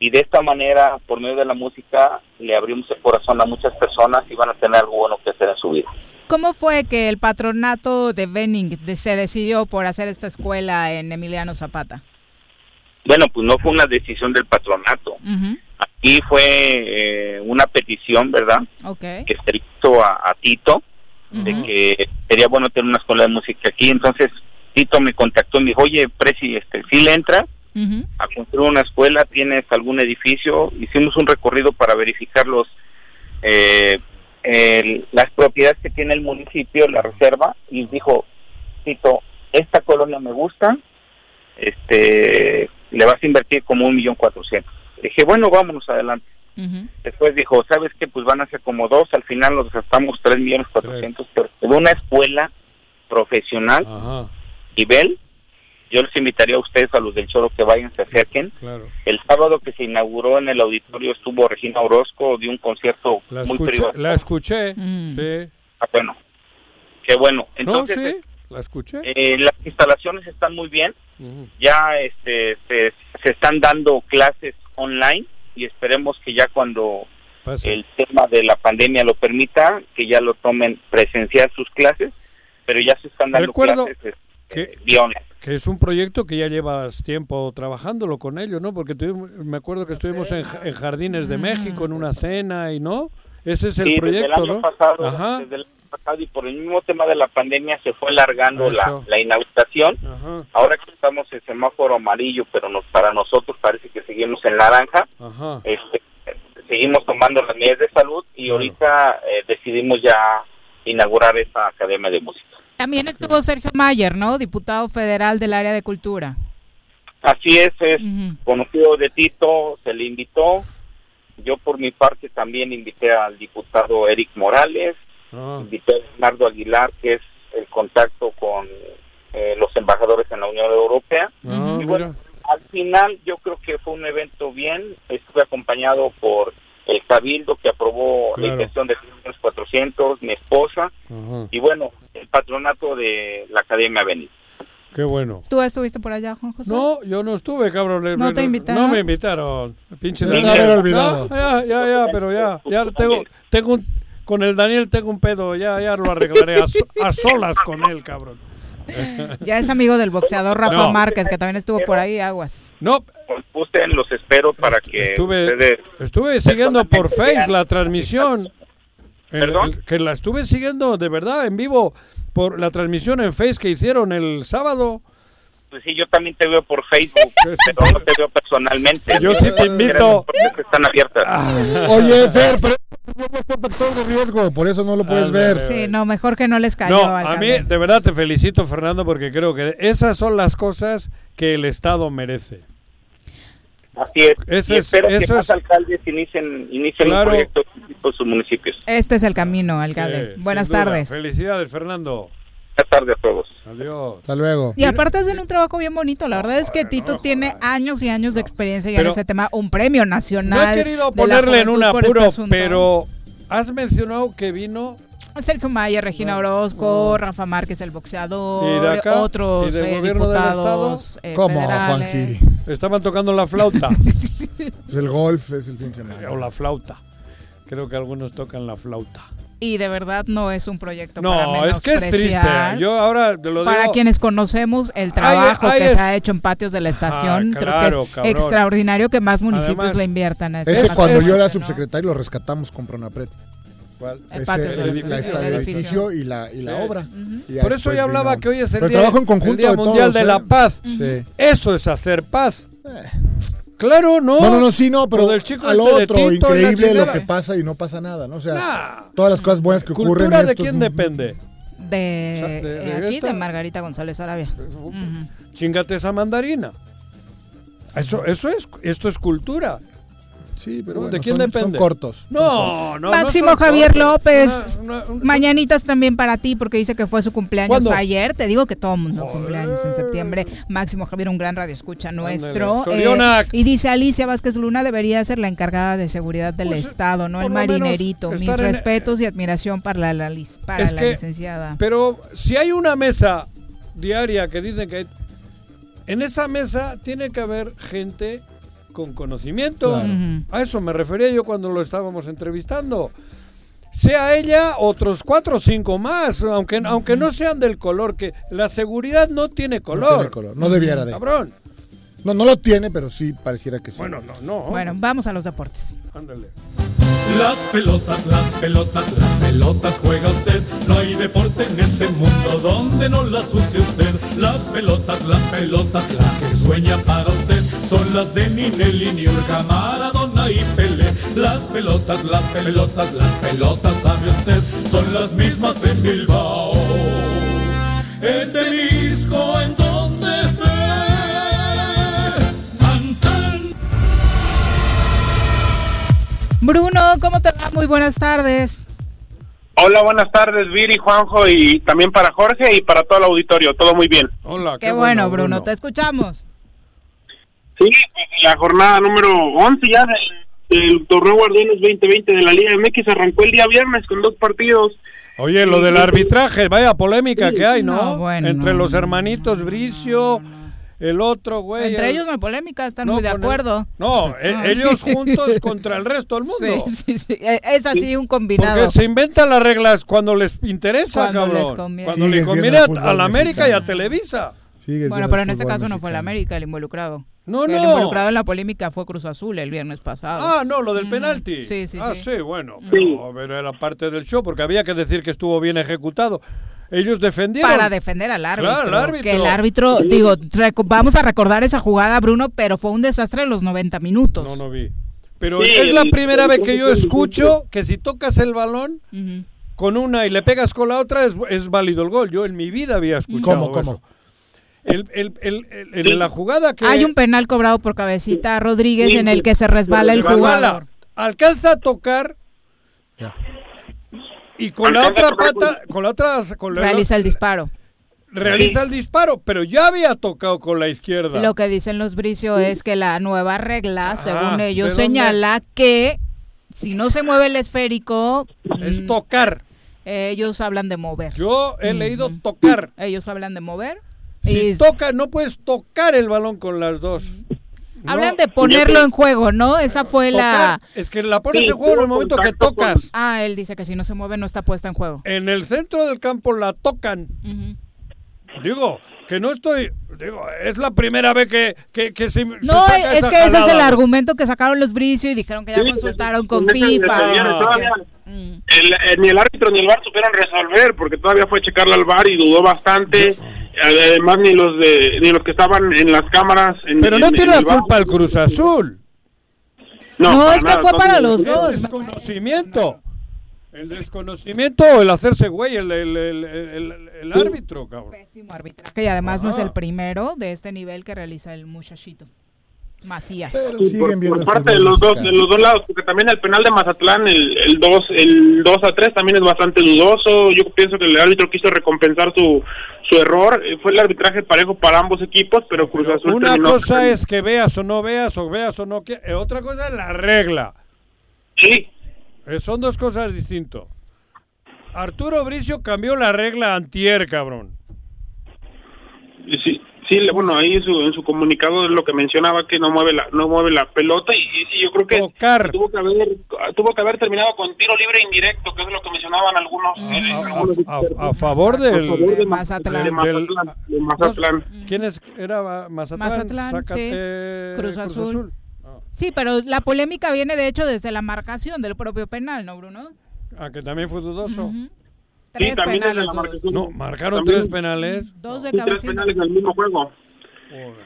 y de esta manera por medio de la música le abrimos el corazón a muchas personas y van a tener algo bueno que hacer en su vida. ¿Cómo fue que el patronato de Benning se decidió por hacer esta escuela en Emiliano Zapata? Bueno, pues no fue una decisión del patronato. Ujú, Aquí fue eh, una petición, ¿verdad? Ok. Que se le hizo a, a Tito de que sería bueno tener una escuela de música aquí. Entonces Tito me contactó y me dijo, oye, Presi, este, si le entras ujú. a construir una escuela, tienes algún edificio. Hicimos un recorrido para verificar los eh, el- las propiedades que tiene el municipio, la reserva, y dijo, Tito, esta colonia me gusta, este, le vas a invertir como un millón cuatrocientos. Dije, bueno, vámonos adelante. Después dijo, ¿sabes qué? Pues van a ser como dos, al final nos gastamos tres millones cuatrocientos, pero de una escuela profesional, nivel, yo les invitaría a ustedes, a los del Choro, que vayan, se acerquen. Claro. El sábado que se inauguró en el auditorio estuvo Regina Orozco, de un concierto La muy escuché, privado. la escuché, Mm. sí. Ah, bueno, qué bueno. No, Entonces, sí, la escuché. eh, las instalaciones están muy bien. Ya este, se, se están dando clases online y esperemos que ya cuando Pase. el tema de la pandemia lo permita, que ya lo tomen presencial sus clases, pero ya se están dando Recuerdo clases este, que, vía online. que es un proyecto que ya llevas tiempo trabajándolo con ellos, ¿no? Porque tuvimos- me acuerdo que estuvimos en, Ja- en Jardines de México en una cena y no. Ese es el Sí, desde proyecto, el año ¿no? pasado, Ajá. desde el año pasado y por el mismo tema de la pandemia se fue alargando la, la inauguración. Ajá. Ahora que estamos en semáforo amarillo, pero nos, para nosotros parece que seguimos en naranja, Ajá. este, seguimos tomando las medidas de salud y ahorita eh, decidimos ya inaugurar esta academia de música. También estuvo Sergio Mayer, ¿no? Diputado federal del área de cultura. Así es, es conocido de Tito, se le invitó. Yo por mi parte también invité al diputado Eric Morales, Ah. invité a Leonardo Aguilar, que es el contacto con eh, los embajadores en la Unión Europea. Ah, y bueno, al final yo creo que fue un evento bien. Estuve acompañado por el Cabildo que aprobó la Claro. inversión de 400, mi esposa, Ajá. y bueno, el patronato de la Academia Benítez. Qué bueno. ¿Tú estuviste por allá, Juan José? No, yo no estuve, cabrón. ¿No te invitaron? No me invitaron. Pinche Daniel. haber olvidado. Ah, ya, ya, ya, pero ya. Ya tengo, tengo un, con el Daniel tengo un pedo. Ya, ya lo arreglaré a, so- a solas con él, cabrón. Ya es amigo del boxeador Rafa No. Márquez, que también estuvo por ahí, aguas. No, ustedes los espero para que estuve, ustedes estuve siguiendo por Face la transmisión. El- ¿Perdón? el- que la estuve siguiendo de verdad en vivo por la transmisión en Face que hicieron el sábado. Pues sí, yo también te veo por Facebook, pero no te veo personalmente. Yo sí te invito. Porque están abiertas. [laughs] Oye, Fer, pero por factor de riesgo, por eso no lo puedes ver. Sí, no, mejor que no les cayó No, a mí de verdad te felicito, Fernando, porque creo que esas son las cosas que el Estado merece. Así es. Eso y es- espero que más es- inicien, inicien, inicien Claro. un proyecto en sus municipios. Este es el camino, alcalde. Sí, Buenas tardes. Felicidades, Fernando. Buenas tardes a todos. Adiós. Hasta luego. Y aparte hacen un trabajo bien bonito. La verdad es que Tito tiene años y años de experiencia en ese tema. Un premio No nacional. he querido ponerle en un este apuro, asunto. pero has mencionado que vino Sergio Maya, Regina Orozco, Rafa Márquez, el boxeador, ¿Y de acá? otros ¿Y del eh, gobierno del diputados eh, ¿Cómo. Juanji? Estaban tocando la flauta. [laughs] El golf es el fin de semana. o la flauta. Creo que algunos tocan la flauta. Y de verdad no es un proyecto para No, es que es triste. menospreciar. Yo ahora te lo Para digo. quienes conocemos el trabajo hay que es- se ha hecho en patios de la estación, creo claro, que es cabrón. extraordinario que más municipios Además, le inviertan a este Ese cuando yo era ¿no? subsecretario lo rescatamos con Pronapred. ¿Cuál? Ese, el, edificio. la edificio. y la, y la Sí. obra. Y Por eso yo hablaba vino- que hoy es el Pero día, trabajo en conjunto el día de mundial todos, de ¿eh? la paz. Sí. Eso es hacer paz. Claro, ¿no? No, no, no, sí, no, pero del chico al este de otro, Tito increíble lo que pasa y no pasa nada, ¿no? O sea, todas las cosas buenas que ocurren. ¿Cultura de estos- quién depende? De, O sea, de- de aquí, esta- de Margarita González Arabia. Chingate esa mandarina. Eso, eso es, esto es cultura. Sí, pero ¿De quién son- depende? son cortos, son No, cortos. no. Máximo no son Javier cortos. López. Una- una- Mañanitas también para ti porque dice que fue su cumpleaños ¿Cuándo? ayer. Te digo que todo el mundo cumpleaños en septiembre. Máximo Javier, un gran radioescucha nuestro. Ándale. Sorionac. y dice Alicia Vázquez Luna debería ser la encargada de seguridad del Pues, Estado, no el marinerito. Mis en- respetos y admiración para la, para Es la que- licenciada. Pero si hay una mesa diaria que dicen que hay, en esa mesa tiene que haber gente con conocimiento. Claro. A eso me refería yo cuando lo estábamos entrevistando. Sea ella, otros cuatro o cinco más, aunque, aunque no sean del color que la seguridad no tiene color. No tiene color, no debiera de. Cabrón. No, no lo tiene, pero sí pareciera que sí. Bueno, no, no. Bueno, vamos a los deportes. Ándale. Las pelotas, las pelotas, las pelotas juega usted. No hay deporte en este mundo donde no las use usted. Las pelotas, las pelotas, las que sueña para usted. Son las de Ninelli, Niurka, Maradona y Pelé. Las pelotas, las pelotas, las pelotas, sabe usted. Son las mismas en Bilbao. En Temisco, en donde esté. Bruno, ¿cómo te va? Muy buenas tardes. Hola, buenas tardes, Viri, Juanjo y también para Jorge y para todo el auditorio. Todo muy bien. Hola, Qué, bueno, Bruno. te escuchamos. Sí, la jornada número 11 ya del, del torneo Guardianes 2020 de la Liga MX arrancó el día viernes con dos partidos. Oye, lo del arbitraje, vaya polémica que hay, ¿no? No, bueno, Entre los hermanitos Bricio, el otro, güey. Entre el- ellos no hay polémica, están No, muy de con el- acuerdo. No, [laughs] e- Ah, ellos sí. juntos contra el resto del [laughs] mundo. Sí, sí, sí. E- Es así un combinado. Porque se inventan las reglas cuando les interesa, Cuando cabrón. les conviene. Cuando le Sigues conviene a, a la América y a. Televisa. Sigues Bueno, pero en este caso no fue el mexicano. América el involucrado. No, El no. involucrado en la polémica fue Cruz Azul el viernes pasado. Ah, no, lo del penalti. Sí, sí, ah, sí. sí, bueno. Pero, pero era parte del show porque había que decir que estuvo bien ejecutado. Ellos defendieron. Para defender al árbitro. Claro, el árbitro. Que el árbitro, digo, reco- vamos a recordar esa jugada, Bruno, pero fue un desastre en los 90 minutos. No, no vi. Pero Sí, es la primera vez que yo escucho que si tocas el balón Ujú. con una y le pegas con la otra es, es válido el gol. Yo en mi vida había escuchado ¿Cómo, cómo? eso. El, el, el, el- en la jugada que... Hay un penal cobrado por cabecita Rodríguez Sí, en el que se resbala el jugador. alcanza a tocar Ya. y con la otra pata, con la otra, con la- Realiza el disparo. realiza el disparo, pero ya había tocado con la izquierda. Lo que dicen los Bricio es que la nueva regla, según ¿de ellos, señala que si no se mueve el esférico, Es mm, tocar. ellos hablan de mover. Yo he leído tocar. Ellos hablan de mover. Si toca, no puedes tocar el balón con las dos. No, hablan de ponerlo en juego, ¿no? Esa fue la... Es que la pones Sí, en juego en el momento que con- tocas. Ah, él dice que si no se mueve no está puesta en juego. En el centro del campo la tocan. Digo, que no estoy. Digo, es la primera vez que, que, que se. se No, saca es esa que ese es el argumento que sacaron los Bricio y dijeron que ya Sí, consultaron con FIFA. ni el árbitro ni el VAR supieron resolver porque todavía fue checarle al VAR y dudó bastante. Además, ni los de ni los que estaban en las cámaras. en- Pero no en- tiene en la el culpa el Cruz Azul. No, para es que nada, fue no para tiene- los dos. desconocimiento. El desconocimiento o el hacerse güey, el, el, el, el- el árbitro, cabrón. Pésimo arbitraje y además no es el primero de este nivel que realiza el muchachito. Macías. Pero Sí, siguen por, parte de los dos de los dos lados porque también el penal de Mazatlán el el 2 el 2 a 3 también es bastante dudoso yo pienso que el árbitro quiso recompensar su su error Eh, fue el arbitraje parejo para ambos equipos pero Cruz Azul Una cosa es que veas o no veas, o veas o no que- eh, Otra cosa es la regla. sí Eh, son dos cosas distintas. Arturo Bricio cambió la regla antier, cabrón. sí sí le- bueno ahí en su en su comunicado es lo que mencionaba que no mueve la no mueve la pelota y, y sí, yo creo que Tocar. tuvo que haber tuvo que haber terminado con tiro libre indirecto que es lo que mencionaban algunos Mm. eh, A, algunos a- a- a favor del. a favor de Mazatlán. de Mazatlán, de Mazatlán. ¿Quién es? Era Mazatlán. Mazatlán, Sácate sí. Cruz Azul. Sí, pero la polémica viene de hecho desde la marcación del propio penal, ¿no, Bruno? Ah, que también fue dudoso. Tres también desde penales. la marcación. No, marcaron También- tres penales. Dos de Sí, tres penales en el mismo juego.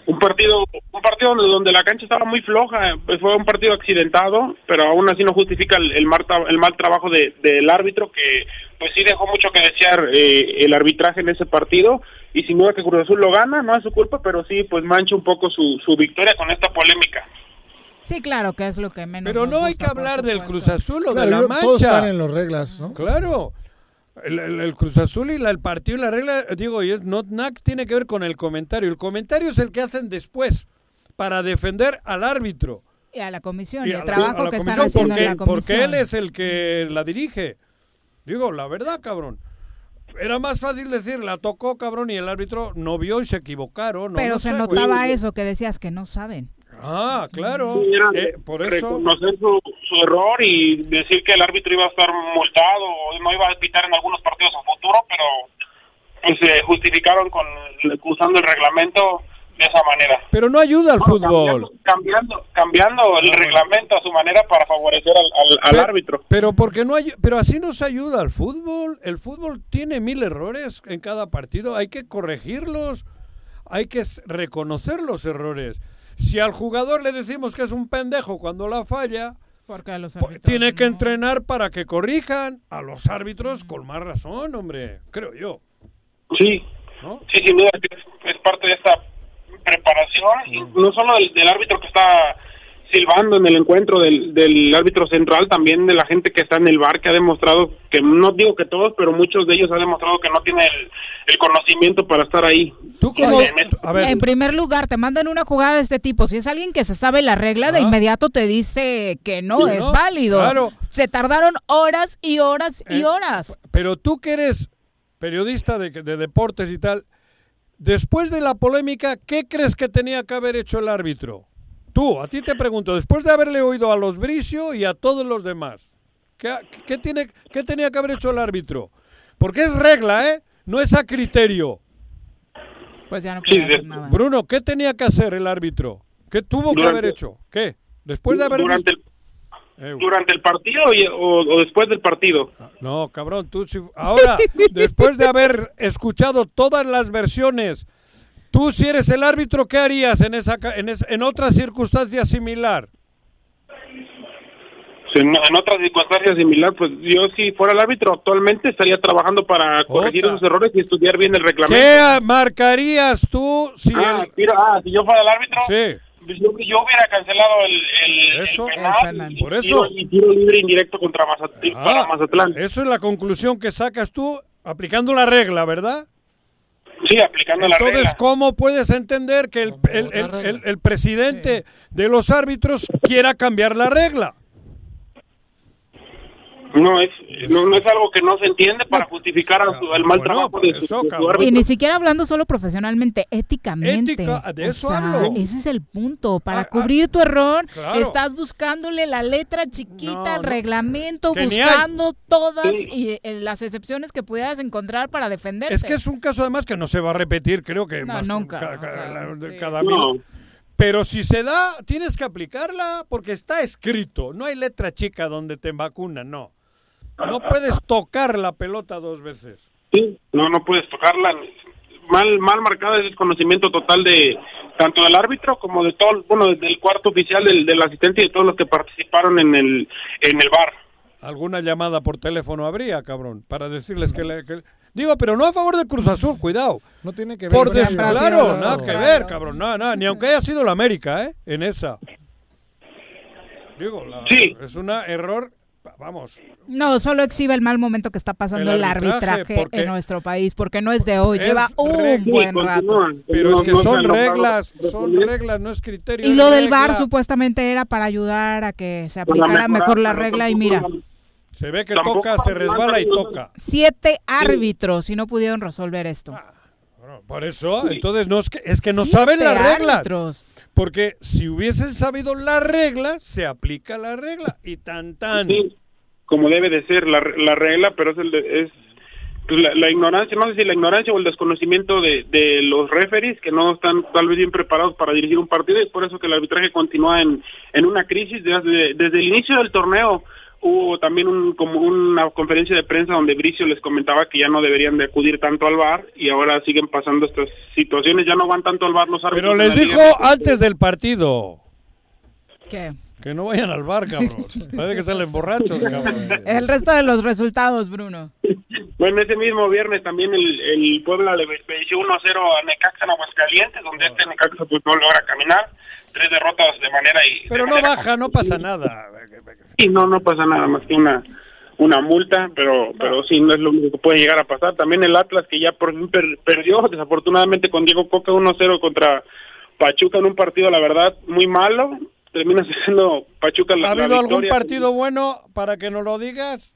Un partido, un partido donde, donde la cancha estaba muy floja, pues fue un partido accidentado, pero aún así no justifica el, el mal, el mal trabajo de- del árbitro, que pues sí dejó mucho que desear eh, el arbitraje en ese partido, y sin duda que Cruz Azul lo gana, no es su culpa, pero sí pues mancha un poco su, su victoria con esta polémica. Sí, claro, que es lo que menos. Pero nos no hay que hablar del. Cruz Azul o Claro, de la Mancha. todos están en las reglas, ¿no? Claro. El, el- el Cruz Azul y la- el partido y la regla, digo, y es- no nada tiene que ver con el comentario. El comentario es el que hacen después para defender al árbitro. Y a la comisión, Y el trabajo que están haciendo porque, en la comisión. Porque él es el que la dirige. Digo, la verdad, cabrón. Era más fácil decir, la tocó, cabrón, y el árbitro no vio y se equivocaron. no, Pero no se sé, güey. notaba eso que decías que no saben. Ah, claro. Eh, por eso. reconocer su, su error y decir que el árbitro iba a estar multado o no iba a pitar en algunos partidos a futuro, pero pues se justificaron con usando el reglamento de esa manera. Pero no ayuda al Bueno, fútbol. Cambiando, cambiando, cambiando el reglamento a su manera para favorecer al, al- árbitro. Pero porque no hay, pero así no se ayuda al fútbol. El fútbol tiene mil errores en cada partido. Hay que corregirlos. Hay que reconocer los errores. Si al jugador le decimos que es un pendejo cuando la falla, Porque los tiene que entrenar para que corrijan a los árbitros con más razón, hombre. Creo yo. Sí, ¿no? sí, sin duda es, es parte de esta preparación, y no solo del, del árbitro que está silbando en el encuentro del, del árbitro central, también de la gente que está en el bar, que ha demostrado que, no digo que todos, pero muchos de ellos han demostrado que no tienen el, el conocimiento para estar ahí. ¿Tú cómo? A ver, En primer lugar, te mandan una jugada de este tipo. Si es alguien que se sabe la regla, de inmediato te dice que no Sí, es ¿no? válido. Claro. Se tardaron horas y horas y Eh, horas. Pero tú que eres periodista de, de deportes y tal, después de la polémica, ¿qué crees que tenía que haber hecho el árbitro? Tú, a ti te pregunto, después de haberle oído a los Bricio y a todos los demás, ¿qué, qué tiene, qué tenía que haber hecho el árbitro? Porque es regla, ¿eh? No es a criterio. Pues ya no Sí, de- nada. Bruno, ¿qué tenía que hacer el árbitro? ¿Qué tuvo que Durante- haber hecho? ¿Qué? Después de haber durante, visto... el, Eh, durante el partido y- o, o después del partido. No, cabrón, tú sí- Ahora, [laughs] después de haber escuchado todas las versiones, tú si eres el árbitro, ¿qué harías en esa en, es- en otra circunstancia similar? En, en otras circunstancias similares, pues yo si fuera el árbitro actualmente estaría trabajando para corregir esos errores y estudiar bien el reglamento. ¿Qué marcarías tú si Ah, el... mira, ah, si yo fuera el árbitro, Sí, pues yo, yo hubiera cancelado el, Eso. penal El penal. y Por eso. y tiro libre indirecto contra Mazat- para Ah, Mazatlán. eso es la conclusión que sacas tú aplicando la regla, ¿verdad? Sí, aplicando la Entonces. ¿cómo puedes entender que el, el- el- el- el presidente de los árbitros quiera cambiar la regla? No es, no, no es algo que no se entiende para justificar a su- el mal Bueno, trabajo de su, eso, de su. Y ni siquiera hablando solo profesionalmente, éticamente. Ética, de O eso sea, hablo. Ese es el punto. Para Ah, ah, cubrir tu error, claro. estás buscándole la letra chiquita No, al no. reglamento, buscando todas Sí. y, eh, las excepciones que pudieras encontrar para defenderte. Es que es un caso además que no se va a repetir, creo que No, más- nunca, ca- o ca- sea, la- de sí. cada No. mil. Pero si se da, tienes que aplicarla porque está escrito. No hay letra chica donde te vacunan, no. No puedes tocar la pelota dos veces. Sí, no, no puedes tocarla. Mal, mal marcada es el conocimiento total de tanto del árbitro como de todo, bueno, del cuarto oficial, del, del asistente y de todos los que participaron en el, en el bar. Alguna llamada por teléfono habría, cabrón, para decirles que, le, que- Digo, pero no a favor del Cruz Azul, cuidado. No tiene que ver Por des- claro, nada que ver, cabrón. Nada, nada, ni aunque haya sido la América, ¿eh? En esa. Digo, la- Sí. es un error, vamos, No, solo exhibe el mal momento que está pasando El el, arbitraje, porque en nuestro país, porque no es de hoy, es lleva un buen rato. Pero No- es que no son reglas, son reglas, no es criterio. Y lo del VAR supuestamente era para ayudar a que se Para aplicara mejorar, mejor la regla y mira, Se ve que toca, se resbala y toca. siete árbitros y no pudieron resolver esto. Bueno, Por eso, entonces no es que, es que no saben las reglas. Porque si hubiesen sabido las reglas, se aplica la regla. Y tan tan. Sí, como debe de ser la, la regla, pero es, el de- es pues, la, la ignorancia, no sé si la ignorancia o el desconocimiento de, de los referees que no están tal vez bien preparados para dirigir un partido y es por eso que el arbitraje continúa en, en una crisis desde, desde el inicio del torneo. Hubo también un, como una conferencia de prensa donde Bricio les comentaba que ya no deberían de acudir tanto al bar y ahora siguen pasando estas situaciones, ya no van tanto al bar los árbitros. Pero de les dijo liga. antes del partido ¿Qué? que no vayan al bar, cabrón. [laughs] Parece que salen borrachos, cabrón. El resto de los resultados, Bruno. Bueno, ese mismo viernes también el, el Puebla le venció 1-0 a Necaxa en Aguascalientes, donde este Necaxa pues no logra caminar, tres derrotas de manera y Pero no baja, no pasa nada. Y no no pasa nada más que una una multa, pero pero sí no es lo único que puede llegar a pasar. También el Atlas que ya por fin per- perdió [laughs] desafortunadamente con Diego Coca 1-0 contra Pachuca en un partido la verdad muy malo. Termina siendo Pachuca la, ¿Ha la habido algún partido bueno para que nos lo digas?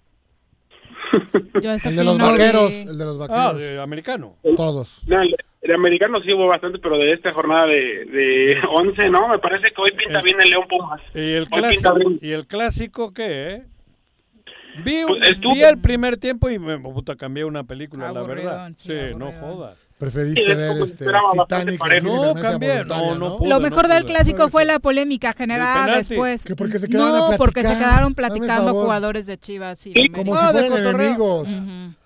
[laughs] Yo ese El de los no vaqueros, vi. el de los Ah, vaqueros. de americano. Todos. No, el, el americano sí hubo bastante, pero de esta jornada de, de [laughs] 11, ¿no? Me parece que hoy pinta bien el León Pumas. ¿Y el, clásico. ¿Y el clásico qué, eh? Vi, Pues vi el primer tiempo y me puta, cambié una película, la verdad. sí, Sí, no jodas. Preferiste Sí, ver este, Titanic en No, cambié, voluntaria, no, no ¿no? pude. Lo mejor del clásico fue la polémica generada después. Que porque se quedaron a no, porque se quedaron platicando jugadores de Chivas y Sí, Como. Ah, si fueran enemigos.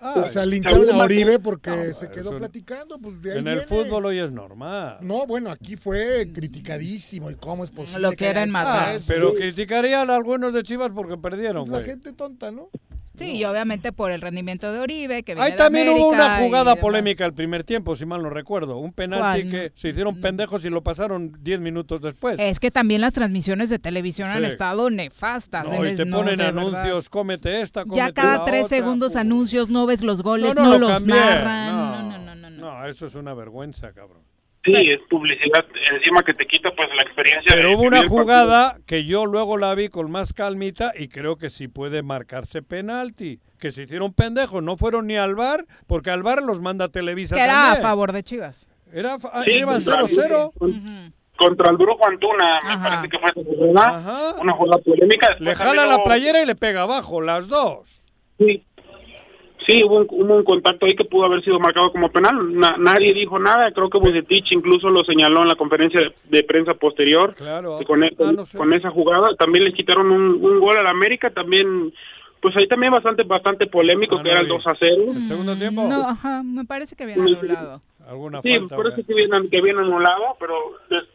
Ah, O sea, lincharon a Oribe porque No, se quedó eso- platicando, pues de ahí En el viene. fútbol hoy es normal. No, bueno, aquí fue criticadísimo y cómo es posible Lo que haya era en hecho Madrid. eso. Pero criticarían a algunos de Chivas porque perdieron, Pues la gente tonta, ¿no? Sí, y obviamente por el rendimiento de Oribe, que viene Ahí de también hubo América una jugada polémica el primer tiempo, si mal no recuerdo. Un penalti ¿Cuál? que se hicieron pendejos y lo pasaron 10 minutos después. Es que también las transmisiones de televisión han Sí. estado nefastas. No, y te no, ponen de verdad. anuncios, cómete esta, Ya cómete cada la tres otra. segundos anuncios, no ves los goles, No, no, no, lo los cambié. narran. No, No, no, no, no. no. No, eso es una vergüenza, cabrón. Sí, es publicidad encima que te quita pues la experiencia. Pero de hubo una partido. jugada que yo luego la vi con más calmita y creo que sí puede marcarse penalti. Que se hicieron pendejos, no fueron ni al bar, porque al bar los manda Televisa Que era a favor de Chivas. Era, fa- Sí, iban contra- 0-0. Contra el Brujo Antuna, me Ajá. parece que fue esa jugada. Ajá. Una jugada polémica. Después Le jala la playera y le pega abajo, las dos. Sí, sí hubo, un, hubo un contacto ahí que pudo haber sido marcado como penal. Na- nadie dijo nada. Creo que Bucetich incluso lo señaló en la conferencia de, de prensa posterior. Claro. con, e- Ah, no sé. con esa jugada también le quitaron un, un gol al América. También, pues ahí también bastante bastante polémico, Ah, que no era el vi. 2 a 0. ¿El segundo tiempo? No, ajá, me parece que viene anulado. Alguna Sí, falta. güey. que viene, que viene anulado, pero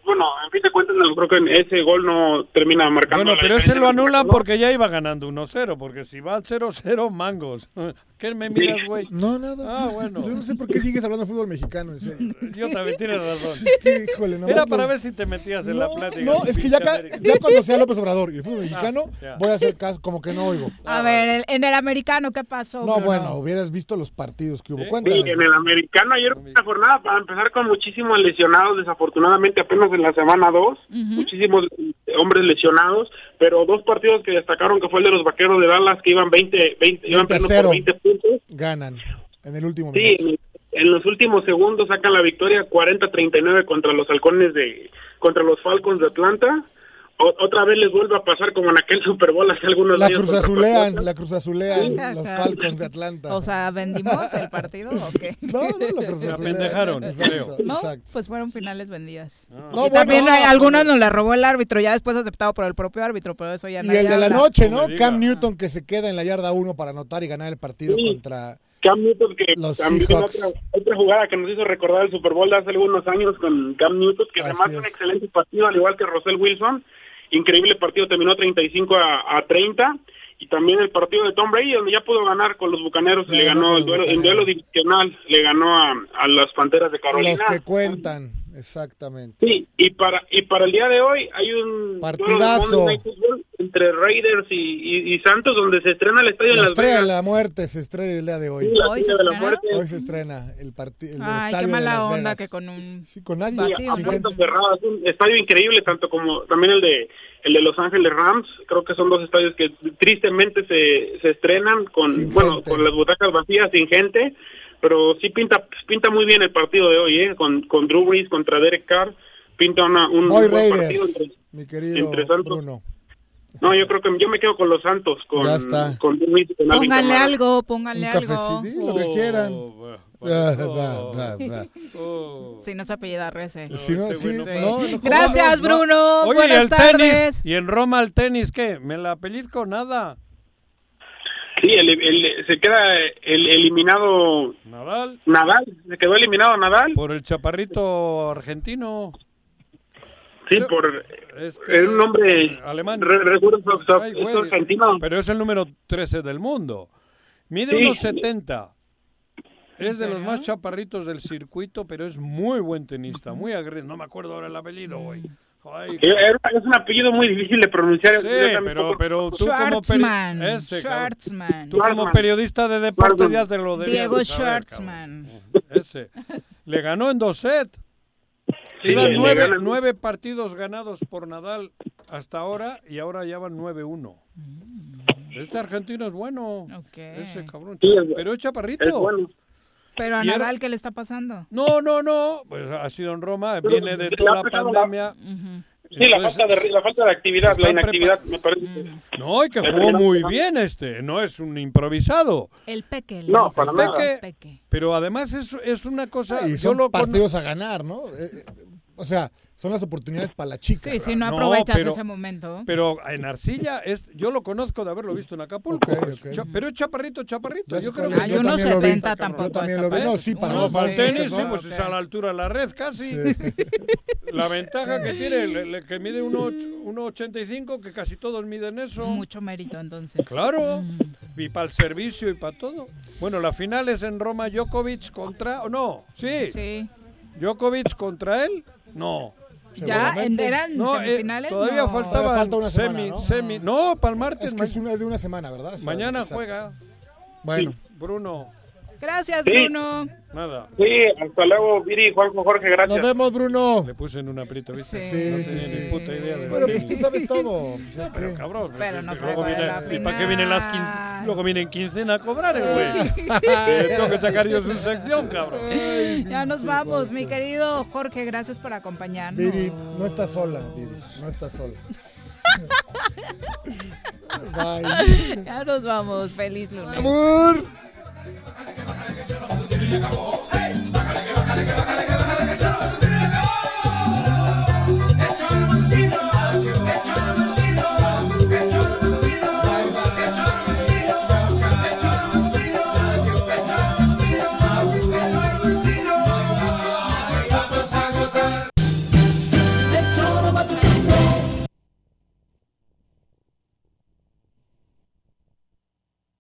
bueno, en fin de cuentas, no, creo que ese gol no termina marcando. Bueno, pero ese lo anulan porque ya iba ganando 1-0, porque si va al 0-0, mangos. ¿Qué me miras, güey? No, nada. Ah, bueno. Yo no sé por qué sigues hablando de fútbol mexicano, en serio. [laughs] Yo también tienes razón. Sí, híjole, nomás Era para ver si te metías en la No, plática. no, es que ya, ya cuando sea López Obrador y el fútbol mexicano, ya. voy a hacer caso como que no oigo. A ver, el- en el americano, ¿qué pasó? No, bueno, hubieras visto los partidos que hubo. Sí, Cuéntanos. en el americano ayer fue una jornada para empezar con muchísimos lesionados, desafortunadamente apenas en la semana 2, muchísimos eh, hombres lesionados, pero dos partidos que destacaron que fue el de los vaqueros de Dallas que iban 20, 20, iban 20 a perdiendo cero. por 20 puntos. Ganan en el último Sí, minuto. en los últimos segundos sacan la victoria 40-39 contra los halcones de, contra los Falcons de Atlanta. Otra vez les vuelve a pasar como en aquel Super Bowl hace algunos La años. cruz azulean, la cruz azulean Ajá. los Falcons de Atlanta. O sea, ¿vendimos el partido o qué? [laughs] no, no, la cruz Se azulean. apendejaron, Exacto, creo. ¿No? exacto. Pues fueron finales vendidas. No, y bueno, también no, no, algunos nos la robó el árbitro, ya después aceptado por el propio árbitro, pero eso ya Y nadie el de la habla. noche, No ¿no? Cam Newton que se queda en la yarda 1 para anotar y ganar el partido Sí. contra Cam Newton, que Los también otra, otra jugada que nos hizo recordar el Super Bowl de hace algunos años con Cam Newton, que Así además fue un es. excelente partido, al igual que Russell Wilson. Increíble partido, terminó 35 a, a 30. Y también el partido de Tom Brady, donde ya pudo ganar con los Bucaneros, le ganó el duelo, en Bucaneros. duelo divisional, le ganó a, a las Panteras de Carolina. los que cuentan. Exactamente. Sí, y para y para el día de hoy hay un de Partidazo. Entre Raiders y, y- y Santos, donde se estrena el estadio La Las estrella de la muerte se estrena el día de hoy. Sí, la ¿Hoy se de la estrena? muerte. Hoy se estrena el, partido el Ay, estadio qué de mala Las onda Vegas. que con un... Sí, con nadie. Vacío, Sí, cerradas. Un estadio increíble, tanto como también el de el de Los Ángeles Rams. Creo que son dos estadios que tristemente se, se estrenan con Sin bueno gente. con las butacas vacías, sin gente. Pero sí pinta pinta muy bien el partido de hoy, ¿eh? Con, con Drew Brees contra Derek Carr. Pinta una, un Hoy buen partido. Entre- mi querido entre Santos. Bruno. no, yo creo que yo me quedo con los Santos, con, Ya está. con Drew Brees con Kamara. algo, Un pónganle algo. cafecito, lo que quieran. Oh, [laughs] va, va, va, [laughs] oh, va. oh. Si no se apellida Rece. Si no, sí, güey no, no no, ¿cómo Gracias, no? Bruno. Oye, ¿y Buenas el tardes. tenis? ¿Y en Roma el tenis qué? ¿Me la pellizco? Nada. Sí, el, el- se queda el eliminado Nadal. Nadal, se quedó eliminado Nadal. Por el chaparrito argentino. Sí, por Este, es un hombre alemán. Re- recuerdo Ay, güey, argentino. Pero es el número 13 del mundo. Mide Sí. unos 70. Es de los más chaparritos del circuito, pero es muy buen tenista, muy aguerrido. No me acuerdo ahora el apellido, güey. Ay, era- Es un apellido muy difícil de pronunciar. Sí, Yo también pero, poco- pero tú como, Schwartzman. ese, cabrón. Schwartzman. tú como Schwartzman. periodista de deportes ya te lo debías Diego de saber, Schwartzman. cabrón. Ese. Le ganó en dos sets. Sí, Iban le- nueve, ganan. nueve partidos ganados por Nadal hasta ahora y ahora ya van 9-1. Este argentino es bueno. Ese cabrón. Sí, es- pero es chaparrito. es bueno. Pero a Y era- Nadal, ¿qué le está pasando? No, no, no. Pues ha sido en Roma, Pero viene de toda la pegado la- pandemia. Sí, la Entonces, falta, de, la falta de actividad, la inactividad, me parece. No, y que jugó muy bien este. No es un improvisado. El Peque. le No, para nada. Peque, Peque. Pero además es, es una cosa. Y yo son lo con- partidos a ganar, ¿no? Eh, eh, o sea, son las oportunidades para la chica. Sí, si no No, aprovechas pero- ese momento. Pero en Arcilla, es, yo lo conozco de haberlo visto en Acapulco. Cha- pero es chaparrito, chaparrito. Yo creo que es. Hay Yo unos también lo vi. 70 tampoco. Yo también lo vi. No, sí, para No, los para el tenis, sí, ¿no? pues es a la altura de la red casi. [laughs] La ventaja que tiene, le- le- que mide 1,85, que casi todos miden eso. Mucho mérito entonces. Claro. Y para el servicio y para todo. Bueno, la final es en Roma, Djokovic contra... ¿O no? Sí. Sí. Djokovic contra él. No. Ya en- eran No, eh, semifinales. todavía no. faltaba Todavía falta una semi, semana, ¿no? semi. No, para el martes. Es que es, una, es de una semana, ¿verdad? O sea, Mañana exacto. juega. Bueno, Bruno. Gracias, Sí. Bruno. Nada. Sí, hasta luego, Viri, Juanjo, Jorge, gracias. nos vemos, Bruno. Le puse en un aprieto, ¿viste? Sí. no tenía sí, ni sí. puta idea de Bueno, pues tú sabes todo. [laughs] Pero cabrón, Pero no luego viene, la ¿y para qué vienen las final? quince? Luego vienen quincena a cobrar el güey. [laughs] [laughs] Eh, Tengo que sacar yo su sección, cabrón. Ya nos vamos, mi querido Jorge. Gracias por acompañarnos. Viri, no estás sola, Viri, no estás sola. Bye. Ya nos vamos. Feliz lunes. Amor. Bájale, que bájale, que bájale, que bájale.